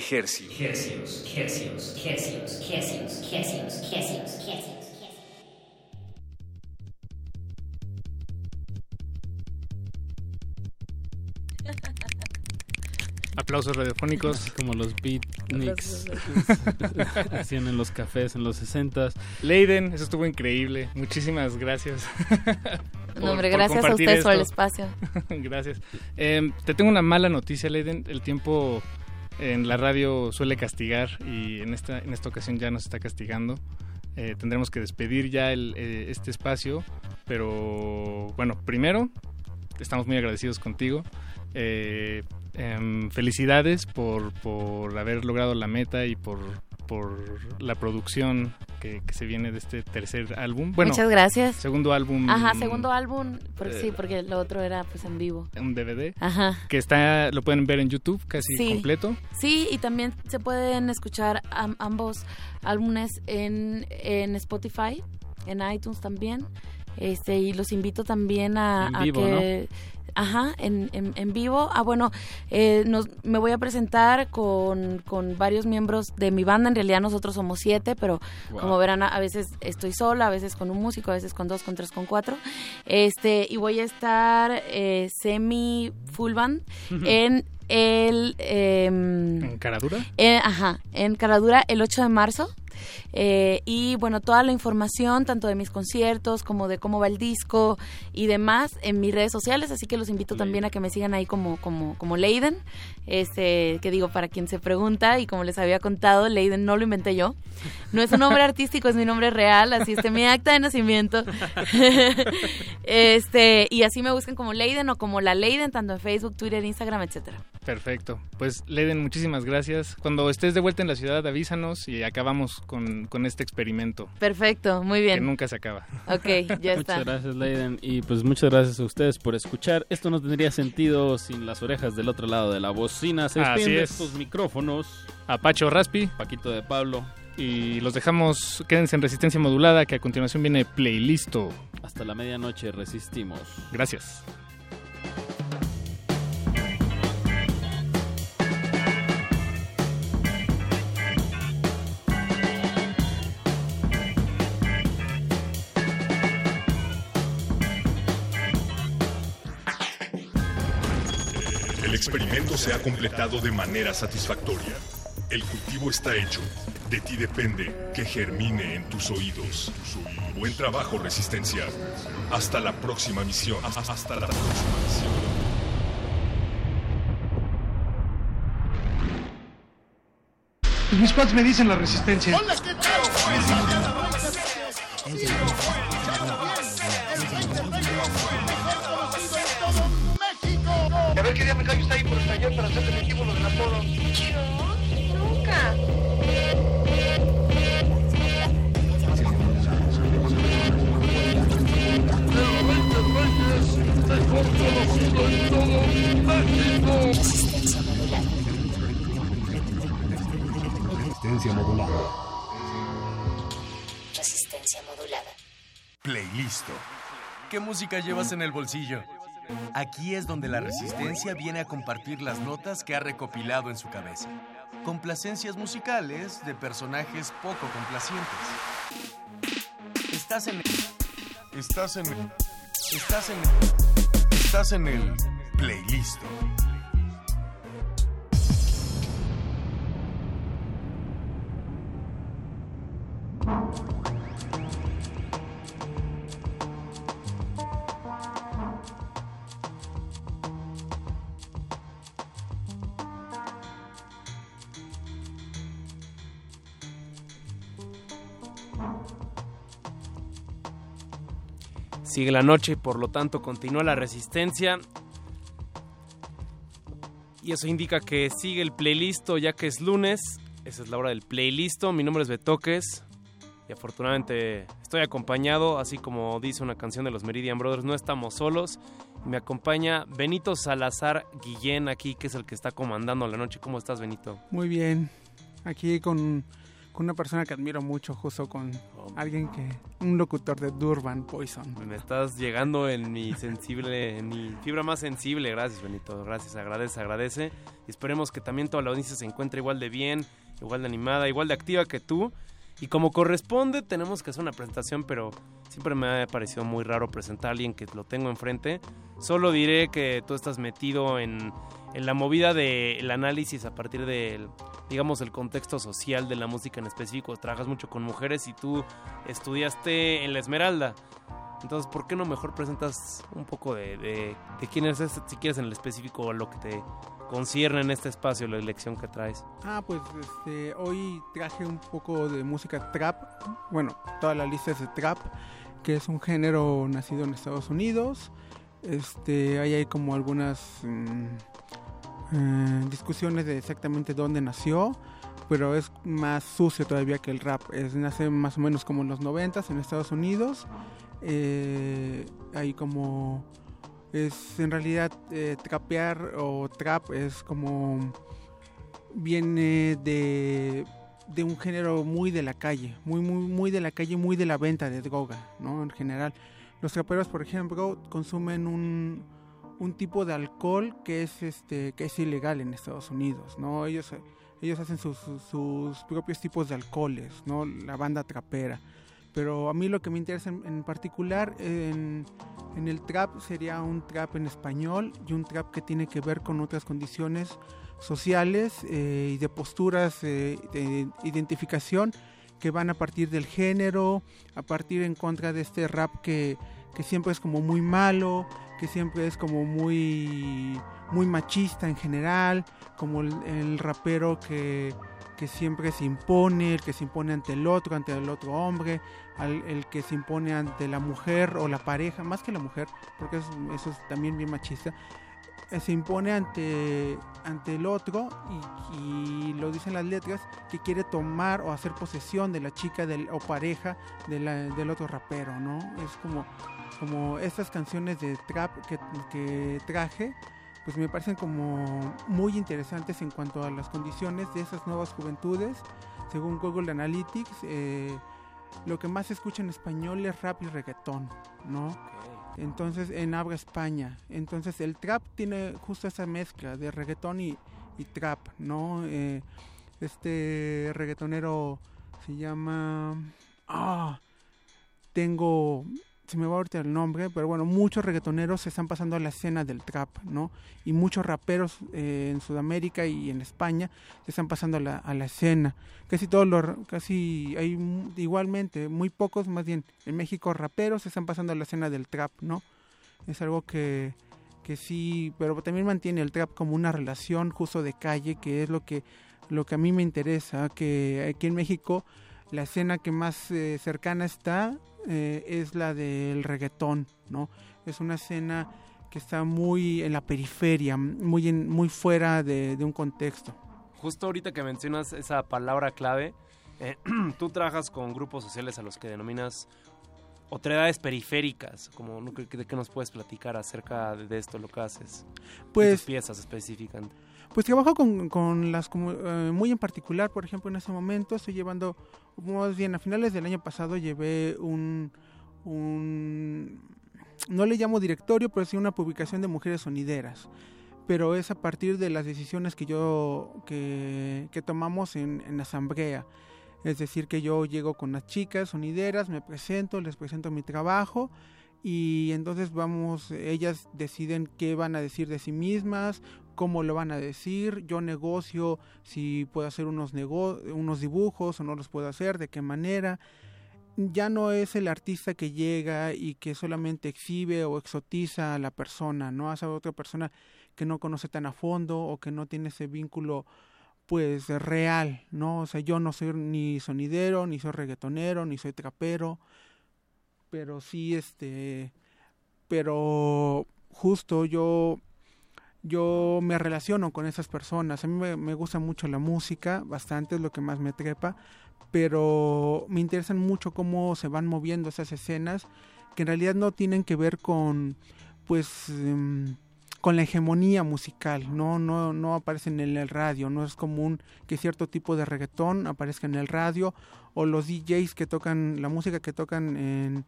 Hercios. Hercios, hercios, hercios, hercios, hercios, hercios, hercios. Aplausos radiofónicos. Como los beatniks hacían en los cafés en los 60 Leiden, eso estuvo increíble. Muchísimas gracias. No, hombre, gracias a ustedes por el espacio. gracias. Eh, te tengo una mala noticia, Leiden. El tiempo en la radio suele castigar y en esta, en esta ocasión ya nos está castigando. Eh, tendremos que despedir ya el, eh, este espacio, pero bueno, primero estamos muy agradecidos contigo. Eh, em, felicidades por, por haber logrado la meta y por, por la producción que, que se viene de este tercer álbum. Bueno, Muchas gracias. Segundo álbum. Ajá, segundo álbum, porque Eh, sí, porque lo otro era pues en vivo. Un DVD. Ajá. Que está, lo pueden ver en YouTube casi Sí. completo. Sí, y también se pueden escuchar am- ambos álbumes en, en Spotify, en iTunes también. Este, y los invito también a, En que... Ajá, en, en, en vivo. Ah, bueno, eh, nos, me voy a presentar con, con varios miembros de mi banda. En realidad nosotros somos siete, pero Wow. como verán, a a veces estoy sola, a veces con un músico, a veces con dos, con tres, con cuatro. Este, y voy a estar eh, semi full band en el... em, ¿En Caradura? eh, ajá, en Caradura el 8 de marzo. Eh, y bueno, toda la información, tanto de mis conciertos como de cómo va el disco y demás, en mis redes sociales. Así que los invito también a que me sigan ahí como, como, como Leiden. Este, que digo, para quien se pregunta, y como les había contado, Leiden no lo inventé yo. No es un nombre artístico, es mi nombre real, así es mi acta de nacimiento. este, y así me buscan como Leiden o como la Leiden, tanto en Facebook, Twitter, Instagram, etcétera. Perfecto. Pues Leiden, muchísimas gracias. Cuando estés de vuelta en la ciudad, avísanos y acabamos con, con este experimento. Perfecto, muy Que bien. nunca se acaba. Ok, ya está. Muchas gracias, Leiden. Y pues muchas gracias a ustedes por escuchar. Esto no tendría sentido sin las orejas del otro lado de la bocina. Se Así es. estos micrófonos. A Pacho Raspi. Paquito de Pablo. Y los dejamos, quédense en resistencia modulada, que a continuación viene Playlisto. Hasta la medianoche resistimos. Gracias. Experimento se ha completado de manera satisfactoria. El cultivo está hecho. De ti depende que germine en tus oídos. Buen trabajo, Resistencia. Hasta la próxima misión. Hasta la próxima misión. Mis cuates me dicen la resistencia. A Resistencia modulada. Resistencia modulada. Playlisto. ¿Qué música llevas en el bolsillo? Aquí es donde la resistencia viene a compartir las notas que ha recopilado en su cabeza. Complacencias musicales de personajes poco complacientes. Estás en Estás en Estás en Estás en el Playlisto. Sigue la noche y por lo tanto continúa la resistencia. Y eso indica que sigue el playlist ya que es lunes. Esa es la hora del playlist. Mi nombre es Betoques. Y afortunadamente estoy acompañado, así como dice una canción de los Meridian Brothers, no estamos solos. Me acompaña Benito Salazar Guillén aquí, que es el que está comandando la noche. ¿Cómo estás, Benito? Muy bien. Aquí con, con una persona que admiro mucho, justo con alguien que, un locutor de Durban Poison. Me estás llegando en mi sensible, en mi fibra más sensible. Gracias, Benito. Gracias, agradece, agradece. Y esperemos que también toda la audiencia se encuentre igual de bien, igual de animada, igual de activa que tú. Y como corresponde, tenemos que hacer una presentación, pero siempre me ha parecido muy raro presentar a alguien que lo tengo enfrente. Solo diré que tú estás metido en, en la movida del análisis a partir del, digamos, el contexto social de la música en específico. Trabajas mucho con mujeres y tú estudiaste en la Esmeralda. Entonces, ¿por qué no mejor presentas un poco de, de, de quién eres, si quieres en el específico, lo que te concierne en este espacio, la elección que traes? Ah, pues este, hoy traje un poco de música trap. Bueno, toda la lista es de trap, que es un género nacido en Estados Unidos. Este, ahí hay como algunas mm, eh, discusiones de exactamente dónde nació, pero es más sucio todavía que el rap. Es, nace más o menos como en los 90 en Estados Unidos. Eh, hay como es en realidad eh, trapear o trap es como viene de, de un género muy de la calle, muy muy muy de la calle, muy de la venta de droga, ¿no? En general, los traperos, por ejemplo, consumen un, un tipo de alcohol que es este que es ilegal en Estados Unidos, ¿no? Ellos ellos hacen sus, sus, sus propios tipos de alcoholes, ¿no? La banda trapera. Pero a mí lo que me interesa en, particular en, en el trap sería un trap en español y un trap que tiene que ver con otras condiciones sociales eh, y de posturas eh, de identificación que van a partir del género, a partir en contra de este rap que, que siempre es como muy malo, que siempre es como muy, muy machista en general, como el, el rapero que, que siempre se impone, el que se impone ante el otro, ante el otro hombre, al, el que se impone ante la mujer o la pareja, más que la mujer, porque eso, eso es también bien machista, eh, se impone ante, ante el otro y, lo dicen las letras que quiere tomar o hacer posesión de la chica del, o pareja del otro rapero, ¿no? Es como, como estas canciones de trap que, que traje, pues me parecen como muy interesantes en cuanto a las condiciones de esas nuevas juventudes. Según Google Analytics, eh, lo que más se escucha en español es rap y reggaetón, ¿no? Okay. Entonces, en habla España. Entonces, el trap tiene justo esa mezcla de reggaetón y, y trap, ¿no? Eh, este reggaetonero se llama... Ah, tengo se me va ahorita el nombre, pero bueno, muchos reggaetoneros se están pasando a la escena del trap, ¿no? Y muchos raperos eh, en Sudamérica y en España se están pasando a la, a la escena. Casi todos los, casi hay igualmente, muy pocos, más bien, en México raperos se están pasando a la escena del trap, ¿no? Es algo que, que sí, pero también mantiene el trap como una relación justo de calle, que es lo que, lo que a mí me interesa, que aquí en México la escena que más eh, cercana está eh, es la del reggaetón, ¿no? Es una escena que está muy en la periferia, muy, en, muy fuera de, de, un contexto. Justo ahorita que mencionas esa palabra clave, eh, tú trabajas con grupos sociales a los que denominas otredades periféricas, como de qué nos puedes platicar acerca de esto, lo que haces, pues piezas específicamente. Pues trabajo con, con las como, eh, muy en particular, por ejemplo, en ese momento estoy llevando, más bien a finales del año pasado llevé un, un no le llamo directorio, pero sí una publicación de mujeres sonideras. Pero es a partir de las decisiones que yo que, que tomamos en, en asamblea. Es decir, que yo llego con las chicas sonideras, me presento, les presento mi trabajo y entonces vamos, ellas deciden qué van a decir de sí mismas, cómo lo van a decir, yo negocio si puedo hacer unos, nego unos dibujos o no los puedo hacer, de qué manera. Ya no es el artista que llega y que solamente exhibe o exotiza a la persona, no hace a otra persona que no conoce tan a fondo o que no tiene ese vínculo pues real, ¿no? O sea, yo no soy ni sonidero, ni soy reggaetonero, ni soy trapero, pero sí, este, pero justo yo, yo me relaciono con esas personas, a mí me, gusta mucho la música, bastante es lo que más me trepa, pero me interesan mucho cómo se van moviendo esas escenas, que en realidad no tienen que ver con, pues, um, con la hegemonía musical, no, no, no aparecen en el radio, no es común que cierto tipo de reggaetón aparezca en el radio, o los DJs que tocan, la música que tocan en,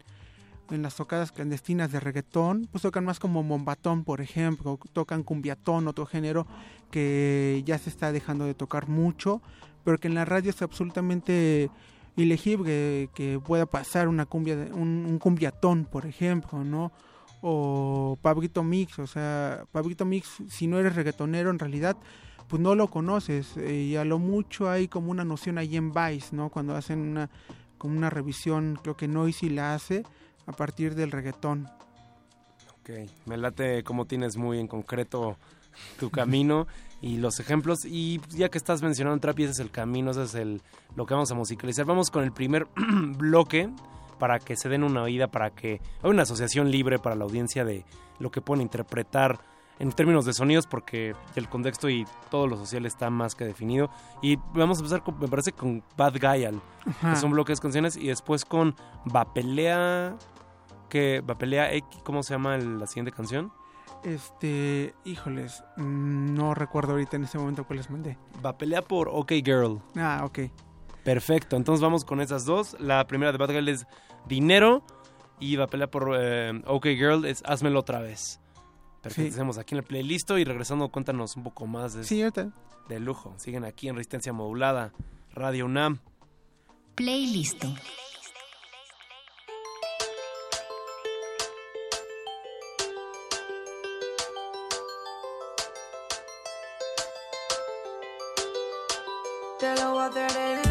en las tocadas clandestinas de reggaetón, pues tocan más como mombatón, por ejemplo, tocan cumbiatón, otro género que ya se está dejando de tocar mucho, pero que en la radio es absolutamente ilegible que pueda pasar una cumbia, un, un cumbiatón, por ejemplo, ¿no? O Pablito Mix, o sea, Pablito Mix, si no eres reggaetonero, en realidad, pues no lo conoces, y a lo mucho hay como una noción ahí en Vice, ¿no? Cuando hacen una, como una revisión, creo que Noisy la hace a partir del reggaetón. Ok, me late cómo tienes muy en concreto tu camino y los ejemplos. Y ya que estás mencionando trap, ese es el camino, ese es el, lo que vamos a musicalizar. Vamos con el primer bloque para que se den una oída, para que hay una asociación libre para la audiencia de lo que pueden interpretar en términos de sonidos, porque el contexto y todo lo social está más que definido. Y vamos a empezar, con, me parece, con Bad Guyal, Ajá. que son bloques de canciones, y después con Bapelea, que Bapelea X, ¿cómo se llama el- la siguiente canción? Este, híjoles, no recuerdo ahorita en ese momento cuál les mandé. Bapelea por OK Girl. Ah, ok. Perfecto, entonces vamos con esas dos. La primera de Bad Girl es Dinero y Bapelea por eh, OK Girl es Házmelo otra vez. Perfecto, Sí. hacemos aquí en el playlist y regresando cuéntanos un poco más de, Sí, ahorita. de lujo. Siguen aquí en Resistencia Modulada, Radio UNAM. Playlist. Te lo voy a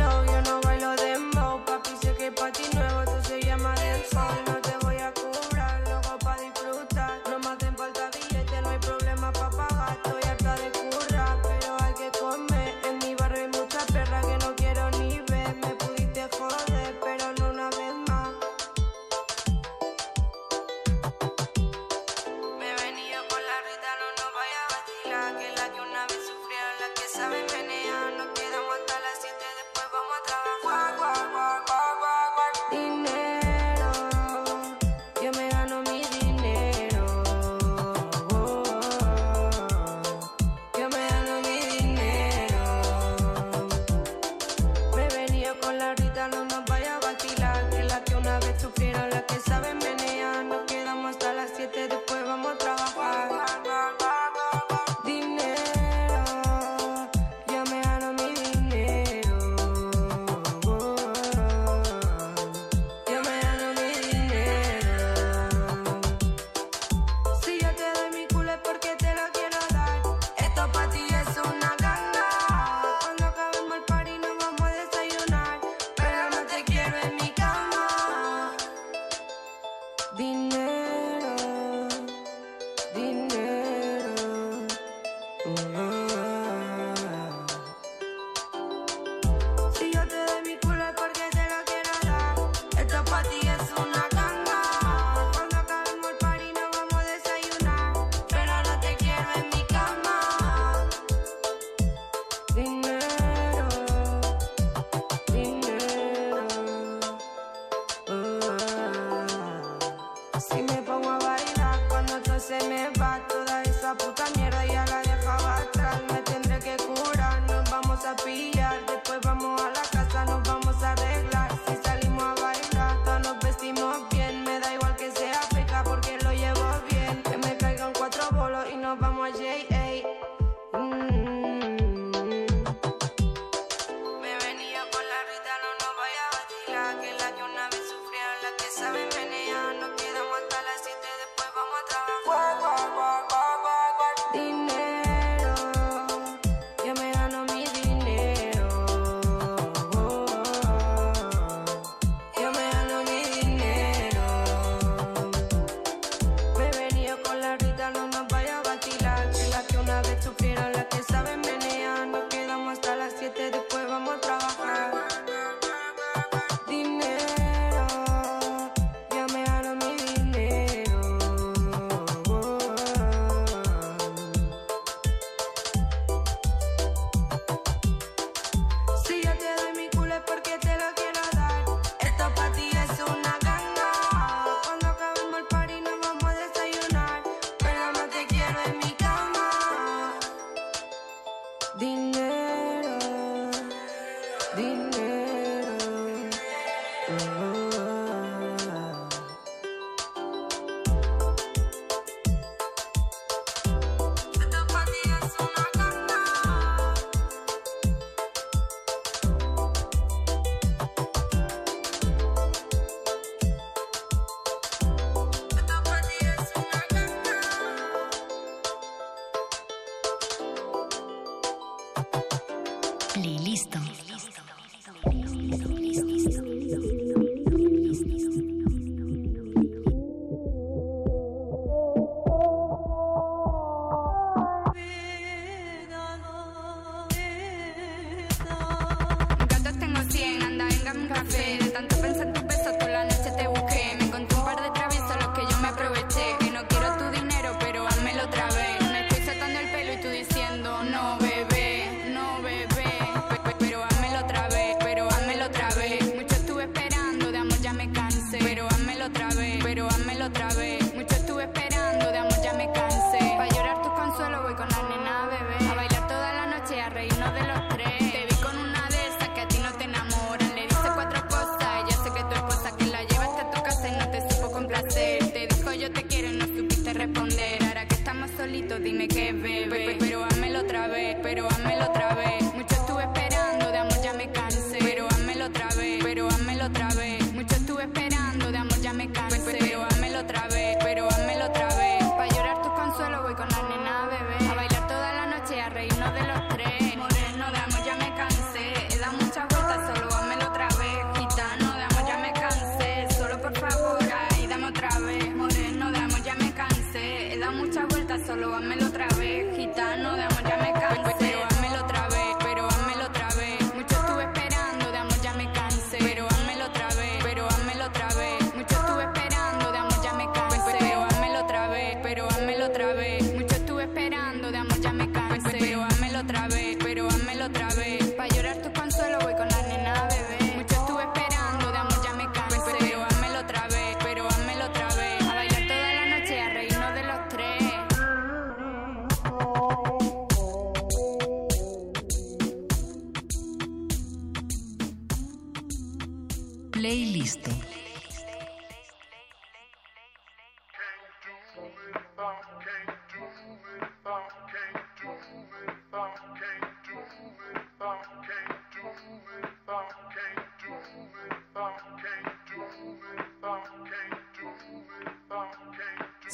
puta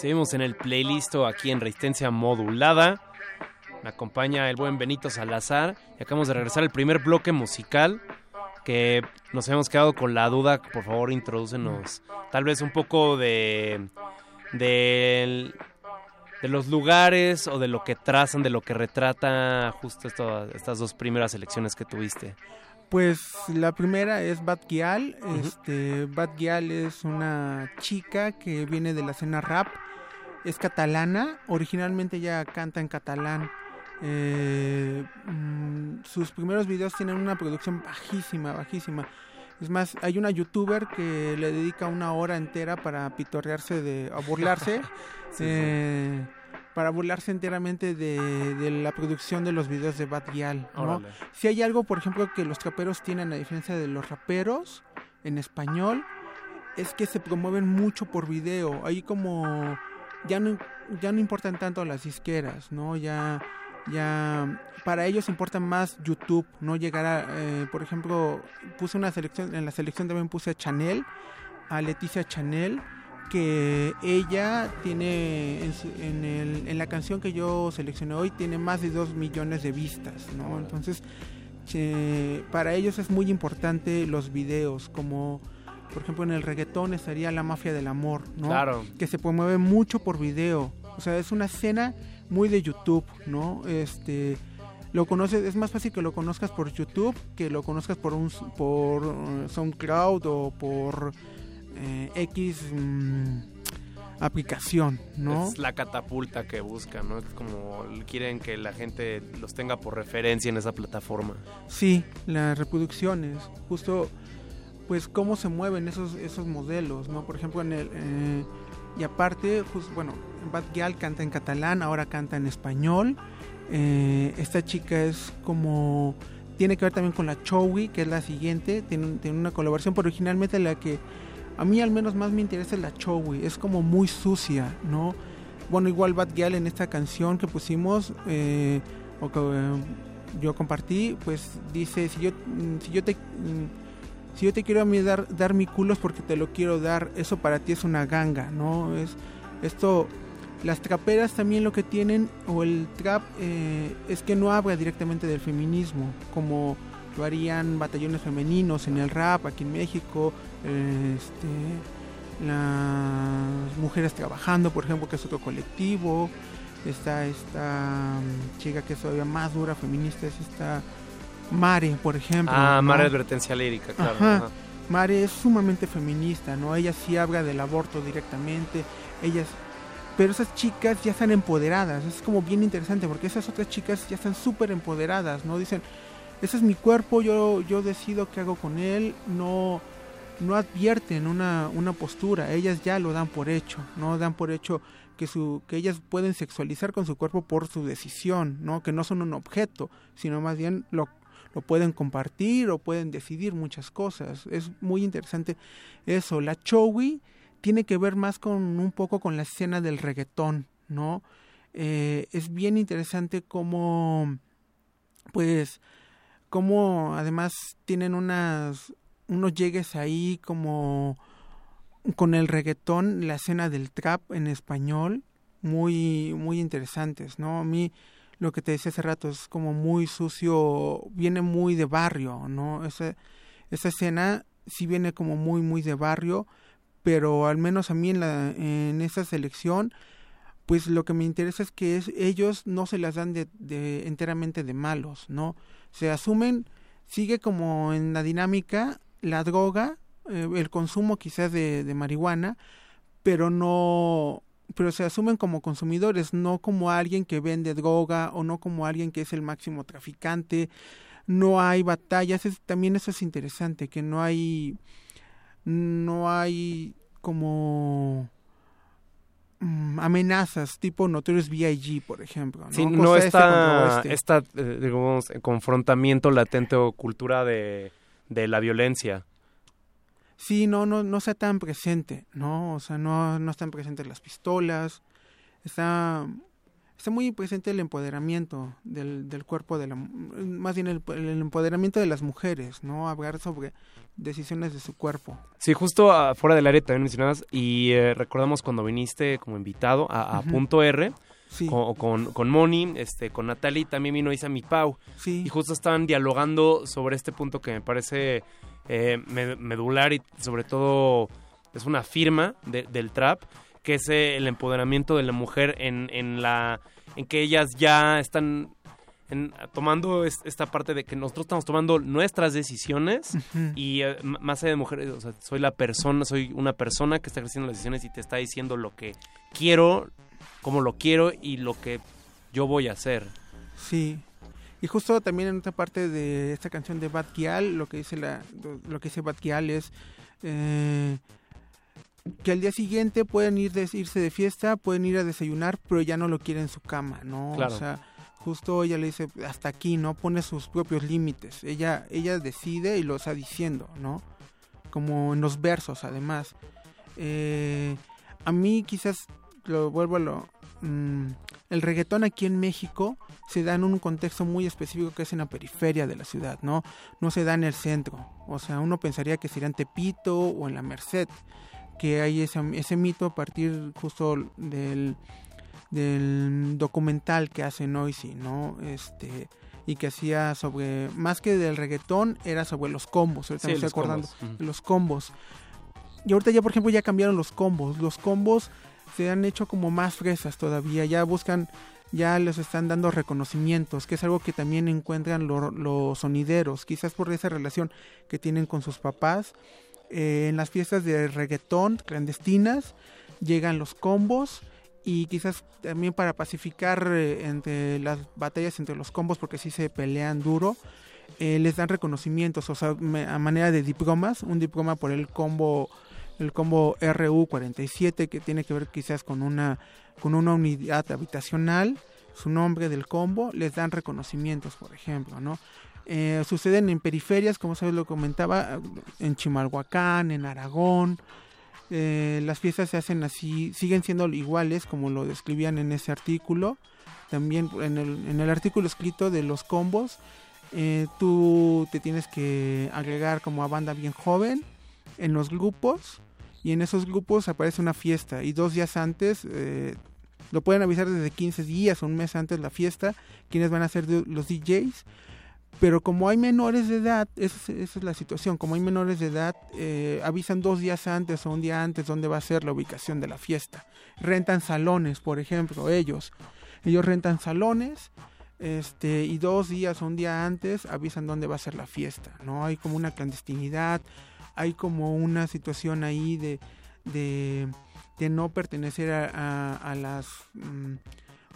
Seguimos en el playlist aquí en Resistencia Modulada. Me acompaña el buen Benito Salazar. Y acabamos de regresar al primer bloque musical. Que nos habíamos quedado con la duda. Por favor, introdúcenos tal vez un poco de. de, de los lugares o de lo que trazan, de lo que retrata justo esto- estas dos primeras elecciones que tuviste. Pues la primera es Bat Gyal. Este, Bat Gyal es una chica que viene de la escena rap. Es catalana. Originalmente ella canta en catalán. Eh, mm, sus primeros videos tienen una producción bajísima, bajísima. Es más, hay una youtuber que le dedica una hora entera para pitorrearse de, a burlarse, Sí, eh, para burlarse enteramente de, de la producción de los videos de Bad Gyal. Si hay algo, por ejemplo, que los traperos tienen a diferencia de los raperos en español, es que se promueven mucho por video. Ahí como ya no ya no importan tanto las disqueras, ¿no? Ya ya para ellos importa más YouTube, no llegar a eh, por ejemplo, puse una selección en la selección también puse a Chanel, a Leticia Chanel que ella tiene en, su- en, el- en la canción que yo seleccioné hoy tiene más de 2 millones de vistas, ¿no? Entonces, che- para ellos es muy importante los videos, como por ejemplo en el reggaetón estaría La Mafia del Amor, ¿no? Claro. Que se promueve mucho por video, o sea, es una escena muy de YouTube, ¿no? Este lo conoces, es más fácil que lo conozcas por YouTube que lo conozcas por un por eh, SoundCloud o por eh, X mm, aplicación, ¿no? Es la catapulta que buscan, ¿no? Es como quieren que la gente los tenga por referencia en esa plataforma. Sí, las reproducciones, justo pues cómo se mueven esos esos modelos, ¿no? Por ejemplo, en el eh, y aparte, pues bueno, Bad Gyal canta en catalán, ahora canta en español. Eh, esta chica es como tiene que ver también con la Chowi, que es la siguiente, tiene, tiene una colaboración, pero originalmente la que a mí al menos más me interesa es la Chowi, es como muy sucia, ¿no? Bueno, igual Bad Gyal en esta canción que pusimos, eh, o que yo compartí, pues dice, si yo, mm, si yo te... si yo te quiero a dar, dar mi culo porque te lo quiero dar, eso para ti es una ganga, ¿no? Es, esto Las traperas también lo que tienen, o el trap, eh, es que no habla directamente del feminismo, como lo harían batallones femeninos en el rap aquí en México, este, las mujeres trabajando, por ejemplo, que es otro colectivo. Está esta mm, chica que es todavía más dura feminista, es esta Mare, por ejemplo. Ah, ¿no? Mare Advertencia Lírica, claro. Ajá. ajá. Mare es sumamente feminista, ¿no? Ella sí habla del aborto directamente, ellas... Pero esas chicas ya están empoderadas, es como bien interesante porque esas otras chicas ya están súper empoderadas, ¿no? Dicen, ese es mi cuerpo, yo, yo decido qué hago con él, no, no advierten una, una postura, ellas ya lo dan por hecho, no dan por hecho que, su, que ellas pueden sexualizar con su cuerpo por su decisión, ¿no? Que no son un objeto, sino más bien lo, lo pueden compartir o pueden decidir muchas cosas. Es muy interesante eso. La Chowi tiene que ver más con un poco con la escena del reggaetón, ¿no? Eh, es bien interesante cómo, pues, cómo además tienen unas, unos llegues ahí como con el reggaetón, la escena del trap en español, muy, muy interesantes, ¿no? A mí lo que te decía hace rato es como muy sucio, viene muy de barrio, ¿no? Esa, esa escena sí viene como muy, muy de barrio, pero al menos a mí en, la, en esa selección, pues lo que me interesa es que es, ellos no se las dan de, de enteramente de malos, ¿no? Se asumen, sigue como en la dinámica la droga, eh, el consumo quizás de, de marihuana, pero no, pero se asumen como consumidores, no como alguien que vende droga o no como alguien que es el máximo traficante. No hay batallas, es, también eso es interesante, que no hay, no hay como mm, amenazas tipo Notorious B.I.G., por ejemplo. ¿no? Sí, Cosa no este está oeste. esta, eh, digamos, confrontamiento latente o cultura de, de la violencia. Sí, no, no, no está tan presente, ¿no? O sea, no, no están presentes las pistolas, está, está muy presente el empoderamiento del, del cuerpo de la, más bien el, el empoderamiento de las mujeres, ¿no? Hablar sobre decisiones de su cuerpo. Sí, justo ah, fuera del área también mencionabas y eh, recordamos cuando viniste como invitado a, a. Punto R Sí. con, con, con Moni, este, con Natalie, también vino Isa Mi Pau. Sí. Y justo estaban dialogando sobre este punto que me parece eh, me- medular y sobre todo es una firma de- del trap, que es eh, el empoderamiento de la mujer en, en la en que ellas ya están en- tomando es- esta parte de que nosotros estamos tomando nuestras decisiones y eh, más allá de mujeres, o sea, soy la persona, soy una persona que está creciendo las decisiones y te está diciendo lo que quiero, cómo lo quiero y lo que yo voy a hacer. Sí. Y justo también en otra parte de esta canción de Bad Gyal, lo que dice la, lo que dice Bad Gyal es eh, que al día siguiente pueden ir de, irse de fiesta, pueden ir a desayunar, pero ya no lo quieren en su cama, ¿no? Claro. O sea, justo ella le dice hasta aquí, ¿no? Pone sus propios límites. Ella, ella decide y lo está diciendo, ¿no? Como en los versos, además. Eh, a mí quizás lo vuelvo a lo mm, el reggaetón aquí en México se da en un contexto muy específico que es en la periferia de la ciudad, ¿no? No se da en el centro. O sea, uno pensaría que sería en Tepito o en la Merced, que hay ese, ese mito a partir justo del, del documental que hace Noisy, ¿no? Este y que hacía sobre más que del reggaetón era sobre los combos, ahorita Sí, me estoy los acordando combos, los combos. Y ahorita ya por ejemplo ya cambiaron los combos, los combos se han hecho como más fresas todavía, ya buscan ya les están dando reconocimientos, que es algo que también encuentran lo- los sonideros, quizás por esa relación que tienen con sus papás. Eh, en las fiestas de reggaetón clandestinas llegan los combos y quizás también para pacificar eh, entre las batallas entre los combos, porque sí se pelean duro, eh, les dan reconocimientos, o sea, me- a manera de diplomas, un diploma por el combo el combo RU47 que tiene que ver quizás con una con una unidad habitacional, su nombre del combo, les dan reconocimientos, por ejemplo, ¿no? Eh, suceden en periferias, como sabes lo comentaba, en Chimalhuacán, en Aragón. Eh, las fiestas se hacen así, siguen siendo iguales como lo describían en ese artículo. También en el, en el artículo escrito de los combos, eh, tú te tienes que agregar como a banda bien joven en los grupos y en esos grupos aparece una fiesta y dos días antes eh, lo pueden avisar desde 15 días o un mes antes la fiesta, quienes van a ser los DJs. Pero como hay menores de edad, esa es, esa es la situación, como hay menores de edad, eh, avisan dos días antes o un día antes dónde va a ser la ubicación de la fiesta. Rentan salones, por ejemplo, ellos. Ellos rentan salones este, y dos días o un día antes avisan dónde va a ser la fiesta. ¿no? Hay como una clandestinidad, hay como una situación ahí de, de, no pertenecer a, a- a las... mm,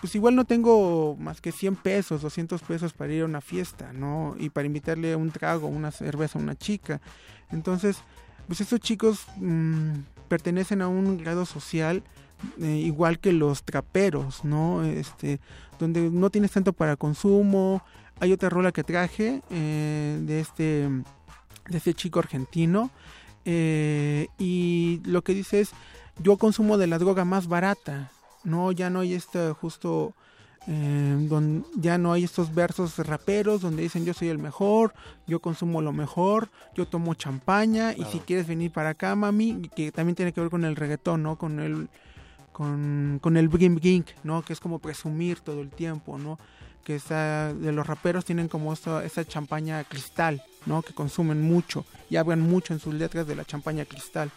pues igual no tengo más que 100 pesos, 200 pesos para ir a una fiesta, ¿no? Y para invitarle un trago, una cerveza a una chica. Entonces, pues estos chicos mm, pertenecen a un grado social eh, igual que los traperos, ¿no? Este, donde no tienes tanto para consumo. Hay otra rola que traje eh, de este de este chico argentino eh, y lo que dice es yo consumo de la droga más barata, no ya no hay este justo eh, don- ya no hay estos versos raperos donde dicen yo soy el mejor, yo consumo lo mejor, yo tomo champaña y si quieres venir para acá, mami, que también tiene que ver con el reggaetón, ¿no? Con el con, con el bring bring, ¿no? Que es como presumir todo el tiempo, ¿no? Que está, de los raperos tienen como esta, esa champaña cristal, ¿no? Que consumen mucho y hablan mucho en sus letras de la champaña cristal,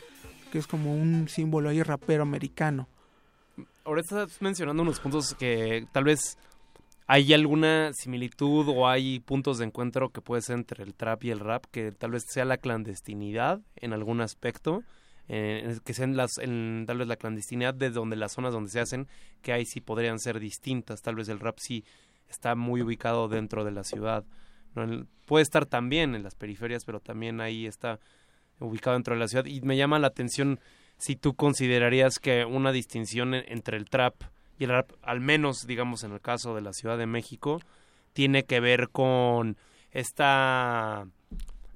que es como un símbolo ahí rapero americano. Ahora estás mencionando unos puntos que tal vez hay alguna similitud o hay puntos de encuentro que puede ser entre el trap y el rap, que tal vez sea la clandestinidad en algún aspecto, eh, que sean las, en, tal vez la clandestinidad de donde las zonas donde se hacen, que ahí sí podrían ser distintas, tal vez el rap sí está muy ubicado dentro de la ciudad. Puede estar también en las periferias, pero también ahí está ubicado dentro de la ciudad. Y me llama la atención si tú considerarías que una distinción en- entre el trap y el rap, al menos digamos en el caso de la Ciudad de México, tiene que ver con esta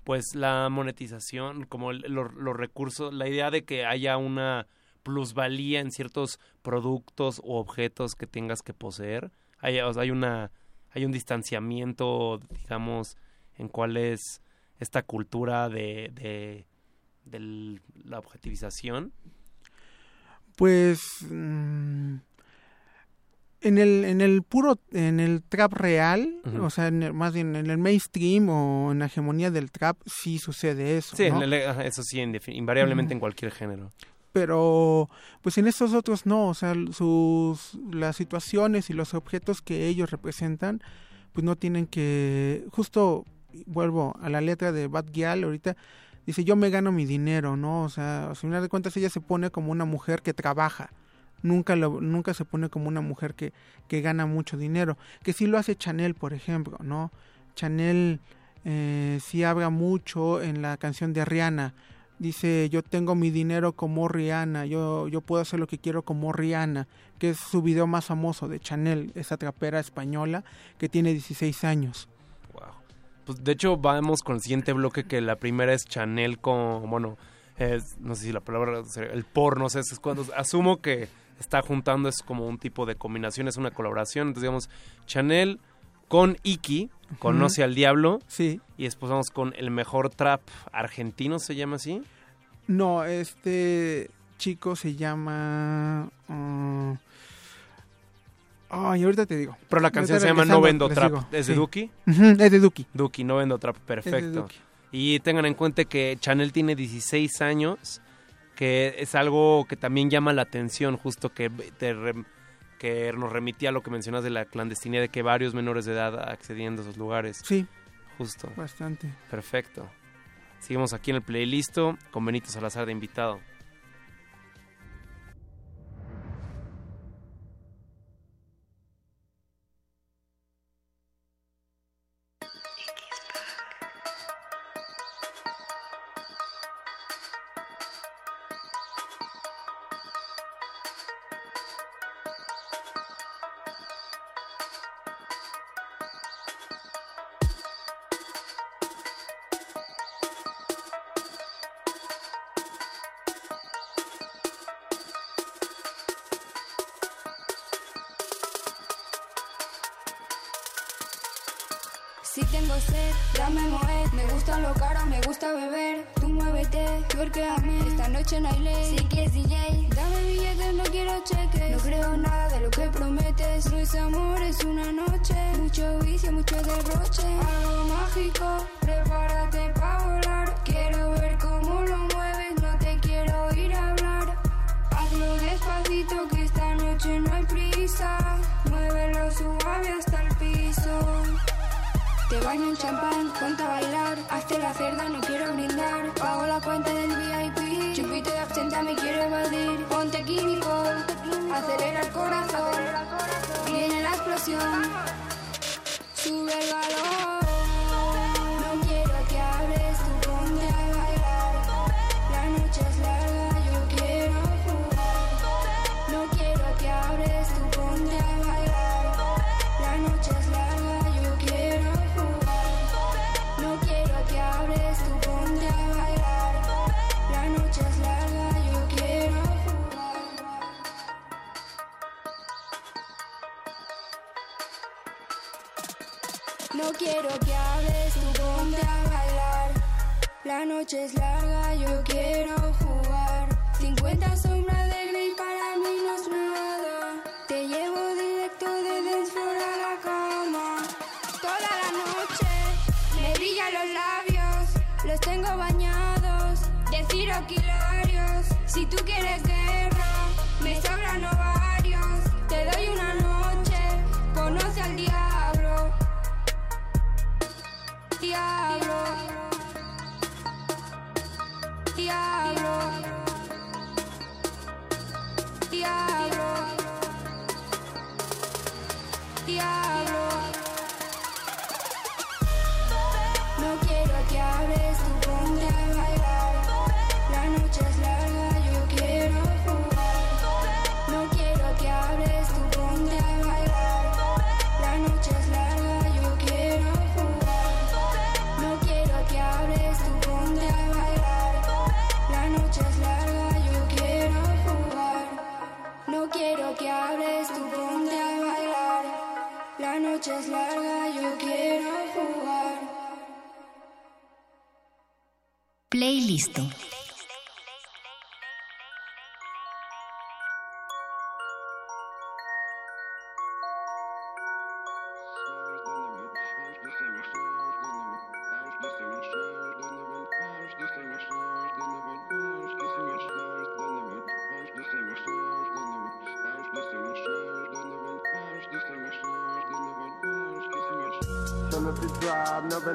pues la monetización, como los recursos, la idea de que haya una plusvalía en ciertos productos o objetos que tengas que poseer. Hay, hay una hay un distanciamiento, digamos, en cuál es esta cultura de, de, de la objetivización. Pues mm, en el en el puro en el trap real, o sea, en el- más bien en el mainstream o en la hegemonía del trap sí sucede eso, Sí, ¿no? el- eso sí, invariablemente en cualquier género. Pero pues en estos otros no, o sea, sus las situaciones y los objetos que ellos representan pues no tienen que justo vuelvo a la letra de Bad Gyal ahorita dice yo me gano mi dinero, ¿no? O sea, al final de cuentas ella se pone como una mujer que trabaja. Nunca lo, nunca se pone como una mujer que, que gana mucho dinero. Que sí lo hace Chanel, por ejemplo, ¿no? Chanel eh, sí habla mucho en la canción de Rihanna. Dice, yo tengo mi dinero como Rihanna, yo, yo puedo hacer lo que quiero como Rihanna, que es su video más famoso de Chanel, esa trapera española que tiene 16 años. Pues de hecho vamos con el siguiente bloque que la primera es Chanel con, bueno, es- no sé si la palabra, el porno, sea, es cuando asumo que está juntando, es como un tipo de combinación, es una colaboración, entonces digamos Chanel con Iki, conoce al diablo, sí, y después vamos con el mejor trap argentino, se llama así, No, este chico se llama... ah, Ay, ahorita te digo. pero la canción se llama No Vendo Trap, digo, ¿es de sí. Duki? Es de Duki. Duki, No Vendo Trap, perfecto. Y tengan en cuenta que Chanel tiene 16 años, que es algo que también llama la atención, justo que, te que nos remitía a lo que mencionas de la clandestinidad, de que varios menores de edad accediendo a esos lugares. Sí. Justo. Bastante. Perfecto. Seguimos aquí en el playlist con Benito Salazar de invitado. Tengo sed, dame moed. Me gusta lo caro, me gusta beber. Tú muévete, tuerqueame. Esta noche no hay ley. Si quieres DJ, dame billetes, no quiero cheques. No creo nada de lo que prometes. No es amor, es una noche. Mucho vicio, mucho derroche. Algo mágico, Champán, ponte a bailar. Hazte la cerda, no quiero brindar. Pago la cuenta del VIP. Chupito de absenta, me quiero evadir. Ponte químico, acelera el corazón. Viene la explosión.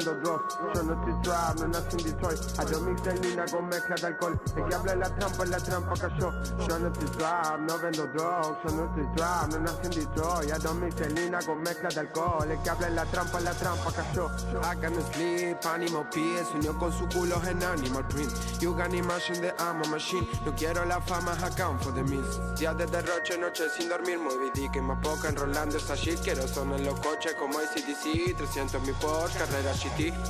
Vendo drugs. Yo no estoy trap, no nací en Detroit. A yo mix con mezcla de alcohol. El que habla de la trampa, la trampa cayó. Yo no estoy trap, no vendo drugs. Yo no estoy trap, no nací en Detroit. A yo mix con mezcla de alcohol. El que habla de la trampa, la trampa cayó. I can sleep, animal peace. Unió con su culo en animal print. You can imagine the I'm a machine. No quiero la fama, account for the miss. Días de derroche, noche sin dormir. Muy y más poca enrolando esa shit. Quiero sonar en los coches como ACDC. 300 mi Porsche, carrera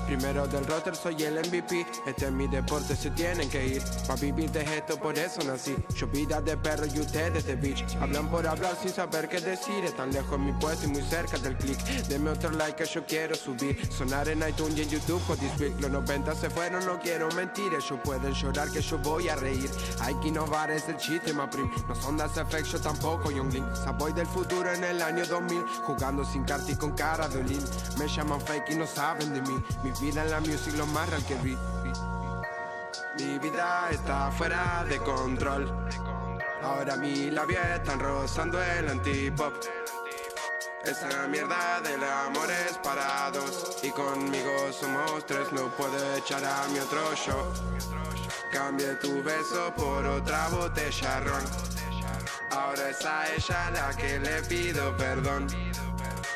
Primero del roster, soy el MVP. Este es mi deporte, se tienen que ir. Pa' vivir de esto, por eso nací. Yo vida de perro y ustedes de bitch. Hablan por hablar sin saber qué decir. Están lejos mi puesto y muy cerca del click. Deme otro like que yo quiero subir. Sonar en iTunes y en YouTube con this. Los 90 se fueron, no quiero mentir. Ellos pueden llorar que yo voy a reír. Hay que innovar, es el chiste, ma prim. No son das effects, yo tampoco, Young Link. Saboy del futuro en el año 2000. Jugando sin carta y con cara de Olin. Me llaman fake y no saben de mí. Mi vida en la music lo más real que vi. Mi vida está fuera de control. Ahora mi labia están rozando el antipop. Esa mierda del amor es para dos Y conmigo somos tres, no puedo echar a mi otro show Cambie tu beso por otra botella ron Ahora es a ella la que le pido perdón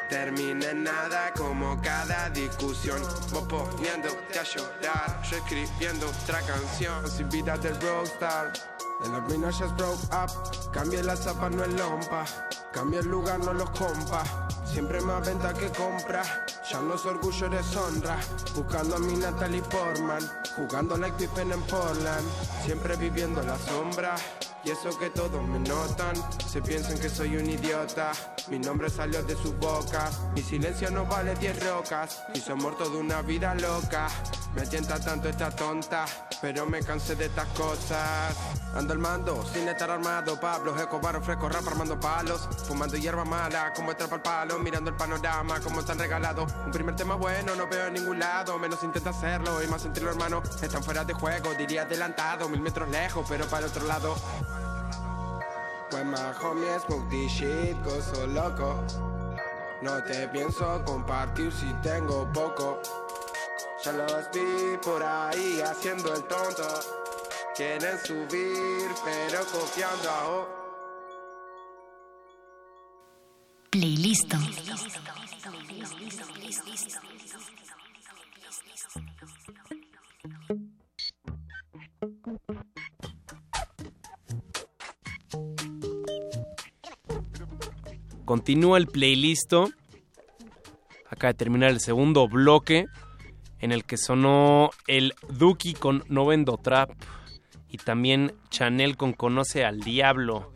Termina en nada como cada discusión. Vos poniéndote a llorar Yo escribiendo otra canción. Sin vida del rockstar El hormino ya broke up. Cambie la zapa, no el lompa. Cambia el lugar, no los compa. Siempre más venta que compra. Ya no es orgullo, eres honra. Buscando a mi Natalie Portman. Jugando like Pippen en Portland. Siempre viviendo la sombra Y eso que todos me notan, se piensan que soy un idiota. Mi nombre salió de su boca, mi silencio no vale 10 rocas. Y son muerto de una vida loca. Me tienta tanto esta tonta, pero me cansé de estas cosas. Ando al mando, sin estar armado. Pablo Escobar ofrezco rap armando palos. Fumando hierba mala, como trapa al palo. Mirando el panorama, como tan regalado. Un primer tema bueno, no veo en ningún lado. Menos intenta hacerlo y más sentirlo, hermano. Están fuera de juego, diría adelantado. Mil metros lejos, pero para el otro lado. When my homie smoke this shit, gozo loco. No te pienso compartir si tengo poco. Ya los vi por ahí haciendo el tonto. Quieren subir, pero copiando a o- Playlist. Continúa el playlist. Acaba de terminar el segundo bloque en el que sonó el Duki con No Vendo Trap y también Chanel con Conoce al Diablo.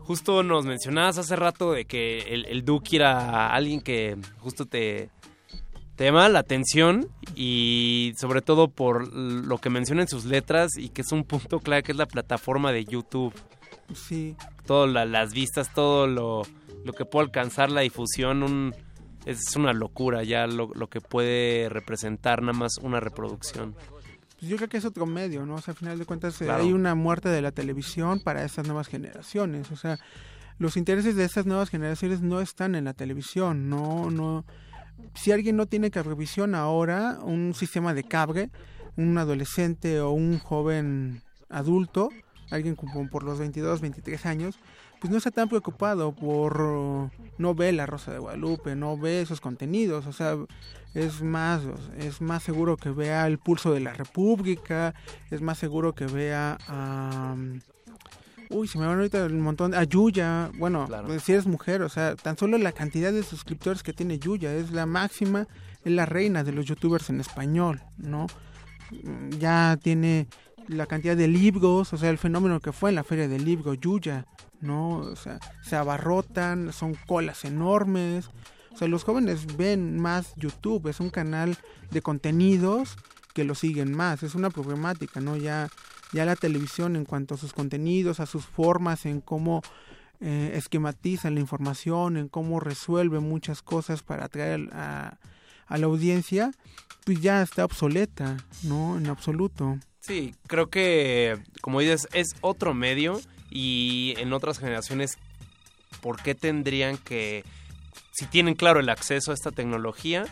Justo nos mencionabas hace rato de que el, el Duki era alguien que justo te, te llama la atención y sobre todo por lo que menciona en sus letras y que es un punto clave que es la plataforma de YouTube Sí. todas la- las vistas, todo lo, lo que puede alcanzar la difusión, un, es una locura ya lo, lo que puede representar nada más una reproducción. Pues yo creo que es otro medio, ¿no? O sea, al final de cuentas eh, Claro. hay una muerte de la televisión para estas nuevas generaciones. O sea, los intereses de estas nuevas generaciones no están en la televisión, no, no. Si alguien no tiene cablevisión ahora, un sistema de cable, un adolescente o un joven adulto, alguien como por los 22, 23 años, pues no está tan preocupado por uh, no ve la Rosa de Guadalupe, no ve esos contenidos, o sea, es más es más seguro que vea el pulso de la República, es más seguro que vea a Uy, se me van ahorita un montón. A Yuya, bueno, pues, si eres mujer, o sea, tan solo la cantidad de suscriptores que tiene Yuya es la máxima, es la reina de los youtubers en español, ¿no? Mm, Ya tiene la cantidad de libros, o sea, el fenómeno que fue en la feria del libro, Yuya, ¿no? O sea, se abarrotan, son colas enormes. O sea, los jóvenes ven más YouTube, es un canal de contenidos que lo siguen más, es una problemática, ¿no? Ya, ya la televisión en cuanto a sus contenidos, a sus formas, en cómo eh, esquematiza la información, en cómo resuelve muchas cosas para atraer a, a la audiencia, pues ya está obsoleta, ¿no? En absoluto. Sí, creo que, como dices, es otro medio y en otras generaciones, ¿por qué tendrían que, si tienen claro el acceso a esta tecnología,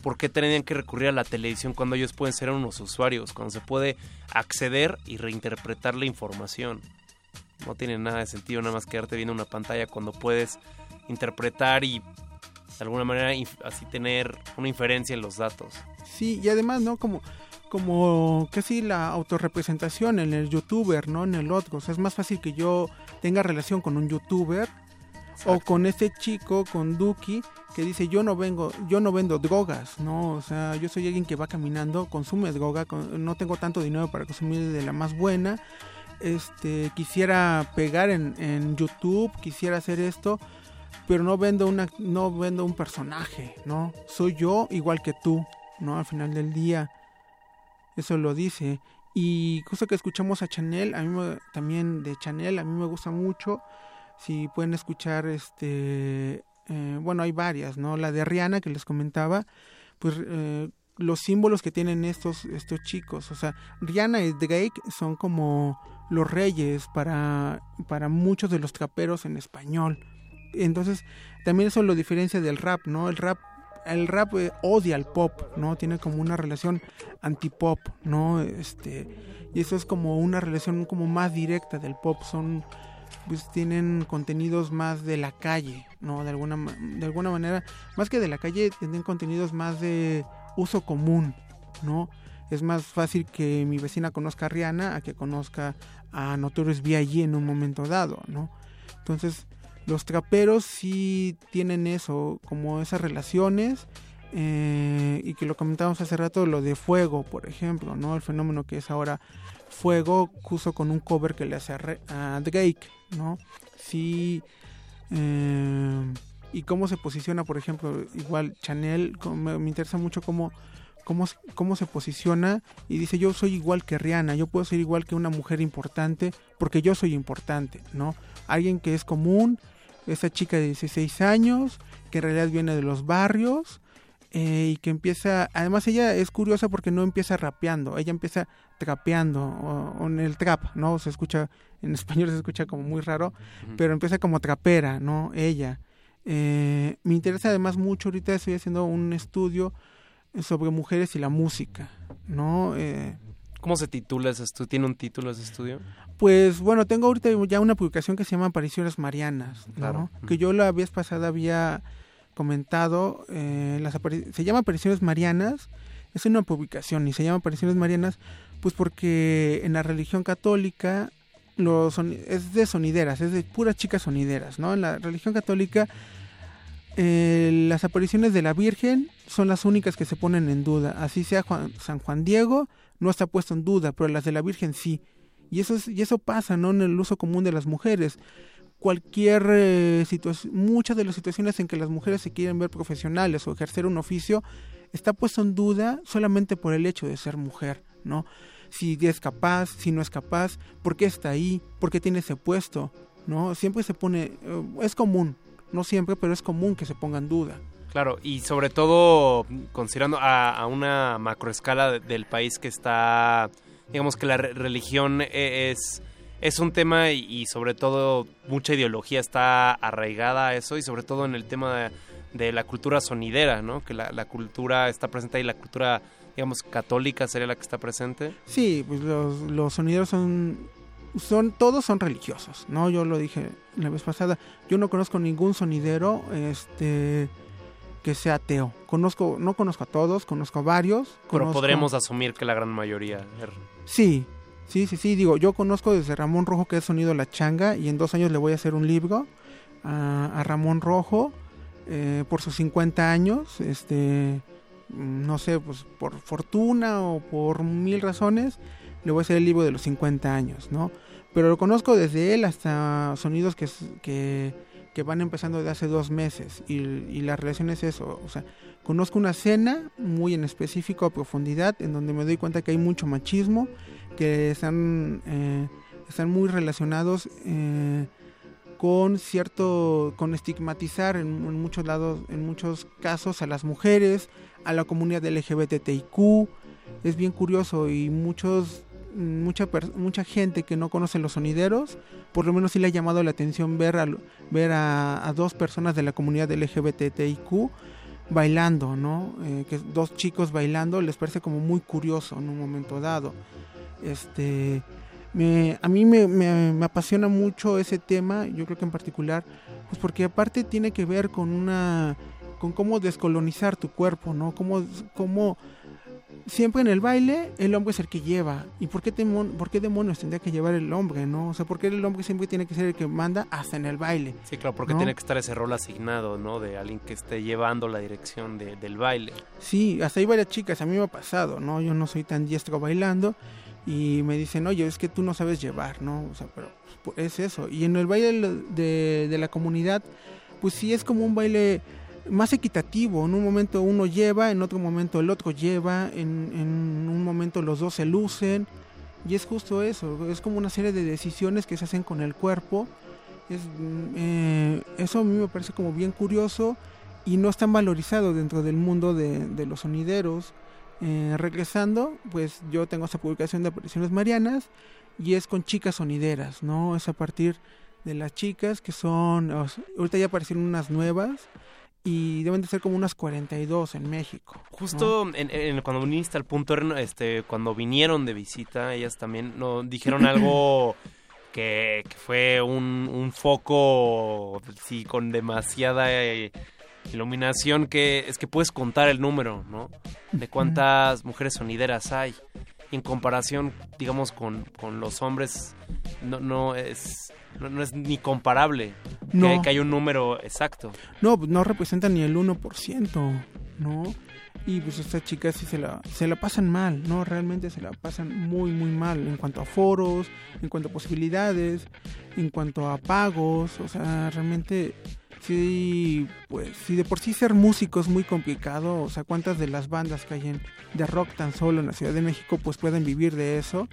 ¿por qué tendrían que recurrir a la televisión cuando ellos pueden ser unos usuarios, cuando se puede acceder y reinterpretar la información? No tiene nada de sentido nada más quedarte viendo una pantalla cuando puedes interpretar y de alguna manera así tener una inferencia en los datos. Sí, y además, ¿no? Como, como casi la autorrepresentación en el youtuber, ¿no? En el otro. O sea, es más fácil que yo tenga relación con un youtuber o con este chico, con Duki, que dice yo no vengo, yo no vendo drogas, ¿no? O sea, yo soy alguien que va caminando, consume droga, con- no tengo tanto dinero para consumir de la más buena. Este, quisiera pegar en, en YouTube, quisiera hacer esto, pero no vendo una, no vendo un personaje, ¿no? Soy yo igual que tú, ¿no? Al final del día, eso lo dice. Y justo que escuchamos a Chanel, a mí me- también de Chanel, a mí me gusta mucho. Si pueden escuchar, este, eh, bueno, hay varias, ¿no? La de Rihanna que les comentaba, pues eh, los símbolos que tienen estos, estos chicos, o sea, Rihanna y Drake son como los reyes para, para muchos de los traperos en español. Entonces, también eso lo diferencia del rap, ¿no? El rap el rap eh, odia al pop, ¿no? Tiene como una relación antipop, ¿no? Este, y eso es como una relación como más directa del pop, son pues tienen contenidos más de la calle, ¿no? De alguna de alguna manera, más que de la calle, tienen contenidos más de uso común, ¿no? Es más fácil que mi vecina conozca a Rihanna a que conozca a Notorious B.I.G. en un momento dado, ¿no? Entonces, los traperos sí tienen eso, como esas relaciones, eh, y que lo comentábamos hace rato, lo de fuego, por ejemplo, ¿no? El fenómeno que es ahora Fuego justo con un cover que le hace a, Re- a Drake, ¿no? Sí. eh, y cómo se posiciona, por ejemplo, igual Chanel, me, me interesa mucho cómo, cómo, cómo se posiciona y dice yo soy igual que Rihanna, yo puedo ser igual que una mujer importante porque yo soy importante, ¿no? Alguien que es común, esa chica de 16 años, que en realidad viene de los barrios, eh, y que empieza, además ella es curiosa porque no empieza rapeando, ella empieza trapeando o, o en el trap, ¿no? Se escucha, en español se escucha como muy raro, pero empieza como trapera, ¿no? Ella. Eh, me interesa además mucho, ahorita estoy haciendo un estudio sobre mujeres y la música, ¿no? Eh, ¿Cómo se titula ese estudio? ¿Tiene un título ese estudio? pues bueno, tengo ahorita ya una publicación que se llama Apariciones Marianas, ¿no? Claro. Que yo la vez pasada había comentado, eh, las se llama Apariciones Marianas, es una publicación y se llama Apariciones Marianas, pues porque en la religión católica los es de sonideras, es de puras chicas sonideras, ¿no? En la religión católica eh, las apariciones de la Virgen son las únicas que se ponen en duda. Así sea Juan- San Juan Diego, no está puesto en duda, pero las de la Virgen sí. Y eso, es- y eso pasa, ¿no? En el uso común de las mujeres. Cualquier eh, situación, muchas de las situaciones en que las mujeres se quieren ver profesionales o ejercer un oficio, está puesto en duda solamente por el hecho de ser mujer, ¿no? Si es capaz, si no es capaz, por qué está ahí, por qué tiene ese puesto, ¿no? Siempre se pone, eh, es común, no siempre, pero es común que se ponga en duda. Claro, y sobre todo considerando a, a una macroescala de- del país que está, digamos que la re- religión e- es, es un tema y, y sobre todo mucha ideología está arraigada a eso y sobre todo en el tema de, la cultura sonidera, ¿no? Que la, cultura está presente ahí, la cultura, digamos, católica sería la que está presente. Sí, pues los, los sonideros son, son, todos son religiosos, ¿no? Yo lo dije la vez pasada, yo no conozco ningún sonidero, este, que sea ateo. Conozco, no conozco a todos, conozco a varios. Pero conozco- podremos asumir que la gran mayoría. er, Sí, sí, sí, sí. Digo, yo conozco desde Ramón Rojo que ha sonido La Changa y en dos años le voy a hacer un libro a, a Ramón Rojo eh, por sus 50 años. Este, no sé, pues por fortuna o por mil razones, le voy a hacer el libro de los 50 años, ¿no? Pero lo conozco desde él hasta sonidos que, que van empezando de hace dos meses y, y la relación es eso, o sea, conozco una escena muy en específico a profundidad en donde me doy cuenta que hay mucho machismo, que están, eh, están muy relacionados eh, con cierto, con estigmatizar en, muchos lados, en muchos casos a las mujeres, a la comunidad LGBTIQ, es bien curioso y muchos mucha mucha gente que no conoce los sonideros por lo menos sí le ha llamado la atención ver a, ver a, a dos personas de la comunidad LGBTIQ bailando no Eh, que dos chicos bailando les parece como muy curioso en un momento dado. Este me, a mí me, me- me apasiona mucho ese tema yo creo que en particular pues porque aparte tiene que ver con una con cómo descolonizar tu cuerpo no cómo cómo siempre en el baile el hombre es el que lleva. ¿Y por qué, demon- por qué demonios tendría que llevar el hombre, no? O sea, ¿por qué el hombre siempre tiene que ser el que manda hasta en el baile? Sí, claro, porque ¿no? tiene que estar ese rol asignado, ¿no? De alguien que esté llevando la dirección de- del baile. Sí, hasta hay varias chicas, a mí me ha pasado, ¿no? Yo no soy tan diestro bailando y me dicen, oye, es que tú no sabes llevar, ¿no? O sea, pero pues, es eso. Y en el baile de, de la comunidad, pues sí es como un baile más equitativo. En un momento uno lleva, en otro momento el otro lleva, en, en un momento los dos se lucen. Y es justo eso, es como una serie de decisiones que se hacen con el cuerpo. Es, eh, eso a mí me parece como bien curioso y no es tan valorizado dentro del mundo de, de los sonideros. Eh, regresando, pues yo tengo esa publicación de apariciones marianas y es con chicas sonideras, ¿no? Es a partir de las chicas que son, ahorita ya aparecieron unas nuevas y deben de ser como unas 42 en México. ¿no? Justo en, en- cuando viniste al punto, este, cuando vinieron de visita, ellas también no dijeron algo que, que fue un, un foco, sí, con demasiada eh, iluminación, que es que puedes contar el número, ¿no? De cuántas mujeres sonideras hay. En comparación, digamos, con, con los hombres, no, no es... No, no es ni comparable que No. que hay un número exacto. No, pues no representa ni el 1%, ¿no? y pues estas chicas sí se la, se la pasan mal, ¿no? Realmente se la pasan muy, muy mal en cuanto a foros, en cuanto a posibilidades, en cuanto a pagos, o sea, realmente sí, pues si de por sí ser músico es muy complicado, o sea, cuántas de las bandas que hay en, de rock tan solo en la Ciudad de México pues pueden vivir de eso.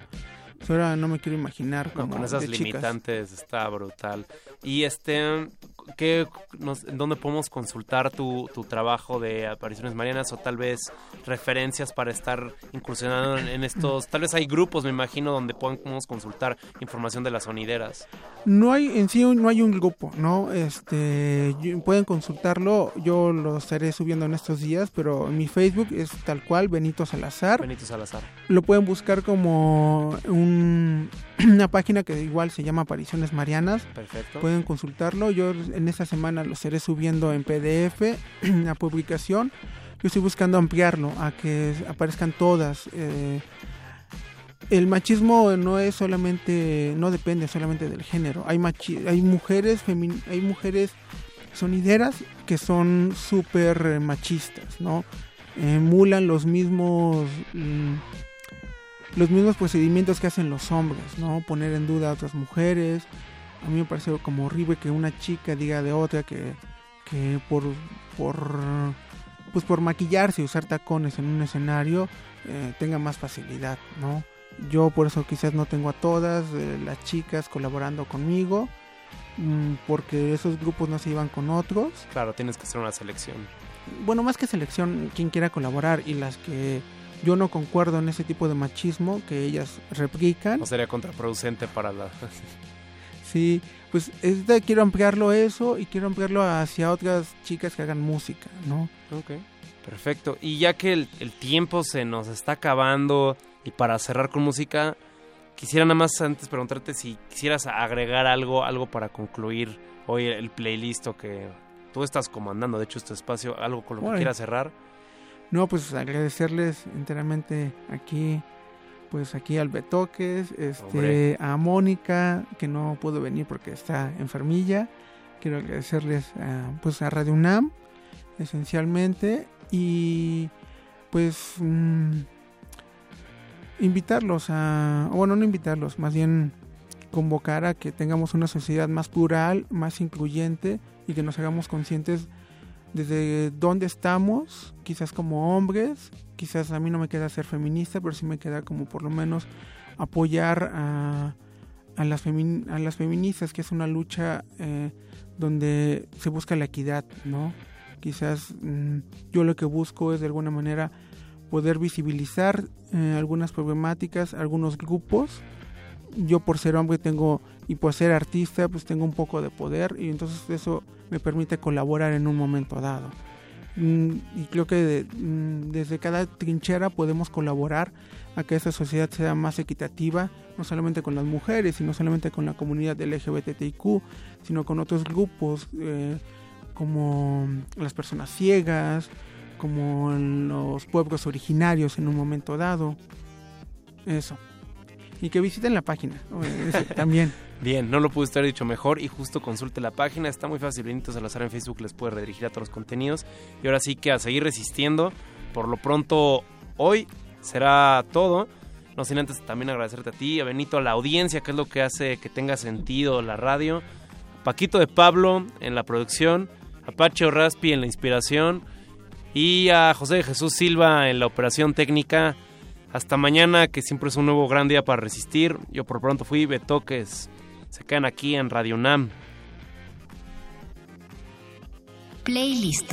Pues ahora no me quiero imaginar No, como con esas de chicas. limitantes está brutal. Y este, ¿qué, nos- ¿en dónde podemos consultar tu, tu trabajo de apariciones marianas o tal vez referencias para estar incursionando en, en estos? Tal vez hay grupos, me imagino, donde podemos consultar información de las sonideras. No hay en sí no hay un grupo, ¿no? Este pueden consultarlo, yo lo estaré subiendo en estos días, pero mi Facebook es tal cual Benito Salazar. Benito Salazar. Lo pueden buscar como un- una página que igual se llama Apariciones Marianas. Perfecto. Pueden consultarlo. Yo en esta semana lo estaré subiendo en PDF, la publicación. Yo estoy buscando ampliarlo a que aparezcan todas. eh, el machismo no es solamente, no depende solamente del género. Hay machi- hay mujeres hay mujeres sonideras que son súper eh, machistas, ¿no? Emulan los mismos mm, los mismos procedimientos que hacen los hombres, ¿no? Poner en duda a otras mujeres. A mí me parece como horrible que una chica diga de otra que, que por, por, pues por maquillarse y usar tacones en un escenario eh, tenga más facilidad, ¿no? Yo por eso quizás no tengo a todas eh, las chicas colaborando conmigo, mm, porque esos grupos no se iban con otros Claro, tienes que hacer una selección. bueno, más que selección, quien quiera colaborar y las que yo no concuerdo en ese tipo de machismo que ellas replican. No sería contraproducente para la... Sí, pues este, quiero ampliarlo eso y quiero ampliarlo hacia otras chicas que hagan música, ¿no? Ok. Perfecto. Y ya que el, el tiempo se nos está acabando y para cerrar con música, quisiera nada más antes preguntarte si quisieras agregar algo, algo para concluir hoy el playlist o que tú estás comandando, de hecho, este espacio, algo con lo que quieras cerrar. No, pues agradecerles enteramente aquí, pues aquí al Betoques, este, Hombre. a Mónica, que no pudo venir porque está enfermilla. Quiero agradecerles a, pues a Radio UNAM, esencialmente, y pues mm, invitarlos a, bueno, no invitarlos, más bien convocar a que tengamos una sociedad más plural, más incluyente y que nos hagamos conscientes desde dónde estamos, quizás como hombres, quizás a mí no me queda ser feminista, pero sí me queda como por lo menos apoyar a, a, las, femin- a las feministas, que es una lucha eh, donde se busca la equidad, ¿no? Quizás mm, yo lo que busco es de alguna manera poder visibilizar eh, algunas problemáticas, algunos grupos. Yo por ser hombre tengo y por ser artista pues tengo un poco de poder y entonces eso me permite colaborar en un momento dado. Mm, Y creo que de- mm, desde cada trinchera podemos colaborar a que esta sociedad sea más equitativa, no solamente con las mujeres, sino solamente con la comunidad LGBTIQ, sino con otros grupos eh, como las personas ciegas, como los pueblos originarios en un momento dado. Eso. Y que visiten la página también. Bien, no lo pudiste haber dicho mejor y justo consulte la página, está muy fácil, Benito Salazar en Facebook les puede redirigir a todos los contenidos y ahora sí que a seguir resistiendo, por lo pronto hoy será todo, no sin antes también agradecerte a ti, a Benito, a la audiencia, que es lo que hace que tenga sentido la radio, Paquito de Pablo en la producción, a Pacho Raspi en la inspiración y a José de Jesús Silva en la operación técnica. Hasta mañana, que siempre es un nuevo gran día para resistir. Yo por pronto fui Betoques. Se quedan aquí en Radio Nam. Playlist.